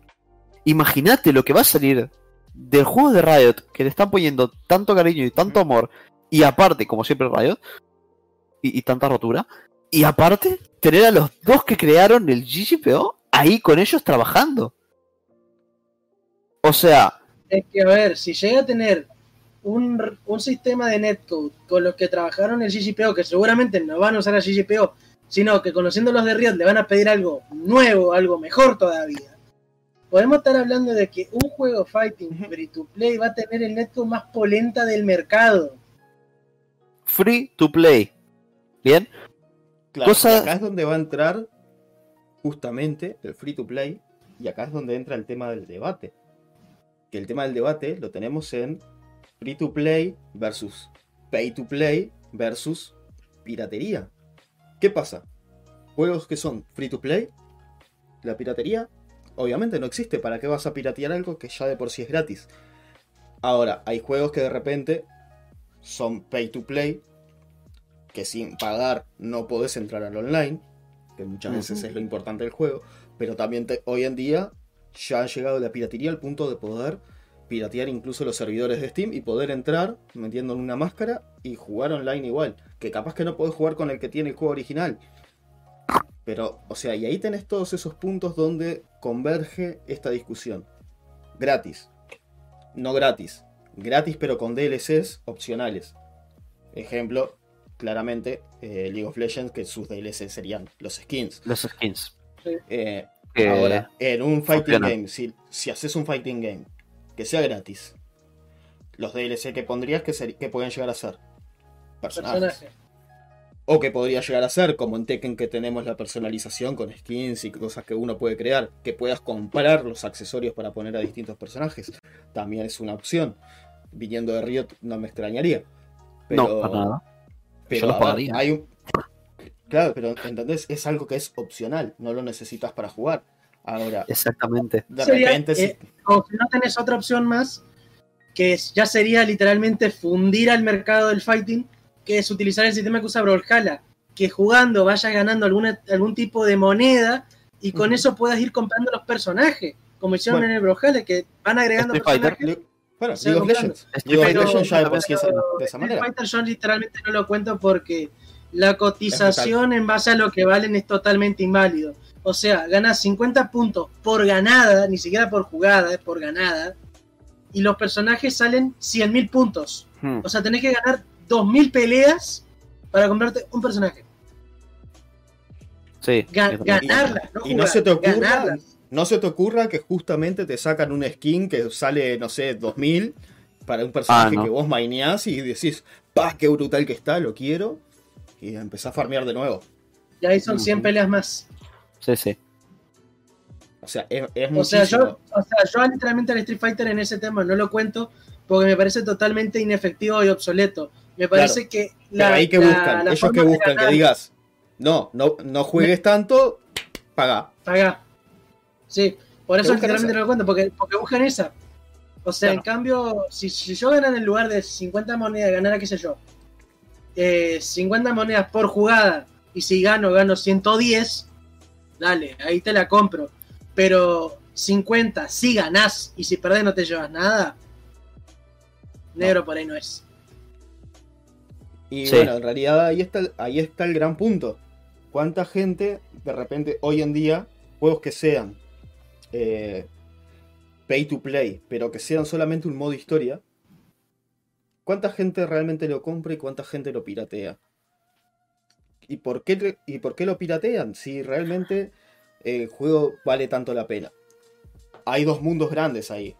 Imagínate lo que va a salir del juego de Riot, que le están poniendo tanto cariño y tanto amor, y aparte, como siempre Riot, y, y tanta rotura, y aparte, tener a los dos que crearon el GGPO ahí con ellos trabajando. O sea, Es que, a ver, si llega a tener un, un sistema de netcode con los que trabajaron el GGPO, que seguramente no van a usar el GGPO, sino que conociendo los de Riot le van a pedir algo nuevo, algo mejor todavía. Podemos estar hablando de que un juego fighting free to play va a tener el netcode más polenta del mercado. free to play. ¿Bien? Claro, Cosa- acá es donde va a entrar justamente el free to play y acá es donde entra el tema del debate. Que el tema del debate lo tenemos en free to play versus pay to play versus piratería. ¿Qué pasa? Juegos que son free to play, la piratería obviamente no existe. ¿Para qué vas a piratear algo que ya de por sí es gratis? Ahora, hay juegos que de repente son pay to play, que sin pagar no podés entrar al online, que muchas veces es lo importante del juego, pero también te- hoy en día ya ha llegado la piratería al punto de poder piratear incluso los servidores de Steam y poder entrar metiendo en una máscara y jugar online igual, que capaz que no podés jugar con el que tiene el juego original, Pero, o sea, y ahí tenés todos esos puntos donde converge esta discusión. Gratis. No gratis. Gratis pero con DLCs opcionales. Ejemplo, claramente, eh, League of Legends, que sus DLCs serían los skins. Los skins. Eh, ahora, en un fighting opcional. game, si, si haces un fighting game que sea gratis, los DLC que pondrías que, seri- que pueden llegar a ser personajes. Personaje. O que podría llegar a ser, como en Tekken que tenemos la personalización con skins y cosas que uno puede crear, que puedas comprar los accesorios para poner a distintos personajes. También es una opción. Viniendo de Riot no me extrañaría. Pero, No, para nada. pero Yo pagaría. hay un- Claro, pero ¿entendés? Es algo que es opcional, no lo necesitas para jugar. Ahora, Exactamente. de Sería, repente si- eh, o si no tenés otra opción más, que es- ya sería literalmente fundir al mercado del fighting, que es utilizar el sistema que usa Brawlhalla, que jugando vayas ganando alguna, algún tipo de moneda y con eso puedas ir comprando los personajes, como hicieron Bueno. en el Brawlhalla, que van agregando Street Fighter. personajes. Le- Bueno, League of. Legends. Street League of Fighter. Legends ya de sí esa Street manera. Fighter yo literalmente no lo cuento porque la cotización en base a lo que valen es totalmente inválido. O sea, ganas 50 puntos por ganada, ni siquiera por jugada, es por ganada. Y los personajes salen 100.000 puntos. Hmm. O sea, tenés que ganar 2.000 peleas para comprarte un personaje. Sí. Ga- ganarla, no Y no se te ocurra, ganarla. no se te ocurra que justamente te sacan un skin que sale, no sé, 2000 para un personaje Ah, no. que vos maineás y decís, pa, qué brutal que está, lo quiero. Y empezás a farmear de nuevo. Y ahí son 100 Ujú. peleas más. Sí, sí. O sea, es, es O sea, yo, o sea, yo literalmente al Street Fighter en ese tema no lo cuento porque me parece totalmente inefectivo y obsoleto. Me parece que Pero ahí que la- buscan, la ellos que buscan, que digas, no, no, no juegues tanto, paga. Paga. Sí, por eso literalmente no lo cuento, porque, porque buscan esa. O sea, Claro. en cambio, si, si yo ganara en lugar de 50 monedas, ganara, qué sé yo, eh, 50 monedas por jugada, y si gano, gano 110, dale, ahí te la compro. Pero 50, si ganás, y si perdés no te llevas nada, negro por ahí no es. Y Sí. bueno, en realidad ahí está, el- ahí está el gran punto. ¿Cuánta gente de repente hoy en día, juegos que sean eh, pay to play, pero que sean solamente un modo historia, cuánta gente realmente lo compra y cuánta gente lo piratea? ¿Y por qué, y por qué lo piratean? Si realmente el juego vale tanto la pena. Hay dos mundos grandes ahí.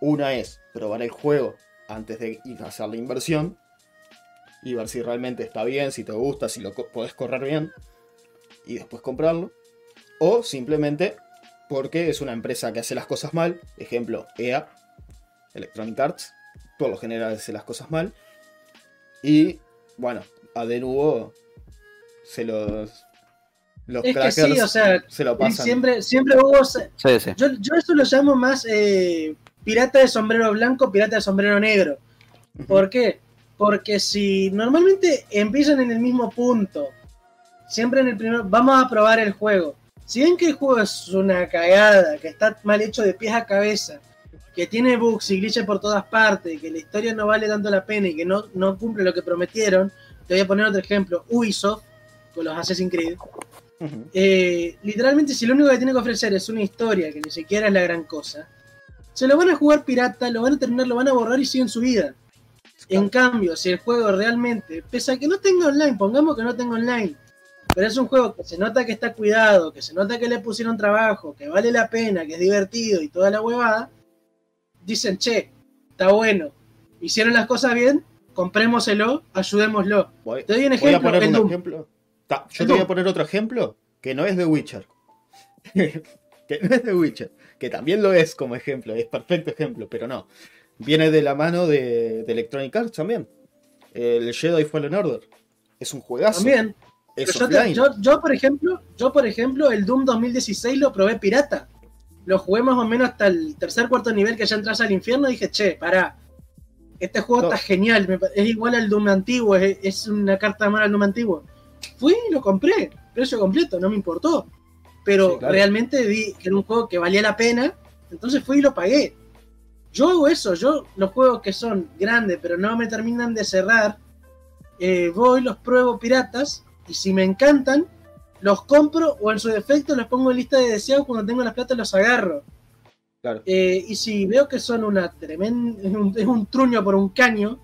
Una es probar el juego antes de hacer la inversión y ver si realmente está bien, si te gusta, si lo podés correr bien y después comprarlo. O simplemente porque es una empresa que hace las cosas mal. Ejemplo, EA, Electronic Arts, por lo general hace las cosas mal. Y bueno, a de nuevo se los. Los Es que sí, o sea, se lo Y pasan. siempre, siempre hubo. se- Sí, sí. Yo, yo eso lo llamo más eh, pirata de sombrero blanco, pirata de sombrero negro. ¿Por qué? Porque si normalmente empiezan en el mismo punto, siempre en el primero, vamos a probar el juego. Si ven que el juego es una cagada, que está mal hecho de pies a cabeza, que tiene bugs y glitches por todas partes, que la historia no vale tanto la pena y que no, no cumple lo que prometieron, te voy a poner otro ejemplo, Ubisoft, con los Assassin's Creed. Eh, literalmente, si lo único que tiene que ofrecer es una historia que ni siquiera es la gran cosa, se lo van a jugar pirata, lo van a terminar, lo van a borrar y siguen su vida. En cambio, si el juego realmente, pese a que no tenga online, pongamos que no tenga online, pero es un juego que se nota que está cuidado, que se nota que le pusieron trabajo, que vale la pena, que es divertido y toda la huevada, dicen, che, está bueno, hicieron las cosas bien, comprémoselo, ayudémoslo. Voy, Te doy un voy a ejemplo, poner el un Doom. ejemplo. Ta, yo te voy a poner otro ejemplo que no es de Witcher. [LAUGHS] que no es de Witcher. Que también lo es como ejemplo, es perfecto ejemplo, pero no. Viene de la mano de, de Electronic Arts también. El Jedi Fallen Order. Es un juegazo. También. Es yo, te- offline. yo, yo, por ejemplo, yo, por ejemplo, el Doom 2016 lo probé pirata. Lo jugué más o menos hasta el tercer cuarto nivel que ya entras al infierno y dije, che, pará. Este juego No. está genial, es igual al Doom antiguo, es, es una carta de mano al Doom antiguo. Fui y lo compré, precio completo, no me importó. Pero Sí, claro. realmente vi que era un juego que valía la pena, entonces fui y lo pagué. Yo hago eso, yo los juegos que son grandes pero no me terminan de cerrar, eh, voy, los pruebo piratas y si me encantan, los compro o en su defecto los pongo en lista de deseados cuando tengo las plata los agarro. Claro. Eh, y si veo que son una tremenda, es [LAUGHS] un, es un truño por un caño,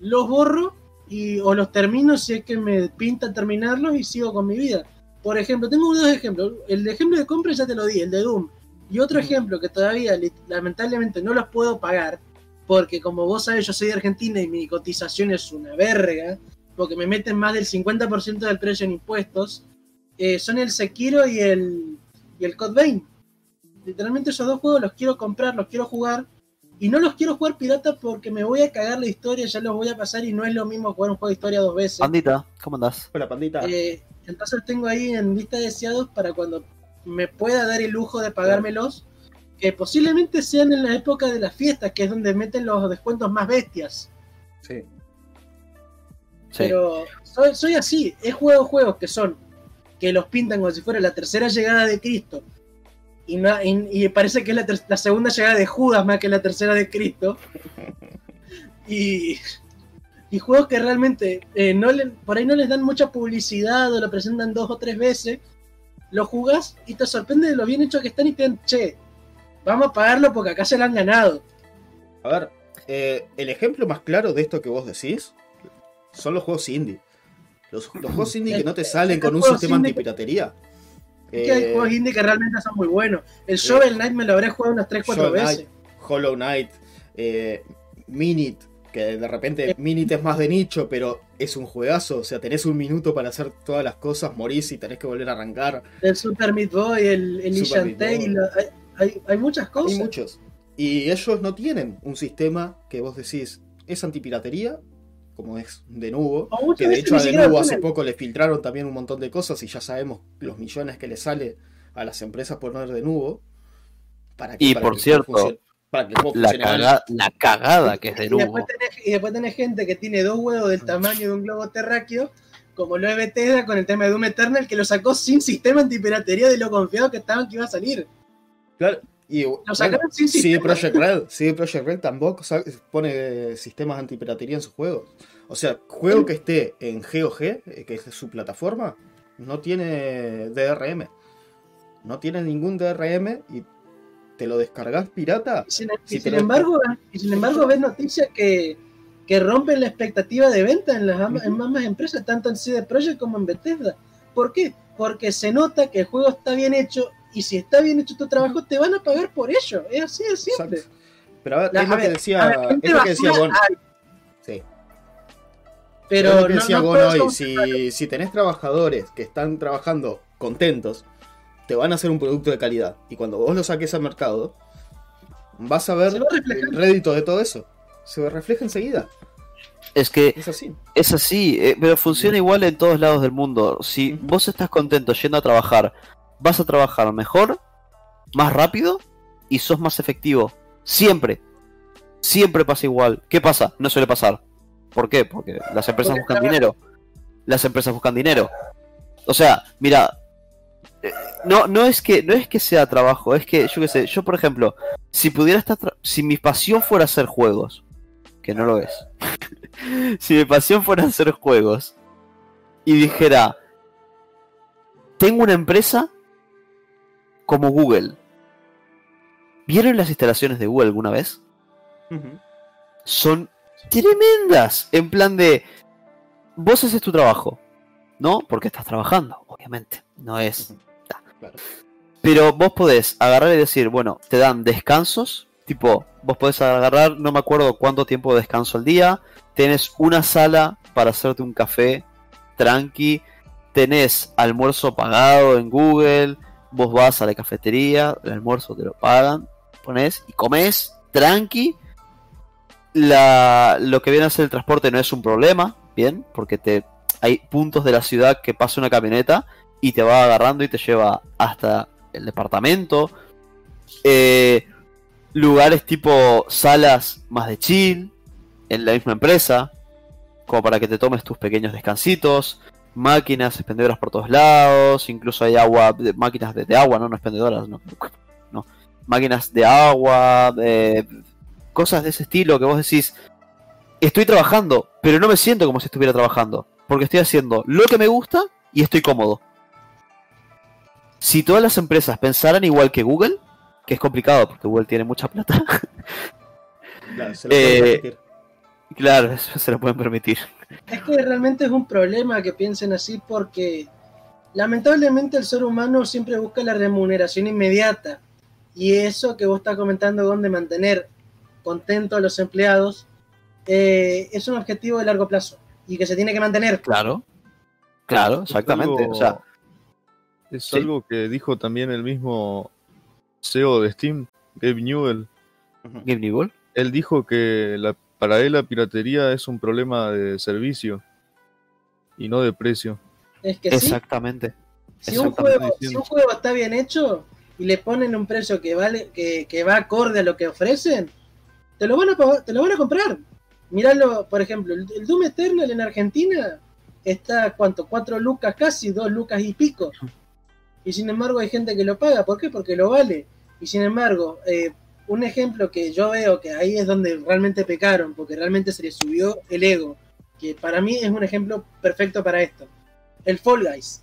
los borro y, o los termino si es que me pinta terminarlos y sigo con mi vida. Por ejemplo, tengo dos ejemplos. El ejemplo de compra ya te lo di, el de Doom. Y otro ejemplo que todavía lamentablemente no los puedo pagar, porque como vos sabés, yo soy de Argentina y mi cotización es una verga, porque me meten más del 50% del precio en impuestos, eh, son el Sekiro y el, y el Code Vein. Literalmente esos dos juegos los quiero comprar, los quiero jugar, y no los quiero jugar pirata porque me voy a cagar la historia, ya los voy a pasar y no es lo mismo jugar un juego de historia dos veces. Pandita, ¿cómo andás? Hola, pandita. Eh, entonces tengo ahí en lista de deseados para cuando me pueda dar el lujo de pagármelos, que posiblemente sean en la época de las fiestas, que es donde meten los descuentos más bestias. Sí. Sí. Pero soy, soy así, he jugado juegos que son, que los pintan como si fuera la tercera llegada de Cristo. Y, no- y- y parece que es la, ter- la segunda llegada de Judas más que la tercera de Cristo. [LAUGHS] Y, y juegos que realmente eh, no le- por ahí no les dan mucha publicidad o lo presentan dos o tres veces. Lo jugás y te sorprende de lo bien hecho que están y te dan, che, vamos a pagarlo porque acá se lo han ganado. A ver, eh, el ejemplo más claro de esto que vos decís son los juegos indie. Los, los juegos indie que no te [LAUGHS] salen con un sistema antipiratería. Es que hay Eh, juegos indie que realmente son muy buenos. El Shovel Knight me lo habré jugado unas 3-4 Shovel veces. Hollow Knight, eh, Minit, que de Eh. repente Minit es más de nicho, pero es un juegazo. O sea, tenés un minuto para hacer todas las cosas, morís y tenés que volver a arrancar. El Super Meat Boy, el, el Meat Boy. Hay, hay, hay muchas cosas. Hay muchos. Y ellos no tienen un sistema que vos decís es antipiratería, como es de Nubo. Que de hecho a Denuvo lo hace poco le filtraron también un montón de cosas y ya sabemos los millones que le sale a las empresas por poner Denuvo. Para que, Y para por que cierto, funcione- para que La, caga- la cagada que es de Y después, nuevo. tenés, y después tenés gente que tiene dos huevos del tamaño de un globo terráqueo, como lo es Bethesda con el tema de Doom Eternal, que lo sacó sin sistema antipiratería de lo confiado que estaban que iba a salir. Claro, y bueno, sacaron sin CD. Projekt Red, CD Projekt Red tampoco pone sistemas antipiratería en sus juegos. O sea, juego que esté en GOG, eh, que es su plataforma, no tiene DRM. No tiene ningún DRM y te lo descargas pirata. Y sin, Si y te sin lo- embargo, y sin embargo, ves noticias que, que rompen la expectativa de venta en las en ambas empresas, tanto en CD Projekt como en Bethesda. ¿Por qué? Porque se nota que el juego está bien hecho y si está bien hecho tu trabajo, te van a pagar por ello. Es así de simple. Exacto. Pero a ver, La- es lo que decía, a ver, gente es lo que decía basura Gon. Sí. pero es lo que decía no Gon todos hoy. Si, si tenés trabajadores que están trabajando contentos, te van a hacer un producto de calidad. Y cuando vos lo saques al mercado, vas a ver el rédito de todo eso. Se refleja enseguida. Es que Es así. es así, eh, pero funciona igual en todos lados del mundo. Si vos estás contento yendo a trabajar, vas a trabajar mejor, más rápido y sos más efectivo. Siempre. Siempre pasa igual. ¿Qué pasa? No suele pasar. ¿Por qué? Porque las empresas Porque buscan dinero. Las empresas buscan dinero. O sea, mira, eh, no, no es que no es que sea trabajo, es que yo qué sé, yo por ejemplo, si pudiera estar si mi pasión fuera hacer juegos, que no lo es. [LAUGHS] si mi pasión fuera hacer juegos y dijera, tengo una empresa como Google. ¿Vieron las instalaciones de Google alguna vez? Son tremendas. En plan de, vos haces tu trabajo, ¿no? Porque estás trabajando, obviamente. No es... Claro. Pero vos podés agarrar y decir, bueno, te dan descansos, tipo, vos podés agarrar, no me acuerdo cuánto tiempo de descanso al día, tenés una sala para hacerte un café tranqui, tenés almuerzo pagado en Google, vos vas a la cafetería, el almuerzo te lo pagan, pones y comes tranqui. La, lo que viene a ser el transporte no es un problema, bien, porque te hay puntos de la ciudad que pasa una camioneta y te va agarrando y te lleva hasta el departamento. Eh, lugares tipo salas más de chill en la misma empresa, como para que te tomes tus pequeños descansitos. Máquinas expendedoras por todos lados, incluso hay agua, de- máquinas de, de agua, no, no expendedoras, no, [LAUGHS] no. Máquinas de agua, de cosas de ese estilo que vos decís, estoy trabajando, pero no me siento como si estuviera trabajando, porque estoy haciendo lo que me gusta y estoy cómodo. Si todas las empresas pensaran igual que Google, que es complicado porque Google tiene mucha plata, Claro, se lo pueden [LAUGHS] Eh, permitir. claro, [LAUGHS] se lo pueden permitir. Es que realmente es un problema que piensen así porque lamentablemente el ser humano siempre busca la remuneración inmediata. Y eso que vos estás comentando, Gon, de mantener contentos a los empleados, eh, es un objetivo de largo plazo y que se tiene que mantener. Claro. Claro, Es exactamente. algo- O sea, Es Sí. algo que dijo también el mismo CEO de Steam, Gabe Newell. Gabe Newell. Él dijo que la, para él la piratería es un problema de servicio y no de precio. Es que sí, Exactamente. si un, juego, si un juego está bien hecho y le ponen un precio que vale que, que va acorde a lo que ofrecen, te lo van a, pagar- te lo van a comprar. Miralo, por ejemplo, el, el Doom Eternal en Argentina está, ¿cuánto? Cuatro lucas casi, dos lucas y pico. Y sin embargo hay gente que lo paga. ¿Por qué? Porque lo vale. Y sin embargo, eh, un ejemplo que yo veo que ahí es donde realmente pecaron, porque realmente se les subió el ego, que para mí es un ejemplo perfecto para esto. El Fall Guys.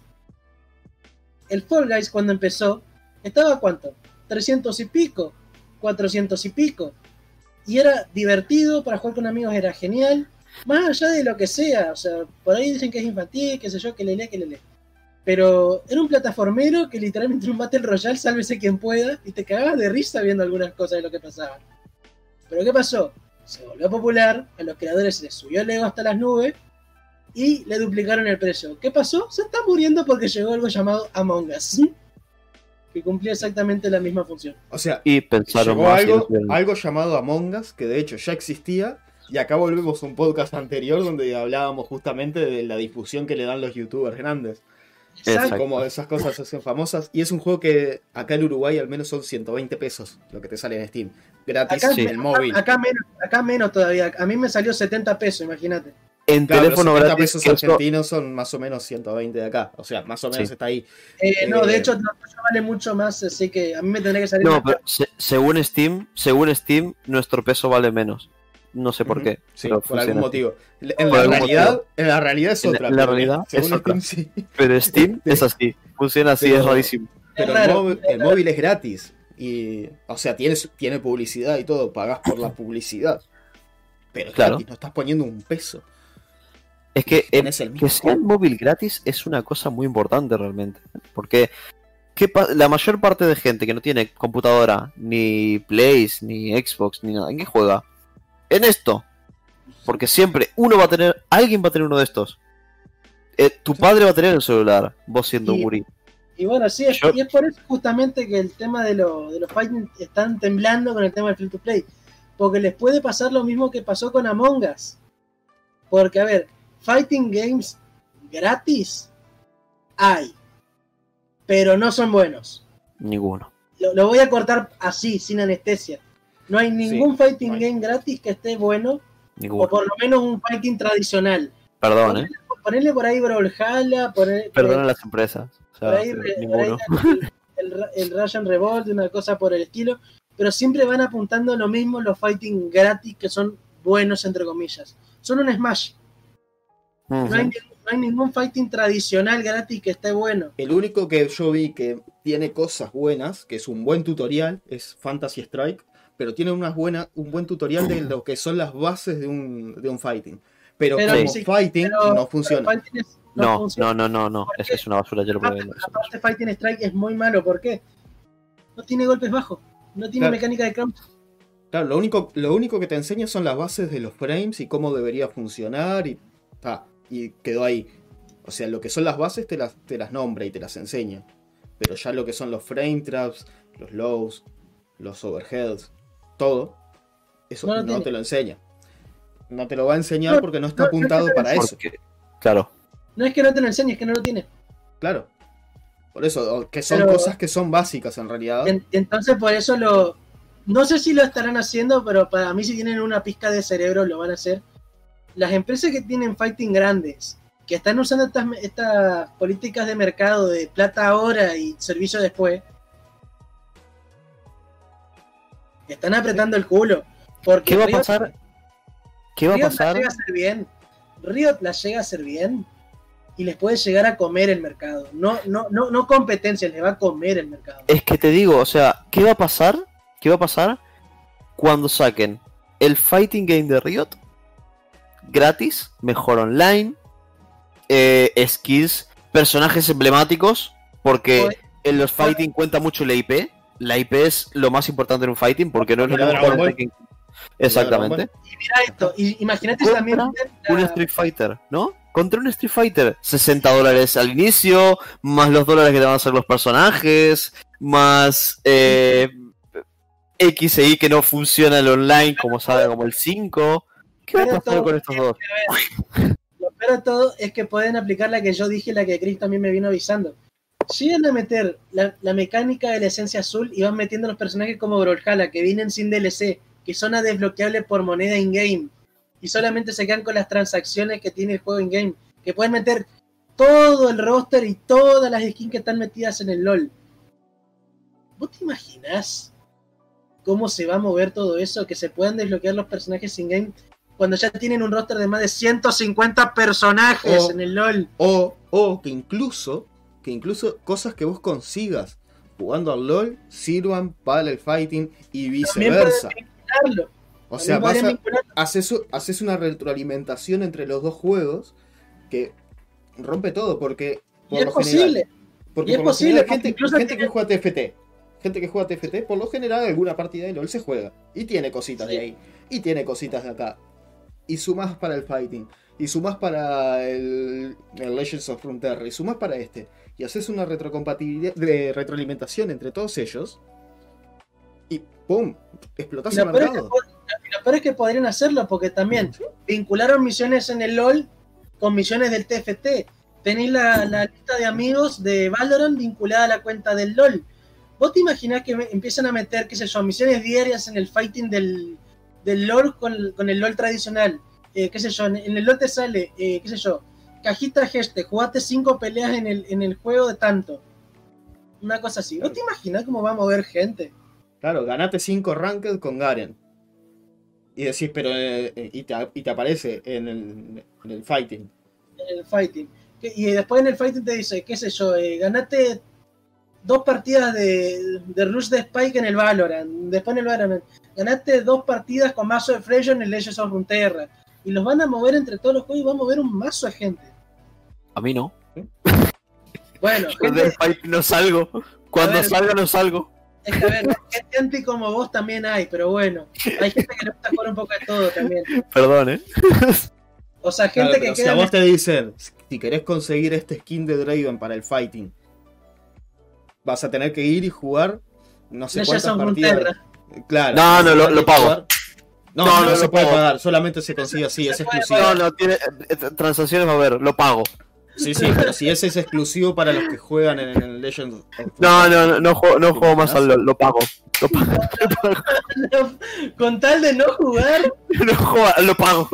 El Fall Guys cuando empezó, estaba cuánto? 300 y pico, 400 y pico. Y era divertido para jugar con amigos, era genial. Más allá de lo que sea, o sea, por ahí dicen que es infantil, qué sé yo, que le lee, que le lee. Pero era un plataformero que literalmente era un Battle Royale, sálvese quien pueda, y te cagabas de risa viendo algunas cosas de lo que pasaba. Pero ¿qué pasó? Se volvió popular, a los creadores se les subió el ego hasta las nubes y le duplicaron el precio. ¿Qué pasó? Se está muriendo porque llegó algo llamado Among Us, que cumplía exactamente la misma función. O sea, Y pensaron llegó más algo, algo llamado Among Us, que de hecho ya existía. Y acá volvemos a un podcast anterior donde hablábamos justamente de la difusión que le dan los youtubers grandes. Exacto. Como esas cosas se hacen famosas. Y es un juego que acá en Uruguay al menos son 120 pesos lo que te sale en Steam. Gratis Acá, Sí. en el móvil. acá menos, acá menos todavía. A mí me salió 70 pesos, imagínate. En Claro, los teléfono 70 gratis. pesos eso- argentinos son más o menos 120 de acá. O sea, más o menos Sí. está ahí. Eh, no, Eh, de hecho, no, vale mucho más, así que a mí me tendría que salir. No, pero se- según Steam, según Steam, nuestro peso vale menos. No sé por qué. Sí, pero por algún funciona motivo. En la, algún realidad, motivo. en la realidad es otra. en la pero realidad según es otra. Steam, sí. Pero Steam [LAUGHS] es así. Funciona así, Pero- es rarísimo. Pero el, móvil, es el raro. móvil es gratis. Y, o sea, tiene, publicidad y todo. Pagás por la publicidad. Pero es Claro. gratis, no estás poniendo un peso. Es que, en- Tenés el mismo que sea el móvil gratis es una cosa muy importante realmente. Porque ¿qué pa- la mayor parte de gente que no tiene computadora, ni Plays, ni Xbox, ni nada, ¿en qué juega? En esto. Porque siempre uno va a tener, alguien va a tener uno de estos. Eh, tu padre va a tener el celular, vos siendo un gurí. Y bueno, sí, es, Yo- y es por eso justamente que el tema de, lo- de los fighting están temblando con el tema del free to play. Porque les puede pasar lo mismo que pasó con Among Us. Porque, a ver, fighting games gratis hay. Pero no son buenos. Ninguno. Lo, lo voy a cortar así, sin anestesia. No hay ningún fighting no hay. game gratis que esté bueno. O por lo menos un fighting tradicional. Perdón, eh. Ponerle por ahí Brawlhalla, poner, Perdón a las empresas. O por ahí, por el, el, el Russian Revolt, una cosa por el estilo, pero siempre van apuntando a lo mismo los fighting gratis que son buenos entre comillas. Son un Smash. No hay, no hay ningún fighting tradicional gratis que esté bueno. El único que yo vi que tiene cosas buenas, que es un buen tutorial, es Fantasy Strike. Pero tiene unas buena, un buen tutorial de lo que son las bases de un, de un fighting. Pero, Pero como sí, fighting Pero- no funciona. pero fighting es- No, funciona. no, no, no, no. Esa es una basura, yo lo probé. Aparte, Fighting Strike es muy malo, ¿por qué? No tiene golpes bajos, no tiene Claro. mecánica de crouch. Claro, lo único, lo único que te enseña son las bases de los frames y cómo debería funcionar y, ta, y quedó ahí. O sea, lo que son las bases te las, te las nombra y te las enseña. Pero ya lo que son los frame traps, los lows, los overheads, todo, eso No te lo enseña. No te lo va a enseñar No, porque no está no es que apuntado para eso. Porque, claro. No es que no te lo enseñe, es que no lo tiene. Claro. Por eso, que son Pero- cosas que son básicas en realidad. En- entonces por eso lo... No sé si lo estarán haciendo, pero para mí si tienen una pizca de cerebro lo van a hacer. Las empresas que tienen fighting grandes, que están usando estas, estas políticas de mercado de plata ahora y servicio después, están apretando el culo. Porque ¿Qué va a pasar? ¿Qué va a Riot la pasar? llega a hacer bien. Riot la llega a hacer bien. y les puede llegar a comer el mercado. No, no, no, no competencia, les va a comer el mercado. Es que te digo, o sea, ¿qué va a pasar? ¿Qué va a pasar cuando saquen el fighting game de Riot gratis, mejor online, eh, skills, personajes emblemáticos? Porque en los fighting cuenta mucho la IP. La IP es lo más importante en un fighting porque no es lo mismo. Tekken. Exactamente. Y mira esto, y imagínate también la- un Street Fighter, ¿no? Contra un Street Fighter, 60 dólares al inicio, más los dólares que te van a hacer los personajes, más eh, X e Y que no funciona el online como sabe, como el 5. ¿Qué va a pasar todo con estos dos? Lo peor de todo es que pueden aplicar la que yo dije, la que Chris también me vino avisando. Llegan a meter la, la mecánica de la esencia azul y van metiendo los personajes como Brawlhalla, que vienen sin DLC, que son a desbloqueables por moneda in-game, y solamente se quedan con las transacciones que tiene el juego in-game, que pueden meter todo el roster y todas las skins que están metidas en el LOL. ¿Vos te imaginás cómo se va a mover todo eso? Que se puedan desbloquear los personajes in-game cuando ya tienen un roster de más de 150 personajes en el LOL. O, o que incluso, que incluso cosas que vos consigas jugando al LOL sirvan para el fighting y viceversa. O sea, vas a- haces, haces una retroalimentación entre los dos juegos que rompe todo porque Y por es lo posible. general, porque Y es por posible, general gente, incluso gente que juega TFT, gente que juega TFT, por lo general alguna partida de LOL se juega y tiene cositas Sí. de ahí y tiene cositas de acá y sumas para el fighting y sumas para el, el Legends of Frontera y sumas para este y haces una retrocompatibilidad de retroalimentación entre todos ellos y ¡pum! explotás Y el mercado. lo peor es que podrían hacerlo porque también vincularon misiones en el LOL con misiones del TFT. Tenéis la, la lista de amigos de Valorant vinculada a la cuenta del LOL. ¿Vos te imaginás que me- empiezan a meter, qué sé yo, misiones diarias en el fighting del, del LOL con, con el LOL tradicional? Eh, qué sé yo, en, en el LOL te sale, eh, qué sé yo, cajita geste, jugaste cinco peleas en el, en el juego de tanto. Una cosa así. ¿Vos te imaginás cómo va a mover gente? Claro, ganate 5 ranked con Garen. Y decís, pero. eh, eh, y, te, y te aparece en el, en el fighting. en el fighting. Y después en el fighting te dice, qué sé yo, eh, ganate dos partidas de, de Rush de Spike en el Valorant. Después en el Valorant, ganaste dos partidas con mazo de Freya en el Legends of Runeterra. Y los van a mover entre todos los juegos y va a mover un mazo de gente. A mí no. Bueno, gente, el fight no salgo. Cuando ver. salga no salgo. es que a ver, gente anti como vos también hay, pero bueno, hay gente que le gusta jugar un poco de todo también. Perdón, eh. O sea, Claro, gente pero que si queda a vos te dicen, si querés conseguir este skin de Draven para el fighting, vas a tener que ir y jugar no sé Legends cuántas partidas. Claro. No, no, lo- pago. No, No, no, no se puede pagar, solamente se consigue así, es Se exclusivo. No, no, tiene eh, transacciones, va a ver, lo pago. Sí, sí, pero si ese es exclusivo para los que juegan en el Legends of No, no, no, no juego, no juego más al LOL, lo pago. Lo pago, [LAUGHS] Con tal de no jugar, [LAUGHS] no juego, lo pago.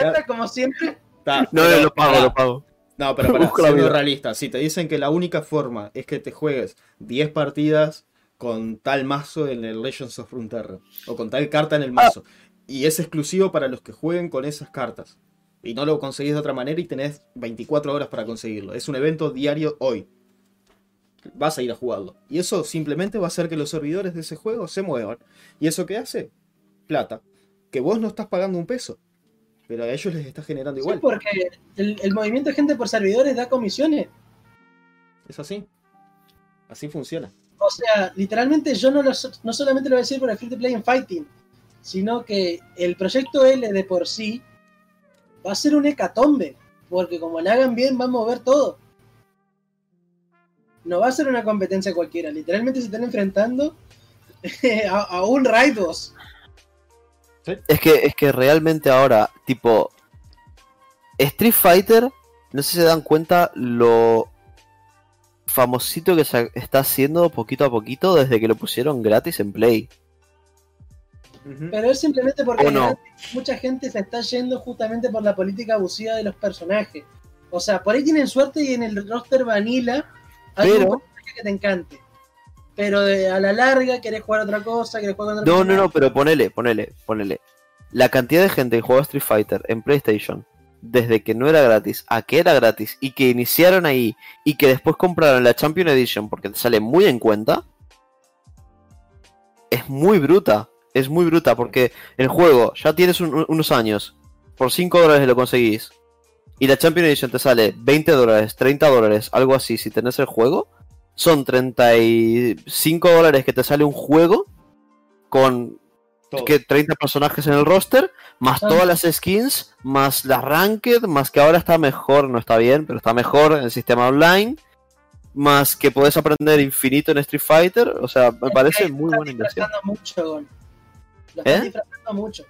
no como siempre, No, pero- lo pago, lo pago. No, pero para Busco siendo realista, si te dicen que la única forma es que te juegues 10 partidas con tal mazo en el Legends of Frontera o con tal carta en el mazo y es exclusivo para los que jueguen con esas cartas y no lo conseguís de otra manera y tenés 24 horas para conseguirlo. Es un evento diario hoy. Vas a ir a jugarlo. Y eso simplemente va a hacer que los servidores de ese juego se muevan. ¿Y eso qué hace? Plata. Que vos no estás pagando un peso. Pero a ellos les está generando Sí, igual. porque el, el movimiento de gente por servidores da comisiones. Es así. Así funciona. O sea, literalmente yo no, lo, no solamente lo voy a decir por el free to play en fighting, sino que el proyecto L de por sí va a ser un hecatombe. Porque como le hagan bien, va a mover todo. No va a ser una competencia cualquiera. Literalmente se están enfrentando [LAUGHS] a, a un Raid boss. Es que, es que realmente ahora, tipo, Street Fighter, no sé si se dan cuenta lo famosito que se está haciendo poquito a poquito desde que lo pusieron gratis en Play. Pero es simplemente porque mucha gente se está yendo justamente por la política abusiva de los personajes. O sea, por ahí tienen suerte y en el roster vanilla hay Pero- un personaje que te encante. Pero de- a la larga querés jugar otra cosa, querés jugar otro No, no, no, pero ponele, ponele, ponele. La cantidad de gente que juega Street Fighter en PlayStation desde que no era gratis a que era gratis y que iniciaron ahí y que después compraron la Champion Edition porque te sale muy en cuenta, es muy bruta. Es muy bruta porque el juego ya tienes un- unos años, por 5 dólares lo conseguís y la Champion Edition te sale 20 dólares, 30 dólares, algo así si tenés el juego. Son 35 dólares que te sale un juego con que 30 personajes en el roster, más Ah. todas las skins, más las ranked, más que ahora está mejor, no está bien, pero está mejor en el sistema online, más que podés aprender infinito en Street Fighter, o sea, me parece muy buena inversión. mucho, Lo ¿Eh? estás disfrazando mucho.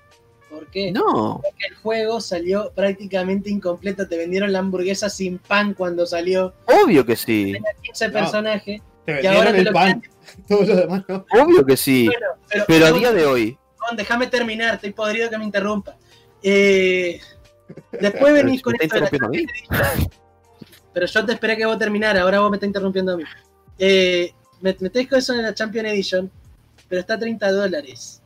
¿Por qué? No, Porque el juego salió prácticamente incompleto. Te vendieron la hamburguesa sin pan cuando salió. obvio que sí, Tenía 15 No. personajes. Te Y ahora te el lo pan. [LAUGHS] Todo lo demás no. obvio que sí, Bueno, pero, pero a día de hoy, déjame terminar. Estoy podrido que me interrumpa. Eh, después venís [LAUGHS] con esto de la. [LAUGHS] Pero yo te esperé que vos terminara. Ahora vos me estás interrumpiendo a mí. Eh, me con eso en la Champion Edition. Pero está a 30 dólares.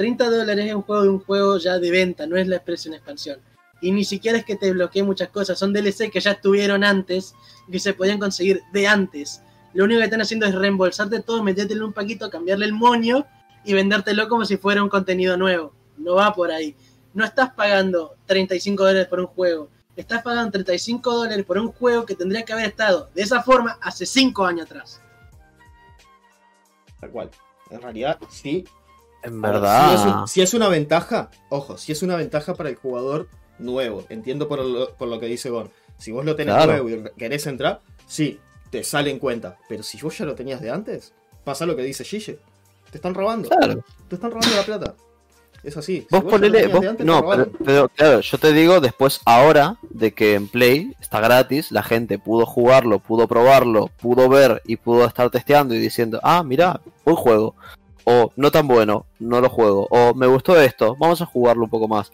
30 dólares es un juego de un juego ya de venta, no es la expresión expansión. Y ni siquiera es que te bloquee muchas cosas, son DLC que ya estuvieron antes que se podían conseguir de antes. Lo único que están haciendo es reembolsarte todo, metértelo un paquito, cambiarle el moño y vendértelo como si fuera un contenido nuevo. No va por ahí. No estás pagando 35 dólares por un juego. Estás pagando 35 dólares por un juego que tendría que haber estado de esa forma hace 5 años atrás. Tal cual. En realidad, sí. En verdad, Si es, un- si es una ventaja, ojo, si es una ventaja para el jugador nuevo. Entiendo por lo, por lo que dice Gon. Si vos lo tenés Claro. nuevo y querés entrar, sí, te sale en cuenta. Pero si vos ya lo tenías de antes, pasa lo que dice Gille. Te están robando. claro. Te están robando la plata. Es así. Si Vos ponele, vos- antes, no, pero, pero, claro, yo te digo después ahora de que en Play está gratis, la gente pudo jugarlo, pudo probarlo, pudo ver y pudo estar testeando y diciendo, ah, mira, buen juego, o no tan bueno, no lo juego, o me gustó esto, vamos a jugarlo un poco más.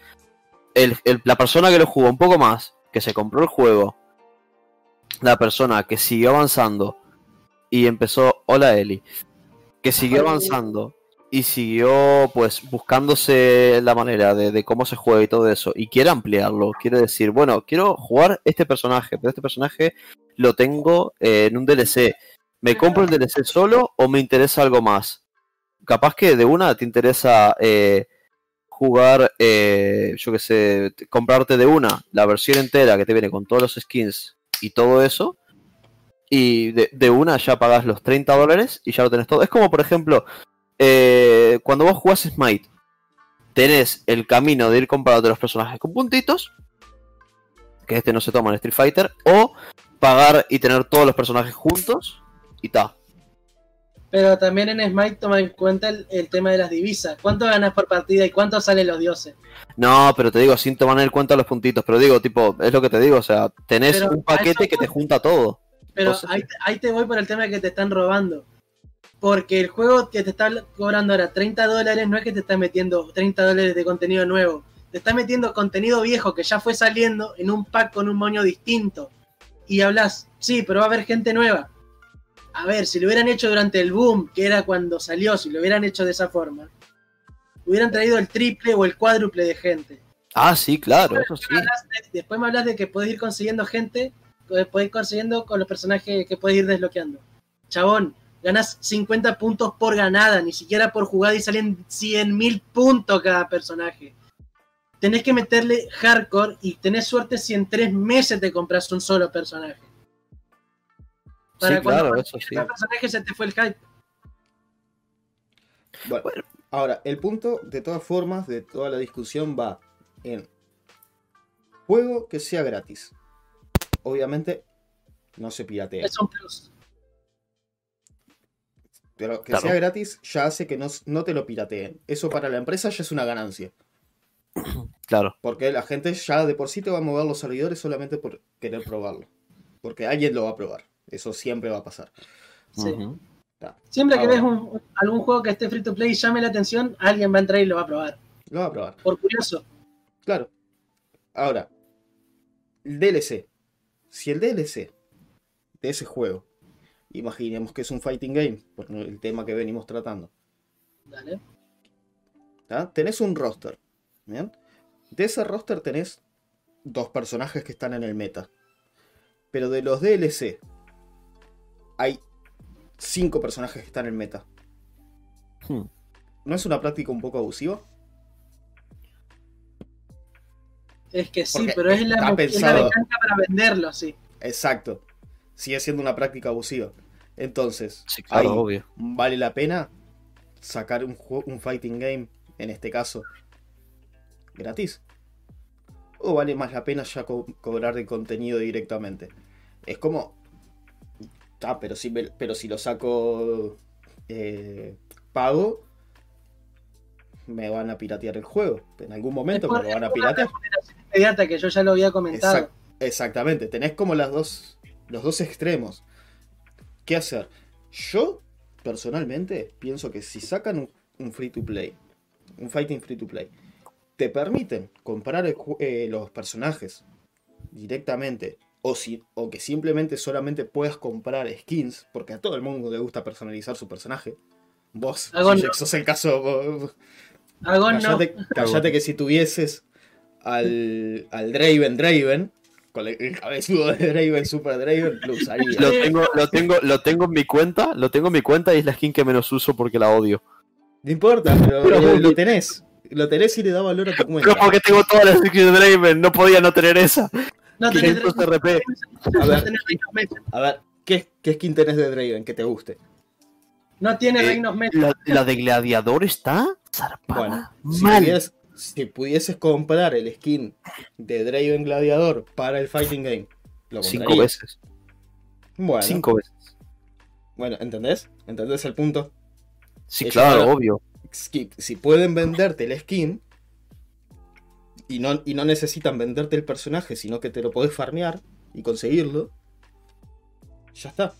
El- el- la persona que lo jugó un poco más, que se compró el juego, la persona que siguió avanzando y empezó, hola Eli, que siguió avanzando y siguió pues buscándose la manera de, de cómo se juega y todo eso y quiere ampliarlo, quiere decir, bueno, quiero jugar este personaje, pero este personaje lo tengo eh, en un DLC. ¿Me compro el DLC solo o me interesa algo más? Capaz que de una te interesa eh, jugar, eh, yo que sé, comprarte de una la versión entera que te viene con todos los skins y todo eso. Y de, de una ya pagas los 30 dólares y ya lo tenés todo. Es como, por ejemplo, eh, cuando vos jugás Smite, tenés el camino de ir comprándote los personajes con puntitos, que este no se toma en Street Fighter, o pagar y tener todos los personajes juntos y ta. Pero también en Smite toma en cuenta el, el tema de las divisas. ¿Cuánto ganas por partida y cuánto salen los dioses? No, pero te digo, sin tomar en cuenta los puntitos, pero digo, tipo, es lo que te digo, o sea, tenés Pero un paquete eso que te junta todo. Pero Entonces, ahí, ahí te voy por el tema de que te están robando. Porque el juego que te está cobrando ahora 30 dólares no es que te está metiendo 30 dólares de contenido nuevo. Te está metiendo contenido viejo que ya fue saliendo en un pack con un moño distinto. Y hablas, sí, pero va a haber gente nueva. A ver, si lo hubieran hecho durante el boom, que era cuando salió, si lo hubieran hecho de esa forma, hubieran traído el triple o el cuádruple de gente. Ah, sí, claro, eso sí. Me de- después me hablas de que puedes ir consiguiendo gente, puedes ir consiguiendo con los personajes que puedes ir desbloqueando. Chabón, ganas 50 puntos por ganada, ni siquiera por jugada y salen 100.000 puntos cada personaje. Tenés que meterle hardcore y tenés suerte si en tres meses te compras un solo personaje. Sí, claro, eso sí. el personaje se te fue el hype. Bueno, Bueno. ahora, el punto, de todas formas, de toda la discusión va en juego que sea gratis. Obviamente, no se piratea. Es un plus. Pero que Claro. sea gratis ya hace que no, no te lo pirateen. Eso para la empresa ya es una ganancia. [CLEARS THROAT] Claro. Porque la gente ya de por sí te va a mover los servidores solamente por querer probarlo. Porque alguien lo va a probar. Eso siempre va a pasar. Sí. Siempre que ves un- algún juego que esté free to play y llame la atención, alguien va a entrar y lo va a probar. Lo va a probar. Por curioso. Claro. Ahora, el DLC. Si el DLC de ese juego, imaginemos que es un fighting game, por el tema que venimos tratando, Dale. ¿tá? tenés un roster. ¿bien? De ese roster tenés dos personajes que están en el meta. Pero de los DLC, hay cinco personajes que están en el meta. Hmm. ¿No es una práctica un poco abusiva? Es que sí, Porque pero es la, está es la pensado. mecánica para venderlo, sí. Exacto. Sigue siendo una práctica abusiva. Entonces, Sí, claro, ahí, obvio. ¿vale la pena sacar un, fighting game, en este caso, gratis? ¿O vale más la pena ya co- cobrar de contenido directamente? Es como... Ah, pero si, me- pero si lo saco eh, pago, me van a piratear el juego. En algún momento me lo van a piratear. Inmediata, que yo ya lo había comentado. Exact- exactamente, tenés como las dos, los dos extremos. ¿Qué hacer? Yo, personalmente, pienso que si sacan un, un free to play, un fighting free to play, te permiten comprar el eh, los personajes directamente, o, si, o que simplemente solamente puedas comprar skins, porque a todo el mundo le gusta personalizar su personaje. Vos, si no. sos el caso, vos- no. Callate, que si tuvieses al, al Draven Draven, con el, cabezudo de Draven, Super Draven, lo usaría. Lo tengo, lo tengo, lo tengo en mi cuenta, lo tengo en mi cuenta y es la skin que menos uso porque la odio. No importa, pero lo, lo tenés. Lo tenés y le da valor a tu cuenta. Pero porque tengo todas las skins de Draven, no podía no tener esa. No tenés RP. A ver, a ver, ¿qué, qué skin tenés de Draven que te guste? No tiene Eh, reinos mecha. La, la de gladiador está zarpada. Bueno, si mal. pudieras- si pudieses comprar el skin de Draven Gladiador para el Fighting Game, lo Cinco veces. Bueno, Cinco veces. bueno, ¿entendés? ¿Entendés el punto? Sí, Ellos claro, obvio. si, si pueden venderte el skin y no, y no necesitan venderte el personaje, sino que te lo podés farmear y conseguirlo, ya está.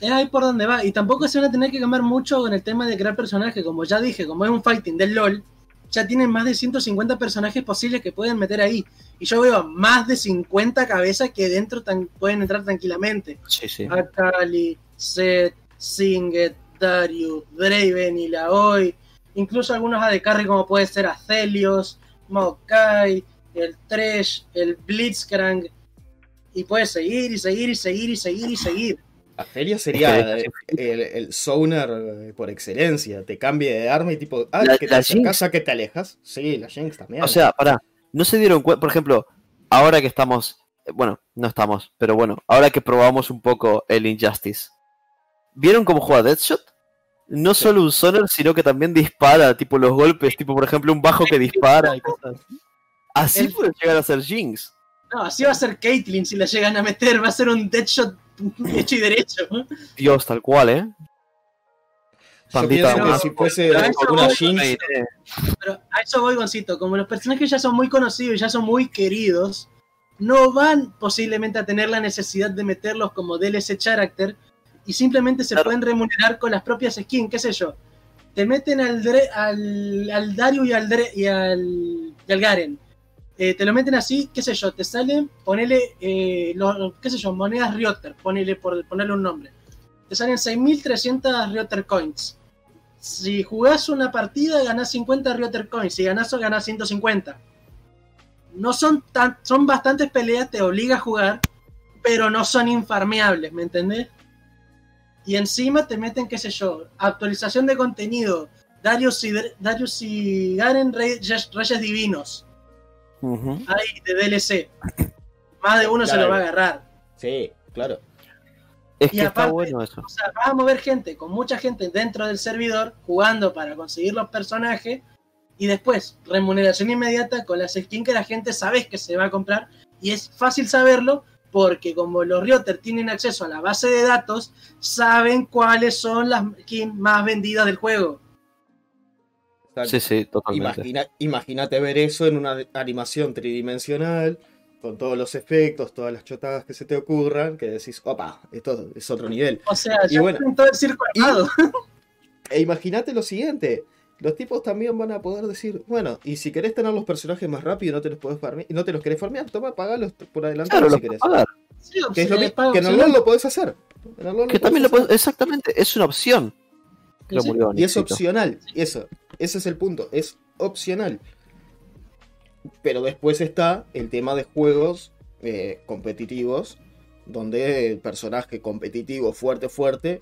Es ahí por donde va. Y tampoco se van a tener que cambiar mucho con el tema de crear personajes. Como ya dije, como es un fighting del LOL, ya tienen más de 150 personajes posibles que pueden meter ahí. Y yo veo más de 50 cabezas que dentro tan- pueden entrar tranquilamente. Sí, sí. Akali, Zed, Singed, Darius, Draven y Laoi. Incluso algunos AD Carry como puede ser Athelios, Maokai, el Thresh, el Blitzcrank. Y puedes seguir y seguir y seguir y seguir y seguir. Afelia sería el, el Sonar eh, por excelencia. Te cambia de arma y tipo, ah, La- que te la acercas que te alejas. Sí, la Jinx también. O sea, pará, no se dieron cuenta, por ejemplo, ahora que estamos, eh, bueno, no estamos, pero bueno, ahora que probamos un poco el Injustice, ¿vieron cómo juega Deadshot? No Sí. solo un sonar, sino que también dispara, tipo los golpes, tipo por ejemplo un bajo que dispara y cosas así. Así El- puede llegar a ser Jinx. No, así va a ser Caitlyn si la llegan a meter. Va a ser un Deadshot hecho y derecho. Dios, tal cual, ¿eh? Yo Pandita, si fuese Pero eso una voy- Jinx, Pero a eso voy, Goncito. Como los personajes ya son muy conocidos y ya son muy queridos, no van posiblemente a tener la necesidad de meterlos como DLC character y simplemente se Claro. pueden remunerar con las propias skins, qué sé yo. Te meten al, Dre- al, al Dario y al, Dre- y al, y al Garen. Eh, te lo meten así, qué sé yo, te salen, ponele, eh, los- qué sé yo, monedas Rioter, ponele por ponerle un nombre. Te salen 6.300 Rioter Coins. Si jugás una partida, ganás 50 Rioter Coins. Si ganás, ganás 150. No son tan, son bastantes peleas, te obliga a jugar, pero no son infarmeables, ¿me entendés? Y encima te meten, qué sé yo, actualización de contenido, Darius y, Darius y Garen Reyes, Reyes Divinos, ahí de DLC. Más de uno se lo va a agarrar. sí, claro. Es Y que está aparte- bueno eso. O sea, vas a mover gente, con mucha gente dentro del servidor, jugando para conseguir los personajes, y después, remuneración inmediata con las skins que la gente sabe que se va a comprar, y es fácil saberlo, porque como los Rioter tienen acceso a la base de datos, saben cuáles son las skins más vendidas del juego. Sí, sí, totalmente. Imagínate ver eso en una animación tridimensional, con todos los efectos, todas las chotadas que se te ocurran, que decís, opa, esto es otro nivel. O sea, Y ya bueno, todo el circo y- armado. [LAUGHS] E imagínate lo siguiente. Los tipos también van a poder decir, bueno, y si querés tener los personajes más rápido y no te los podés farmear, y no te los querés farmear, toma, pagalos por adelantado Claro, lo si puedes querés. pagar. Sí, Que, es lo que en el. LoL lo podés hacer. En el LoL Que lo también lo podés puedes, exactamente, es una opción. Lo Sí. Y es opcional. Eso. Ese es el punto. Es opcional. Pero después está el tema de juegos eh, competitivos, donde el personaje competitivo fuerte, fuerte,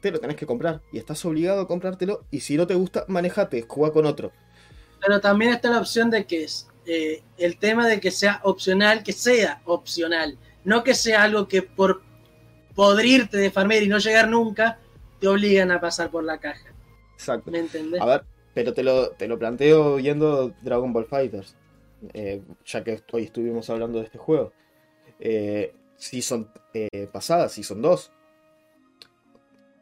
te lo tenés que comprar. Y estás obligado a comprártelo. Y si no te gusta, manejate, juega con otro. Pero también está la opción de que es eh, el tema de que sea opcional, que sea opcional. No que sea algo que por podrirte de farmer y no llegar nunca, te obligan a pasar por la caja. Exacto. ¿Me entendés? A ver, pero te lo, te lo planteo viendo Dragon Ball Fighters. eh, ya que hoy estuvimos hablando de este juego. Eh, Season eh, pasada, Season 2.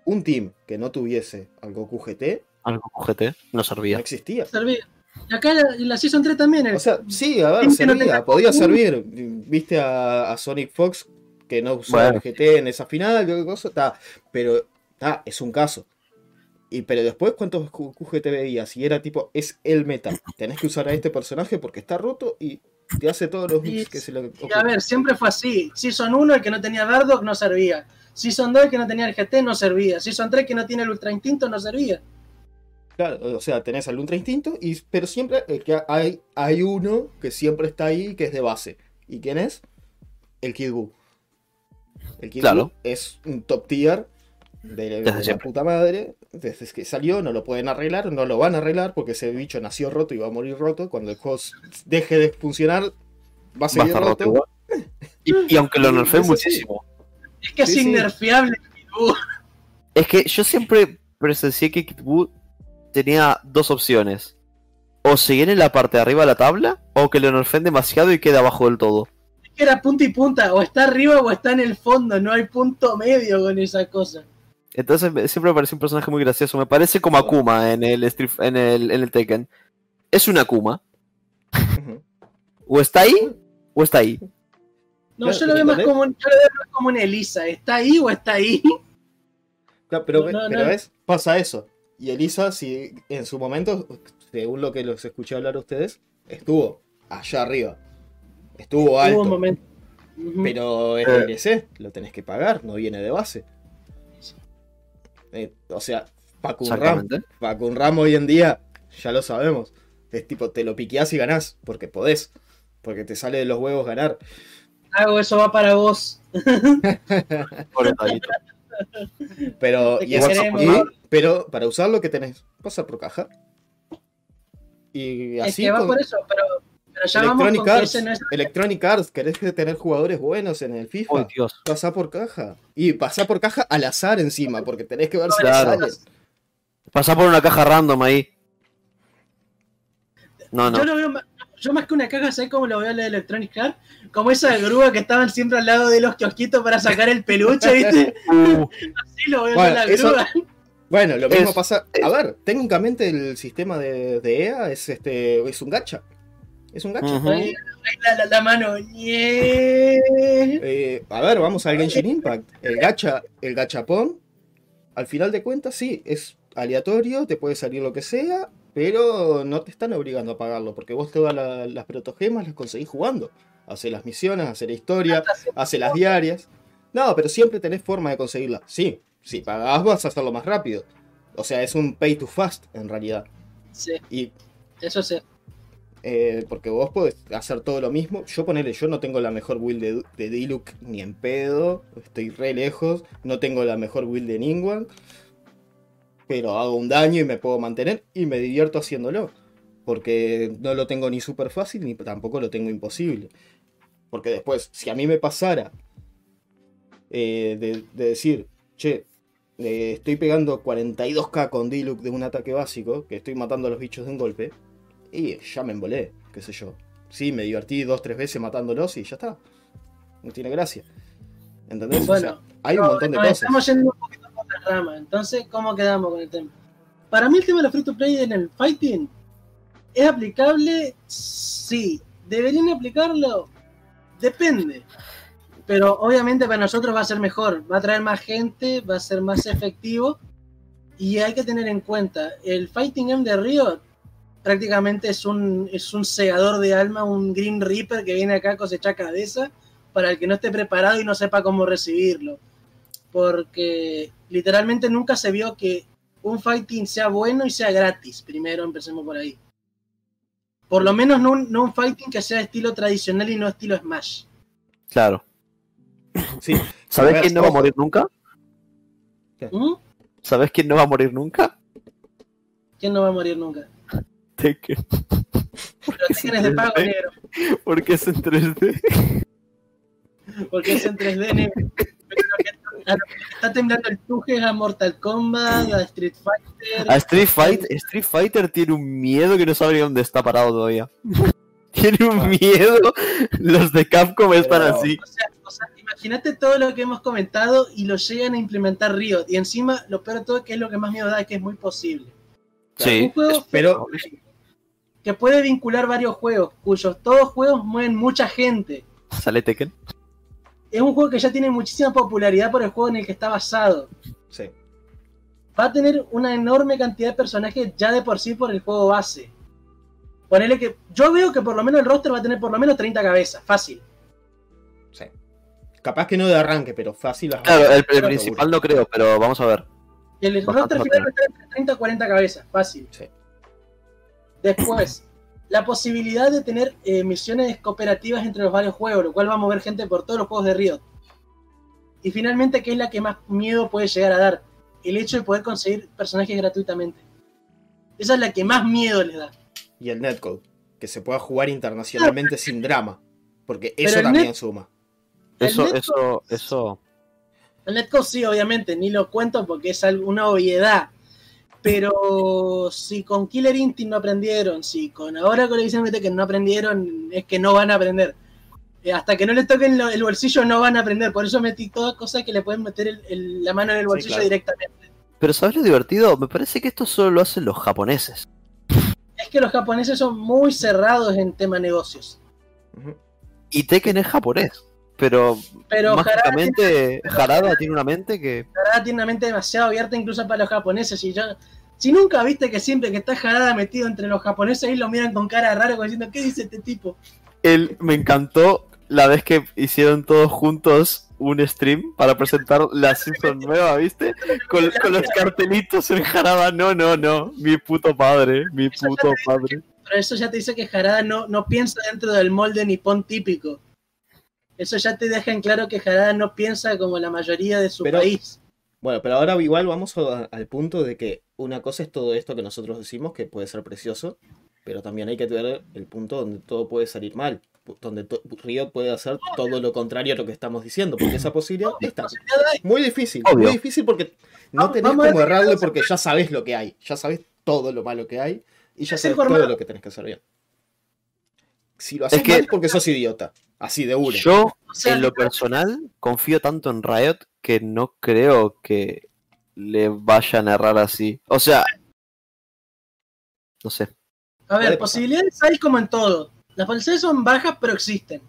Un team que no tuviese al Goku GT Algo GT no no servía. existía. Servía. Y acá la, en la Season 3 también. el- O sea, sí, a ver, no servía, tenga podía servir. Viste a, a Sonic Fox que no usó Bueno. el GT en esa final, qué cosa, ta, pero ta, es un caso. Y pero después, ¿cuántos QGT veías? Y era tipo, es el meta. Tenés que usar a este personaje porque está roto y te hace todos los Y- hits que se le y a ver, siempre fue así. Season 1, el que no tenía Bardock no servía. Season 2, el que no tenía el GT no servía. Season 3, que no tiene el Ultra Instinto no servía. Claro, o sea, tenés al Ultra Instinto, y, pero siempre eh, que hay, hay uno que siempre está ahí, que es de base. ¿Y quién es? El Kid Buu. El Kid Claro. Buu es un top tier de, de la puta madre. Desde que salió, no lo pueden arreglar, no lo van a arreglar porque ese bicho nació roto y va a morir roto. Cuando el juego deje de funcionar, va a Va a seguir estar roto. [LAUGHS] Y, y aunque lo nerfé Es así. Es que Sí, es sí. innerfeable. Uh, [LAUGHS] Es que yo siempre presencié que Kid Buu tenía dos opciones. O seguir en la parte de arriba de la tabla, o que lo nerfen demasiado y quede abajo del todo. es que era punta y punta. O está arriba o está en el fondo. No hay punto medio con esa cosa. Entonces siempre me pareció un personaje muy gracioso. Me parece como Akuma en el, Street- en el, en el Tekken. Es un Akuma. O está ahí, o está ahí. No, Claro, yo lo veo más como, yo lo veo más como una Elisa. ¿Está ahí o está ahí? Claro, pero, No, ve- no, pero no. ves, pasa eso. Y Elisa, si en su momento, según lo que los escuché hablar a ustedes, estuvo allá arriba. Estuvo Hubo alto. un momento. Pero es Eh. DLC, lo tenés que pagar, no viene de base. Eh, o sea, Facun Ram, Exactamente. Facun Ram hoy en día, ya lo sabemos. Es tipo, te lo piqueás y ganás, porque podés. Porque te sale de los huevos ganar. Hago eso va para vos. [LAUGHS] Pero, y y- pero para usarlo, que tenés? Pasar por caja. Y Es así que va con por eso, pero, pero ya vamos Electronic Arts, no es Electronic Arts, querés que tener jugadores buenos en el FIFA. Dios. Pasá por caja. Y pasá por caja al azar encima, porque tenés que ver si Claro. salen. Pasá por una caja random ahí. No, no. Yo lo veo más, yo más que una caja, ¿sabes cómo lo veo la de Electronic Arts? Como esa grúa que estaban siempre al lado de los kiosquitos para sacar el peluche, ¿viste? [LAUGHS] Uh, Así lo veo Bueno, la eso- grúa. Bueno, lo mismo Es- pasa. A ver, técnicamente el sistema de, de EA es este. es un gacha. Es un gacha. Ahí, ahí la, la- la mano. Yeah. Eh, a ver, vamos al Genshin Impact. El gacha, el gachapón, al final de cuentas, sí, es aleatorio, te puede salir lo que sea, pero no te están obligando a pagarlo, porque vos todas la- las protogemas las conseguís jugando. Hace las misiones, hace la historia, hace las diarias. No, pero siempre tenés forma de conseguirla. Sí, si pagás vas a hacerlo más rápido. O sea, es un pay to fast en realidad. Sí, Y eso sí. eh, porque vos podés hacer todo lo mismo. Yo ponele, yo no tengo la mejor build de, de Diluc ni en pedo. Estoy re lejos. No tengo la mejor build de Ningguang. Pero hago un daño y me puedo mantener y me divierto haciéndolo. Porque no lo tengo ni súper fácil ni tampoco lo tengo imposible. Porque después, si a mí me pasara eh, de, de decir, che, eh, estoy pegando 42k con Diluc de un ataque básico, que estoy matando a los bichos de un golpe, y ya me embolé, qué sé yo. Sí, me divertí dos, tres veces matándolos y ya está. No tiene gracia. ¿Entendés? O Bueno, sea, hay un montón de cosas. Estamos yendo un poquito por las ramas. Entonces, ¿cómo quedamos con el tema? Para mí el tema de los free to play en el fighting es aplicable, sí. ¿Deberían aplicarlo? Depende. Pero obviamente para nosotros va a ser mejor, va a traer más gente, va a ser más efectivo. Y hay que tener en cuenta, el Fighting M de Riot prácticamente es un, es un segador de alma, un Green Reaper que viene acá a cosechar cabeza para el que no esté preparado y no sepa cómo recibirlo. Porque literalmente nunca se vio que un fighting sea bueno y sea gratis. Primero empecemos por ahí. Por lo menos no un, no un fighting que sea estilo tradicional y no estilo Smash. Claro. Sí. ¿Sabes quién no va a morir nunca? ¿Mm? ¿Sabes quién no va a morir nunca? ¿Quién no va a morir nunca? Tekken. Pero Tekken es de pago, negro. Porque es en 3D. Porque es en 3D, negro. Pero lo que- a está temblando el tuje a Mortal Kombat, a Street Fighter. A Street Fighter, Street Fighter tiene un miedo que no sabe ni dónde está parado todavía. [LAUGHS] tiene un miedo. Los de Capcom están Pero- así. O sea, o sea, imagínate todo lo que hemos comentado y lo llegan a implementar Riot. Y encima, lo peor de todo, que es lo que más miedo da, es que es muy posible. Un Sí. juego Pero que puede vincular varios juegos, cuyos todos juegos mueven mucha gente. Sale Tekken. Es un juego que ya tiene muchísima popularidad por el juego en el que está basado. sí. Va a tener una enorme cantidad de personajes ya de por sí por el juego base. Ponele que. Yo veo que por lo menos el roster va a tener por lo menos 30 cabezas, fácil. sí. Capaz que no de arranque, pero fácil. las- Claro, el, el seguro. principal no creo, pero vamos a ver. El Bastante roster final va tener. a estar entre 30 a 40 cabezas, fácil. Sí. Después, la posibilidad de tener eh, misiones cooperativas entre los varios juegos, lo cual va a mover gente por todos los juegos de Riot. Y finalmente, ¿qué es la que más miedo puede llegar a dar? El hecho de poder conseguir personajes gratuitamente. Esa es la que más miedo les da. Y el netcode. Que se pueda jugar internacionalmente [LAUGHS] sin drama. Porque eso también net- suma. Eso, netcode- eso, eso. El netcode sí, obviamente, ni lo cuento porque es algo- una obviedad. Pero si con Killer Instinct no aprendieron, si con ahora con Levision que no aprendieron, es que no van a aprender. Eh, hasta que no le toquen lo- el bolsillo no van a aprender. Por eso metí todas cosas que le pueden meter el- el- la mano en el Sí, bolsillo claro. directamente. Pero ¿sabes lo divertido? Me parece que esto solo lo hacen los japoneses. Es que los japoneses son muy cerrados en tema negocios. Y Tekken es japonés. Pero, Pero mágicamente Harada tiene una mente que... Harada tiene una mente demasiado abierta incluso para los japoneses. Y yo, si nunca viste que siempre que está Harada metido entre los japoneses, ahí lo miran con cara rara, como diciendo, ¿qué dice este tipo? Él me encantó la vez que hicieron todos juntos un stream para presentar la season [LAUGHS] nueva, ¿viste? Con, con los cartelitos en Harada. No, no, no. Mi puto padre. Mi puto padre. Pero eso ya te dice que Harada no, no piensa dentro del molde nipón típico. Eso ya te deja en claro que Harada no piensa como la mayoría de su Pero- país. Bueno, pero ahora igual vamos a- al punto de que una cosa es todo esto que nosotros decimos, que puede ser precioso, pero también hay que ver el punto donde todo puede salir mal, donde Riot puede hacer todo lo contrario a lo que estamos diciendo, porque esa posibilidad está muy difícil, Obvio. muy difícil porque no Vamos- tenés como errarle porque ya sabes lo que hay, ya sabes todo lo malo que hay y ya Es sabes todo lo que tenés que hacer bien. Si lo haces Es que- mal es porque sos idiota, así de una. Yo, en lo personal, confío tanto en Riot que no creo que le vayan a errar así. O sea... No sé. a ver, posibilidades hay como en todo. Las posibilidades son bajas, pero existen.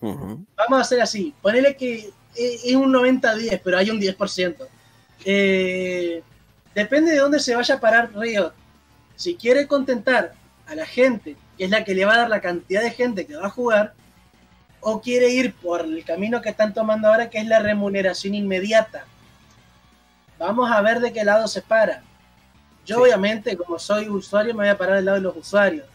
Vamos a hacer así. Ponele que es es un 90-10, pero hay un 10%. Eh, depende de dónde se vaya a parar Riot. Si quiere contentar a la gente, que es la que le va a dar la cantidad de gente que va a jugar, o quiere ir por el camino que están tomando ahora, que es la remuneración inmediata. Vamos a ver de qué lado se para. Yo Sí. obviamente, como soy usuario, me voy a parar del lado de los usuarios.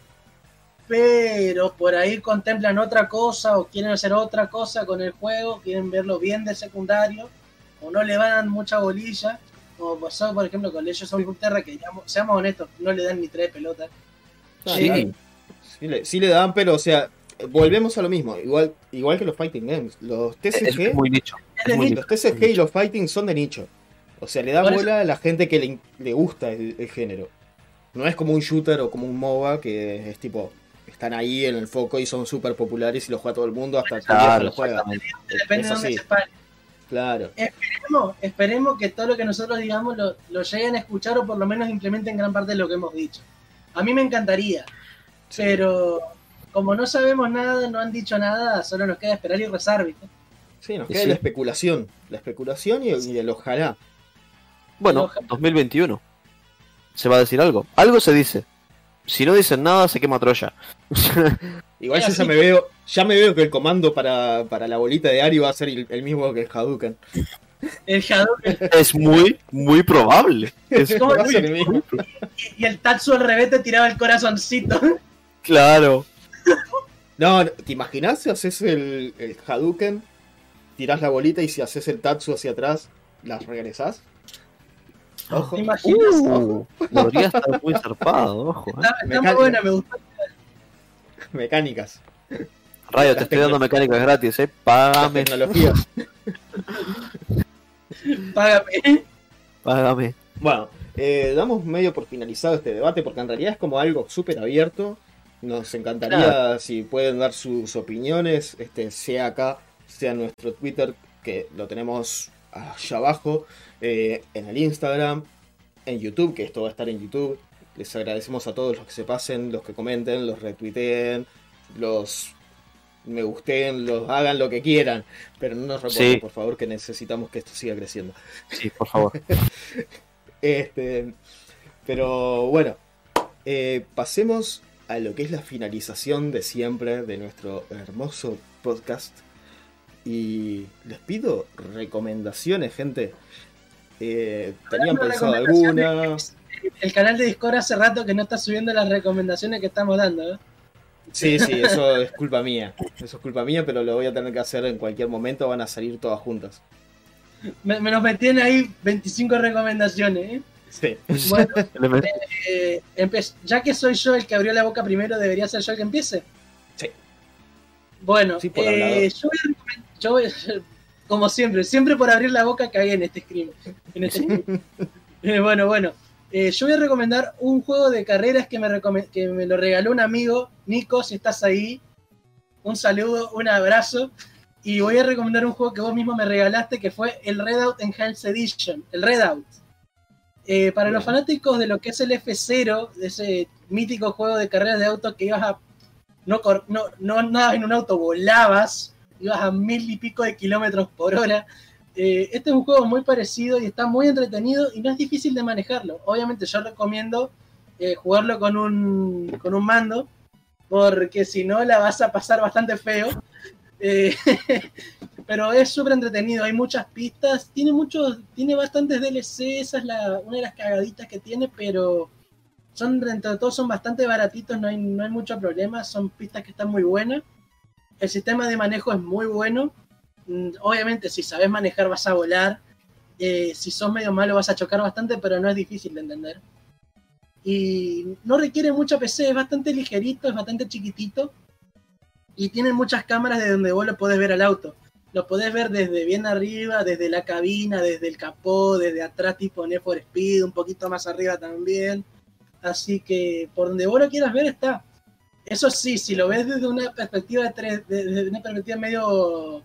Pero por ahí contemplan otra cosa o quieren hacer otra cosa con el juego, quieren verlo bien de secundario, o no le van mucha bolilla, como pasó por ejemplo con Legends of que seamos honestos, no le dan ni tres pelotas. Sí. Claro. Sí le, sí le dan, pero o sea, volvemos a lo mismo, igual, igual que los fighting games, los TCG, es muy nicho. Es los TCG y los fighting son de nicho. O sea, le da bola a la gente que le, le gusta el, el género. No es como un shooter o como un MOBA que es tipo, están ahí en el foco y son súper populares y los juega todo el mundo hasta que Claro, lo juega. Depende es de dónde se pare. Claro. Esperemos, esperemos que todo lo que nosotros digamos lo, lo lleguen a escuchar o por lo menos implementen gran parte de lo que hemos dicho. A mí me encantaría, pero como no sabemos nada, no han dicho nada, solo nos queda esperar y rezar, ¿viste? Sí, nos queda sí. la especulación. La especulación y, y el ojalá. Bueno, 2021. ¿Se va a decir algo? Algo se dice. Si no dicen nada, se quema Troya. [LAUGHS] Igual yo ya me veo, ya me veo que el comando para, para la bolita de Ari va a ser el, el mismo que el Hadouken. El Hadouken es muy, muy probable. Es ¿Cómo Va a ser el mismo. y el Tatsu al revés te tiraba el corazoncito. Claro. No, no, ¿te imaginas si haces el, el Hadouken, tirás la bolita y si haces el Tatsu hacia atrás, las regresás? Ojo. ¿Te imaginas? Uh, podría estar muy zarpado, ojo. eh. Está, está muy mecánica. buena, me gustó. Mecánicas, Rayo, te estoy dando mecánicas gratis, eh. Págame, tecnologías. [LAUGHS] [LAUGHS] Págame. págame. Bueno, eh, damos medio por finalizado este debate porque en realidad es como algo súper abierto. Nos encantaría si pueden dar sus opiniones, este, sea acá, sea en nuestro Twitter, que lo tenemos allá abajo, eh, en el Instagram, en YouTube, que esto va a estar en YouTube. Les agradecemos a todos los que se pasen, los que comenten, los retuiteen, los me gusten, los hagan lo que quieran, pero no nos Sí. por favor, que necesitamos que esto siga creciendo. Sí, por favor. [LAUGHS] Este, pero bueno, eh, pasemos a lo que es la finalización de siempre de nuestro hermoso podcast. Y les pido recomendaciones, gente. Eh, ¿Tenían pensado alguna? El canal de Discord hace rato que no está subiendo las recomendaciones que estamos dando. ¿eh? Sí, sí, eso es culpa mía. Eso es culpa mía, pero lo voy a tener que hacer en cualquier momento. Van a salir todas juntas. Me, me nos metían ahí 25 recomendaciones. ¿eh? Sí. Bueno, [LAUGHS] eh, ya que soy yo el que abrió la boca primero, ¿debería ser yo el que empiece? Sí. Bueno, Sí, eh, yo voy a yo voy- como siempre, siempre por abrir la boca cagué en este scream. En este scream. [LAUGHS] Eh, bueno, bueno. Eh, yo voy a recomendar un juego de carreras que me, que me lo regaló un amigo, Nico, si estás ahí. Un saludo, un abrazo. Y voy a recomendar un juego que vos mismo me regalaste, que fue el Redout Enhanced Edition, el Redout. Eh, para los fanáticos de lo que es el F0, de ese mítico juego de carreras de autos que ibas a. No, cor- no, no andabas en un auto, volabas, ibas a mil y pico de kilómetros por hora. Eh, este es un juego muy parecido y está muy entretenido y no es difícil de manejarlo. Obviamente, yo recomiendo eh, jugarlo con un, con un mando, porque si no la vas a pasar bastante feo. Eh, [LAUGHS] pero es súper entretenido, hay muchas pistas, tiene muchos, tiene bastantes DLC, esa es la, una de las cagaditas que tiene, pero son dentro de todo son bastante baratitos, no hay, no hay mucho problema, son pistas que están muy buenas. El sistema de manejo es muy bueno. Mm, Obviamente, si sabes manejar vas a volar. Eh, si sos medio malo vas a chocar bastante, pero no es difícil de entender. Y no requiere mucha PC, es bastante ligerito, es bastante chiquitito. Y tiene muchas cámaras de donde vos lo podés ver al auto. Lo podés ver desde bien arriba, desde la cabina, desde el capó, desde atrás tipo Need for Speed, un poquito más arriba también. Así que por donde vos lo quieras ver está. Eso sí, si lo ves desde una perspectiva de tres, de- desde una perspectiva medio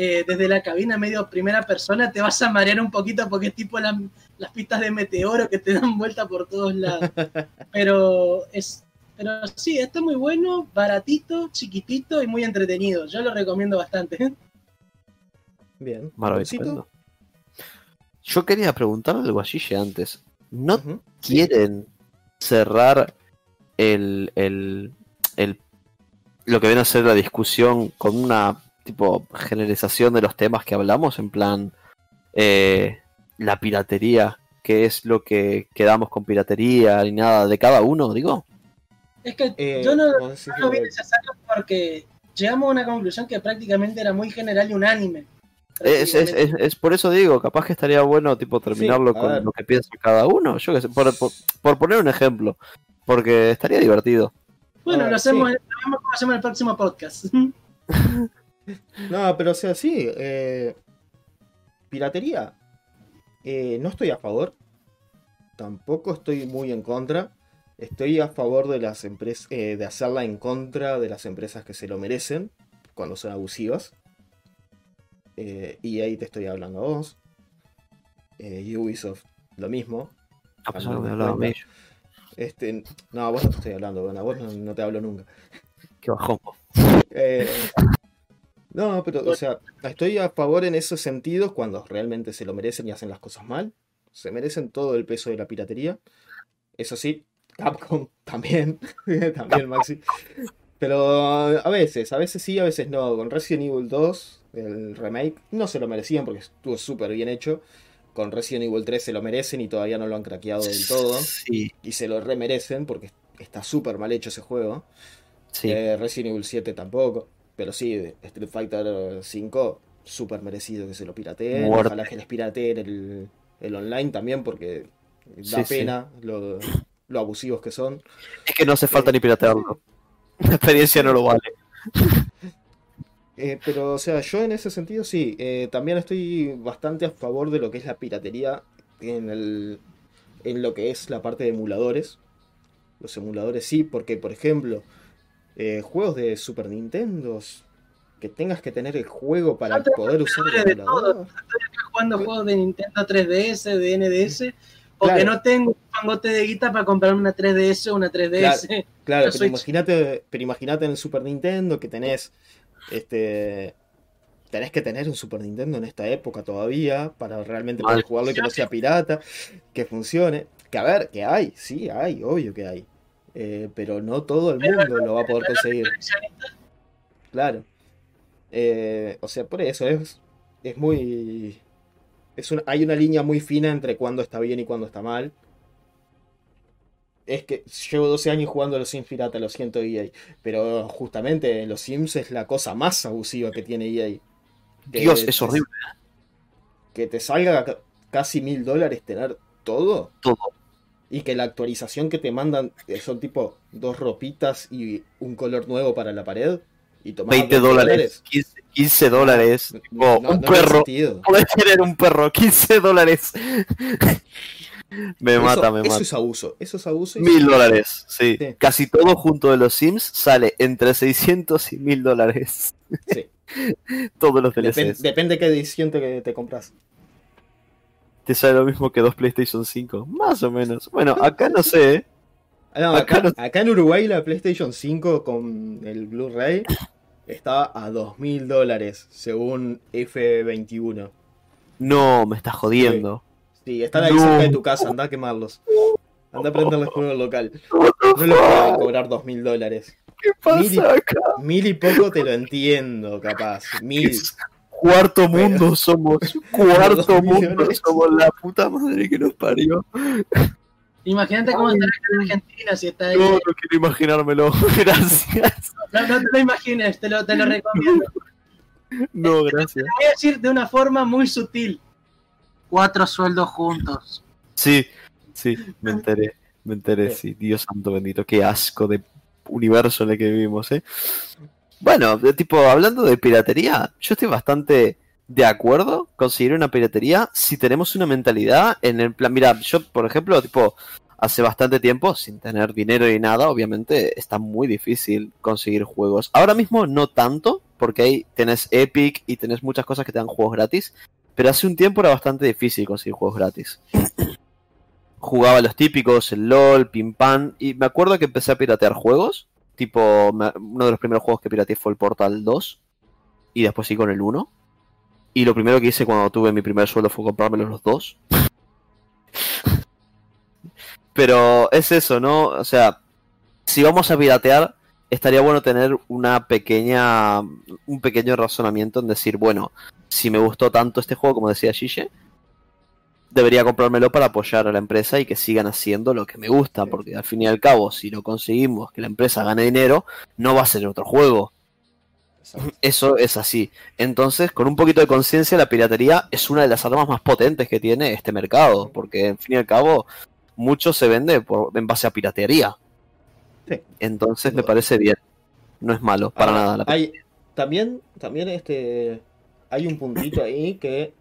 eh, desde la cabina, medio primera persona, te vas a marear un poquito porque es tipo la- las pistas de meteoro que te dan vuelta por todos lados. [LAUGHS] Pero es, pero sí, está muy bueno, baratito, chiquitito y muy entretenido. Yo lo recomiendo bastante. Bien. Maravilloso. Yo quería preguntar algo a Gigi antes. ¿No quieren cerrar el, el, el- lo que viene a ser la discusión con una tipo generalización de los temas que hablamos? En plan, eh, la piratería, qué es lo que quedamos con piratería y nada de cada uno, digo. Es que Eh, yo no, vos decís no lo vi que- necesario porque llegamos a una conclusión que prácticamente era muy general y unánime. Es, es, es, es por eso digo, capaz que estaría bueno tipo terminarlo con ver. lo que piensa cada uno. Yo que sé, por, por, por poner un ejemplo. Porque estaría divertido. Bueno, Ah, lo hacemos, sí. lo vemos cómo hacemos en el próximo podcast. [LAUGHS] [LAUGHS] No, pero o sea, sí. eh, piratería. eh, no estoy a favor. Tampoco estoy muy en contra. Estoy a favor de las empresas. de hacerla en contra de las empresas que se lo merecen. Cuando son abusivas. Eh, y ahí te estoy hablando a vos. Eh, Ubisoft, lo mismo. A pesar También de me hablar a. Este, no, a vos no te estoy hablando, bueno, a vos no, no te hablo nunca. Qué bajón. Eh, no, pero, o sea, estoy a favor en esos sentidos cuando realmente se lo merecen y hacen las cosas mal. Se merecen todo el peso de la piratería. Eso sí, Capcom [LAUGHS] también. [LAUGHS] también, Maxi. Pero a veces, a veces sí, a veces no. Con Resident Evil 2, el remake, no se lo merecían porque estuvo súper bien hecho. Con Resident Evil 3 se lo merecen y todavía no lo han craqueado del todo. Sí. Y se lo remerecen porque está súper mal hecho ese juego. Sí. Eh, Resident Evil 7 tampoco. Pero sí, Street Fighter 5, súper merecido que se lo pirateen. Muerte. Ojalá que les pirateen el, el online también, porque da Sí, sí. pena lo, lo abusivos que son. Es que no hace falta ni piratearlo. [LAUGHS] La experiencia no lo vale. [LAUGHS] Eh, pero, o sea, yo en ese sentido sí, eh, también estoy bastante a favor de lo que es la piratería en, el, en lo que es la parte de emuladores. Los emuladores sí, porque, por ejemplo, eh, juegos de Super Nintendo, que tengas que tener el juego para poder usar el de. Estoy jugando juegos de Nintendo 3DS, de NDS, porque Claro. no tengo un fangote de guita para comprarme una 3DS o una 3DS. Claro, Yo pero imagínate, pero imagínate en el Super Nintendo que tenés este tenés que tener un Super Nintendo en esta época todavía para realmente poder jugarlo y que no sea pirata, que funcione. Que a ver, que hay, sí, hay, obvio que hay. Eh, pero no todo el mundo lo va a poder conseguir. Claro. Eh, o sea, por eso es, es muy. Es una, hay una línea muy fina entre cuándo está bien y cuándo está mal. Es que llevo 12 años jugando a los Sims Pirata, lo siento EA. Pero justamente los Sims es la cosa más abusiva que tiene EA. Que Dios, es horrible. Que te salga ca- casi mil dólares tener todo. Todo. Y que la actualización que te mandan son tipo dos ropitas y un color nuevo para la pared. Y tomás 20 dólares, 15, 15 dólares. tipo, No, no un tiene perro. Puedes tener un perro, 15 dólares. me Eso- mata, me eso mata. es abuso. Eso es abuso. Mil dólares, sí. Sí. Casi todo junto de los Sims sale entre 600 y 1000 dólares. Sí. [LAUGHS] Todos los DLCs. depende qué edición te, te compras. Te sale lo mismo que dos PlayStation 5. Más o menos. Bueno, acá no sé. Ah, no, Acá acá, no- acá en Uruguay la PlayStation 5 con el Blu-ray estaba a 2.000 dólares según F21. No, me estás jodiendo. Sí, están ahí No. cerca de tu casa, anda a quemarlos. Anda a prenderles fuego al local. No le pueden cobrar 2.000 dólares. ¿Qué Mil y, pasa acá? mil y poco te lo entiendo, capaz. Mil. Cuarto mundo somos. [LAUGHS] Cuarto mundo somos. La puta madre que nos parió. Imagínate cómo estará acá en Argentina si está ahí. No, no quiero imaginármelo. [LAUGHS] Gracias. No, no te lo imagines, te lo, te lo recomiendo. No, gracias. Voy a decir de una forma muy sutil. Cuatro sueldos juntos. Sí, sí, me enteré. Me enteré, sí. Dios santo bendito. Qué asco de universo en el que vivimos, ¿eh? Bueno, tipo, hablando de piratería, yo estoy bastante de acuerdo con seguir una piratería si tenemos una mentalidad en el plan. Mira, yo, por ejemplo, tipo, hace bastante tiempo, sin tener dinero y nada, obviamente está muy difícil conseguir juegos. Ahora mismo no tanto, porque ahí tenés Epic y tenés muchas cosas que te dan juegos gratis, pero hace un tiempo era bastante difícil conseguir juegos gratis. Jugaba los típicos, el LOL, Pim Pam, y me acuerdo que empecé a piratear juegos, tipo, uno de los primeros juegos que pirateé fue el Portal 2, y después sí con el 1. Y lo primero que hice cuando tuve mi primer sueldo fue comprármelos los dos. [LAUGHS] Pero es eso, ¿no? O sea, si vamos a piratear, estaría bueno tener una pequeña, un pequeño razonamiento en decir, bueno, si me gustó tanto este juego, como decía Gille, debería comprármelo para apoyar a la empresa y que sigan haciendo lo que me gusta, porque al fin y al cabo, si no conseguimos que la empresa gane dinero, no va a ser otro juego. [LAUGHS] Eso es así. Entonces, con un poquito de conciencia, la piratería es una de las armas más potentes que tiene este mercado, porque al fin y al cabo, mucho se vende por, en base a piratería. Sí. Entonces, me parece bien. No es malo, para Ahora, nada. La Hay, también, también este, hay un puntito ahí que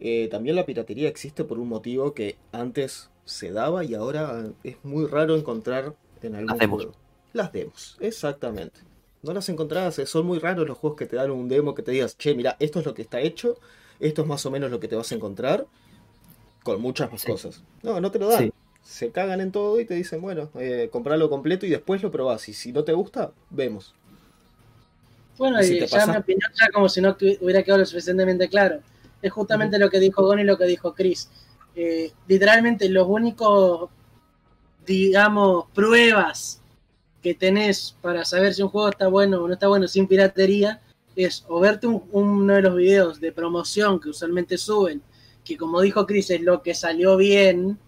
eh, también la piratería existe por un motivo que antes se daba y ahora es muy raro encontrar en algún demos. juego. Las demos, exactamente. No las encontrás, eh, son muy raros los juegos que te dan un demo que te digas, che, mira, esto es lo que está hecho, esto es más o menos lo que te vas a encontrar, con muchas más Sí. cosas. No, no te lo dan. Sí. Se cagan en todo y te dicen, bueno, eh, compralo completo y después lo probás. Y si no te gusta, vemos. Bueno, ¿Y si y te ya pasa? mi opinión, ya como si no hubiera quedado lo suficientemente claro. Es justamente lo que dijo Gon y lo que dijo Chris. Eh, literalmente, los únicos, digamos, pruebas que tenés para saber si un juego está bueno o no está bueno sin piratería es o verte un- uno de los videos de promoción que usualmente suben, que como dijo Chris es lo que salió bien,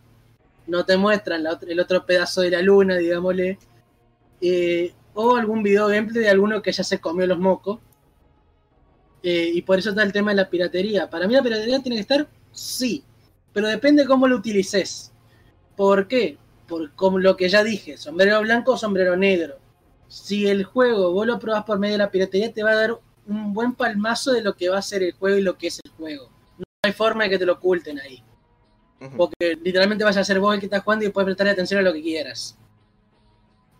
no te muestran la el otro pedazo de la luna, digámosle, eh, o algún video gameplay de alguno que ya se comió los mocos. Eh, y por eso está el tema de la piratería. Para mí la piratería tiene que estar, sí, pero depende cómo lo utilices. ¿Por qué? Por como lo que ya dije, sombrero blanco o sombrero negro. Si el juego vos lo probás por medio de la piratería, te va a dar un buen palmazo de lo que va a ser el juego y lo que es el juego. No hay forma de que te lo oculten ahí. Porque literalmente vas a ser vos el que estás jugando y puedes prestar atención a lo que quieras.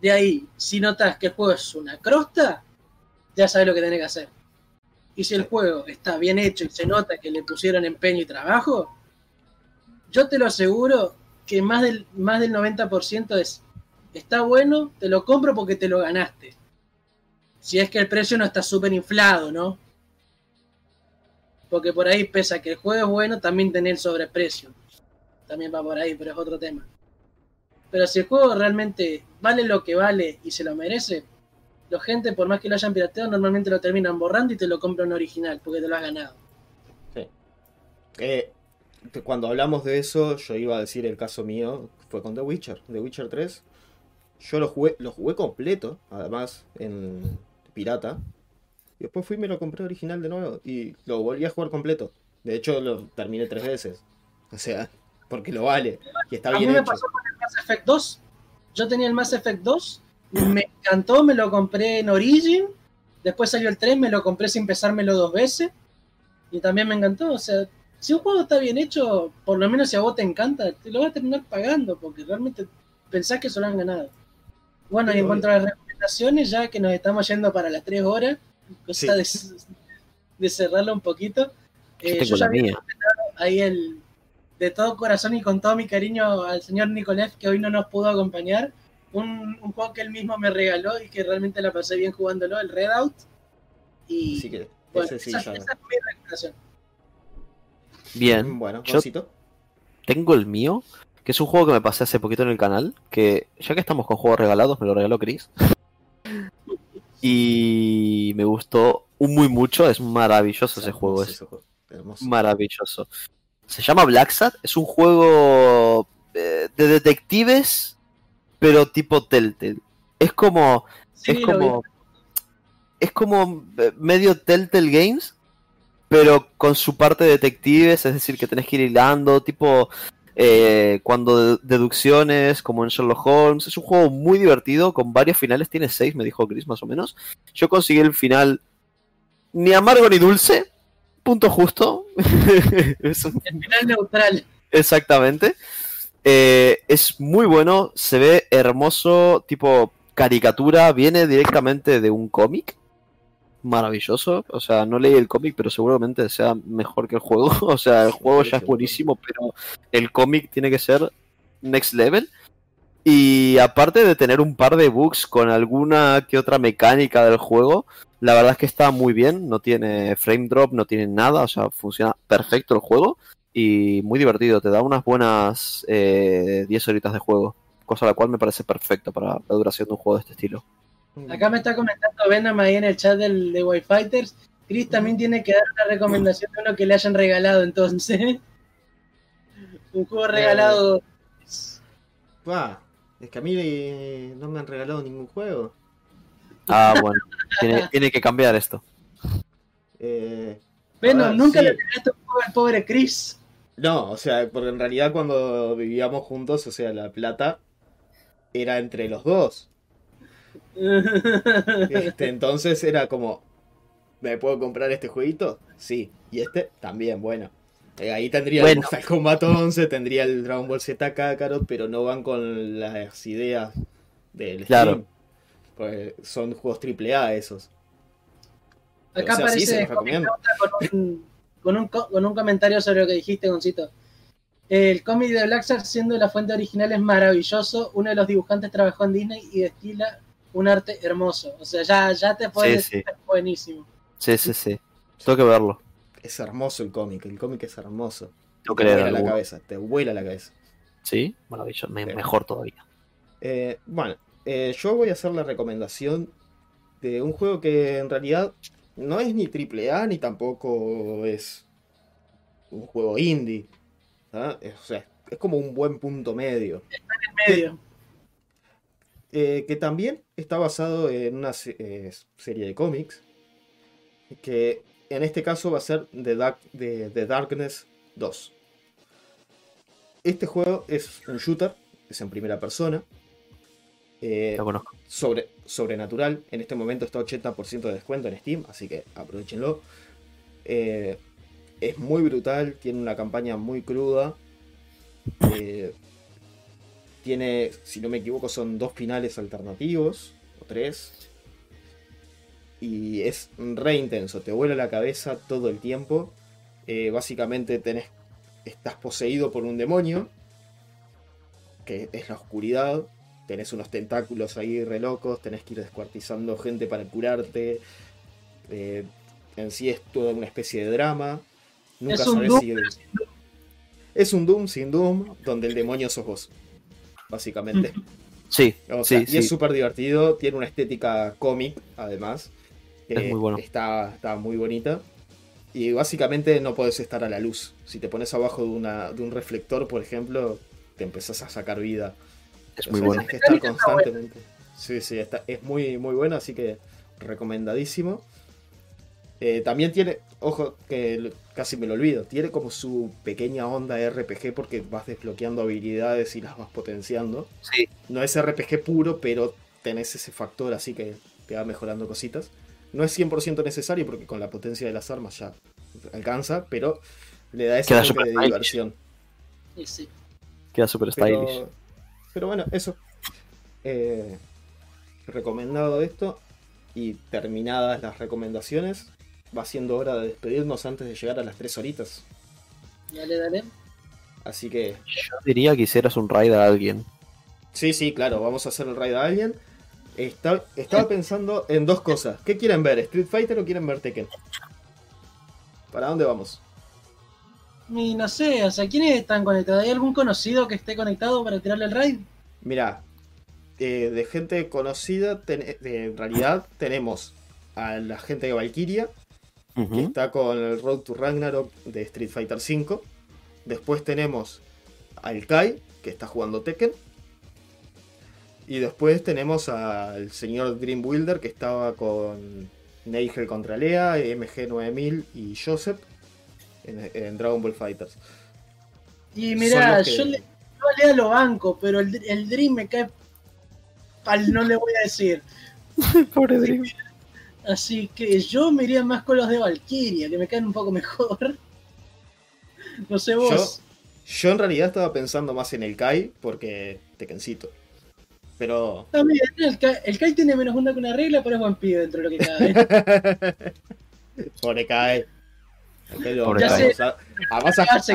De ahí, si notas que el juego es una crosta, ya sabes lo que tenés que hacer. Y si el juego está bien hecho y se nota que le pusieron empeño y trabajo, yo te lo aseguro que más del, más del 90% es, está bueno, te lo compro porque te lo ganaste. Si es que el precio no está súper inflado, ¿no? Porque por ahí, pese a que el juego es bueno, también tenés el sobreprecio. También va por ahí, pero es otro tema. Pero si el juego realmente vale lo que vale y se lo merece, la gente, por más que lo hayan pirateado, normalmente lo terminan borrando y te lo compran original, porque te lo has ganado. Eh, que cuando hablamos de eso, yo iba a decir el caso mío, fue con The Witcher, The Witcher 3. Yo lo jugué, lo jugué completo, además, en pirata. Y después fui y me lo compré original de nuevo. Y lo volví a jugar completo. De hecho, lo terminé tres veces. O sea, porque lo vale. Y está A mí bien me hecho. pasó con el Mass Effect 2. Yo tenía el Mass Effect 2, me encantó, me lo compré en Origin. Después salió el 3, me lo compré sin pesármelo dos veces. Y también me encantó. O sea, si un juego está bien hecho, por lo menos si a vos te encanta, te lo vas a terminar pagando, porque realmente pensás que se lo han ganado. Bueno, y en cuanto a las recomendaciones, ya que nos estamos yendo para las 3 horas, cosa Sí. de, de cerrarlo un poquito. Yo eh, yo ya había ahí el de todo corazón y con todo mi cariño al señor Nicolás que hoy no nos pudo acompañar. Un, un juego que él mismo me regaló y que realmente la pasé bien jugándolo, el Redout. Y Así que bueno, ese sí esa, es mi recomendación. Bien. Bueno, Yo- Juancito. Tengo el mío, que es un juego que me pasé hace poquito en el canal, que ya que estamos con juegos regalados, me lo regaló Chris. [LAUGHS] Y me gustó muy mucho, es maravilloso ese juego, es ese juego, hermoso. maravilloso. Se llama Black Sat, es un juego eh, de detectives, pero tipo Telltale. Es como Sí, es vi. como es como eh, medio Telltale Games pero con su parte de detectives es decir que tenés que ir hilando tipo eh, cuando de- deducciones como en Sherlock Holmes es un juego muy divertido con varios finales tiene seis me dijo Chris más o menos yo conseguí el final ni amargo ni dulce punto justo [LAUGHS] es un El final neutral. Exactamente. Eh, es muy bueno, se ve hermoso, tipo caricatura, viene directamente de un cómic. Maravilloso. O sea, no leí el cómic, pero seguramente sea mejor que el juego. [LAUGHS] O sea, el juego ya es buenísimo, pero el cómic tiene que ser next level. Y aparte de tener un par de bugs con alguna que otra mecánica del juego, la verdad es que está muy bien, no tiene frame drop, no tiene nada, o sea, funciona perfecto el juego y muy divertido, te da unas buenas eh, 10 horitas de juego, cosa la cual me parece perfecto para la duración de un juego de este estilo. Acá me está comentando Venom ahí en el chat del, de Wi Fighters. Chris también tiene que dar una recomendación de uno que le hayan regalado entonces. [LAUGHS] un juego regalado. Ah, es que a mí eh, no me han regalado ningún juego. Ah, bueno, tiene, tiene que cambiar esto. Eh, Venom, nunca sí. le regalaste un juego al pobre Chris. No, o sea, porque en realidad cuando vivíamos juntos, o sea, la plata era entre los dos. Este, [LAUGHS] entonces era como, ¿me puedo comprar este jueguito? Sí. Y este también, bueno. Eh, ahí tendría el Bueno. Mortal Kombat 11, tendría el Dragon Ball Z Kakarot, pero no van con las ideas del Claro. Steam. Pues son juegos AAA esos. Acá O sea, sí, se aparece los recomiendo. con un, con, un, co- con un comentario sobre lo que dijiste, Goncito. El cómic de Black Shark, siendo la fuente original, es maravilloso. Uno de los dibujantes trabajó en Disney y destila un arte hermoso. O sea, ya, ya te puedes Sí, decir sí. que es buenísimo. Sí, sí, sí. Tengo que verlo. Es hermoso el cómic, el cómic es hermoso. Tengo Te que leer vuela la cabeza, te vuela la cabeza. Sí, maravilloso. me- Sí. mejor todavía. Eh, bueno, eh, yo voy a hacer la recomendación de un juego que en realidad no es ni AAA ni tampoco es un juego indie. ¿ah? Es, o sea, es como un buen punto medio. En medio. eh, que también está basado en una eh, serie de cómics, que en este caso va a ser The, Dark, The, The Darkness 2. Este juego es un shooter, es en primera persona, eh, Lo conozco. sobre, sobrenatural. En este momento está 80% de descuento en Steam, así que aprovechenlo. Eh, es muy brutal, tiene una campaña muy cruda. Eh, tiene, si no me equivoco, son dos finales alternativos, o tres. Y es re intenso, te vuela la cabeza todo el tiempo. Eh, básicamente tenés, estás poseído por un demonio, que es la oscuridad. Tenés unos tentáculos ahí re locos, tenés que ir descuartizando gente para curarte. Eh, en sí es toda una especie de drama. Nunca Es un sabés Doom, si- Es un Doom sin Doom, donde el demonio sos vos. Básicamente. Sí, O sea, sí, y sí. es súper divertido, tiene una estética cómic, además. Es muy bueno. Está, está muy bonita. Y básicamente no podés estar a la luz. Si te pones abajo de, una, de un reflector, por ejemplo, te empezás a sacar vida. Es O muy sea, bueno. Tienes que está buena. constantemente. Sí, sí, está, es muy, muy bueno, así que recomendadísimo. Eh, también tiene, ojo, que casi me lo olvido, tiene como su pequeña onda RPG porque vas desbloqueando habilidades y las vas potenciando. Sí, No es RPG puro, pero tenés ese factor así que te va mejorando cositas. No es 100% necesario porque con la potencia de las armas ya alcanza, pero le da ese Queda toque de stylish. diversión. Y sí. queda super stylish. Pero, bueno, eso. Eh, recomendado esto. Y terminadas las recomendaciones, va siendo hora de despedirnos antes de llegar a las 3 horitas. Dale, dale. Así que, Yo diría que hicieras un raid a alguien. sí, sí, claro, vamos a hacer el raid a alguien. Está- estaba pensando en dos cosas. ¿Qué quieren ver? ¿Street Fighter o quieren ver Tekken? ¿Para dónde vamos? Y no sé, o sea, ¿quiénes están conectados? ¿Hay algún conocido que esté conectado para tirarle el raid? Mira, eh, de gente conocida, ten- eh, en realidad tenemos a la gente de Valkyria, que está con el Road to Ragnarok de Street Fighter V. Después tenemos al Kai, que está jugando Tekken. Y después tenemos al señor Green Wilder, que estaba con Neigel contra Lea, MG9000 y Joseph en, en Dragon Ball Fighters. Y mira, que- yo, le, yo a Lea lo banco, pero el, el Dream me cae pal, no le voy a decir. [LAUGHS] Pobre Dream. Así que yo me iría más con los de Valkyria, que me caen un poco mejor. [LAUGHS] No sé vos. Yo en realidad estaba pensando más en el Kai, porque Tekkencito. Pero También, el, Kai, el Kai tiene menos onda que una regla, pero es buen pibe dentro de lo que cabe. [LAUGHS] Pobre Kai. Ya sé.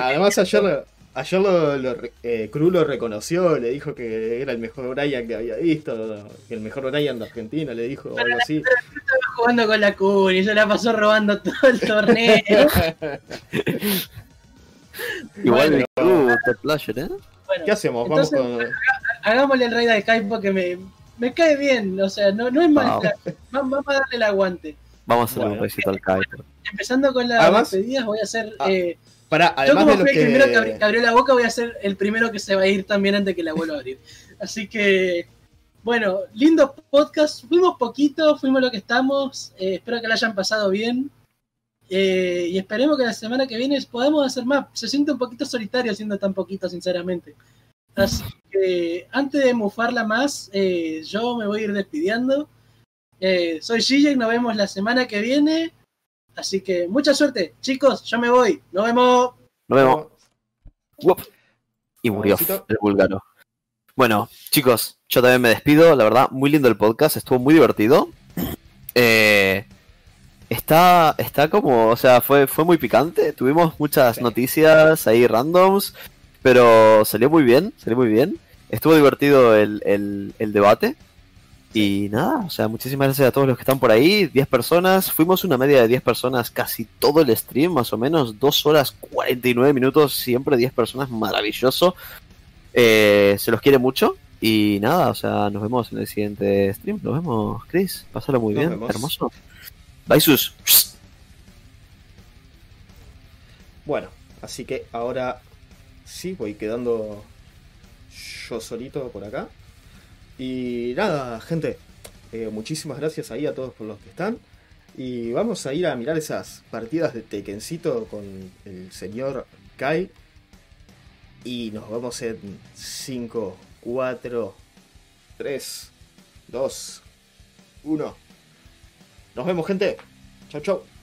Además, ayer, ayer lo, lo eh, Cru lo reconoció, le dijo que era el mejor Brian que había visto, que el mejor Brian de Argentina, le dijo o algo así. Estaba jugando con la Curi, yo la pasó robando todo el torneo. [LAUGHS] Igual Bueno, tú, Top Player, ¿eh? Bueno, ¿Qué hacemos? Vamos Entonces, con. hagámosle el raid al Kai porque me, me cae bien, o sea, no, no es mal. Wow. Vamos a darle el aguante. Vamos a hacer Bueno. un recito al Kai. Empezando con las Además- despedidas, voy a hacer. Ah, eh, Para, yo, como fui el primero que, abri- que. que abrió la boca, voy a ser el primero que se va a ir también antes que la vuelva a abrir. Así que, bueno, lindo podcast. Fuimos poquito, fuimos lo que estamos. eh, espero que la hayan pasado bien. Eh, y esperemos que la semana que viene podamos hacer más. Se siente un poquito solitario siendo tan poquito, sinceramente. Así que antes de mufarla más, eh, yo me voy a ir despidiendo. Eh, soy Gigi, nos vemos la semana que viene. Así que mucha suerte, chicos, yo me voy. Nos vemos. Nos vemos. Uop. Y murió el búlgaro. Bueno, chicos, yo también me despido. La verdad, muy lindo el podcast. Estuvo muy divertido. Eh, está, está como, o sea, fue, fue muy picante. Tuvimos muchas Sí. noticias ahí randoms, pero salió muy bien, salió muy bien. Estuvo divertido el, el, el debate. Y nada, o sea, muchísimas gracias a todos los que están por ahí. 10 personas, fuimos una media de 10 personas casi todo el stream, más o menos 2 horas 49 minutos, siempre 10 personas, maravilloso. Eh, se los quiere mucho. Y nada, o sea, nos vemos en el siguiente stream. Nos vemos, Chris. Pásalo muy Nos bien, vemos. hermoso. Bye, sus. Bueno, así que ahora sí voy quedando yo solito por acá. Y nada, gente, eh, muchísimas gracias ahí a todos por los que están. Y vamos a ir a mirar esas partidas de Tekencito con el señor Kai. Y nos vemos en 5, 4, 3, 2, 1. Nos vemos, gente. Chau, chau.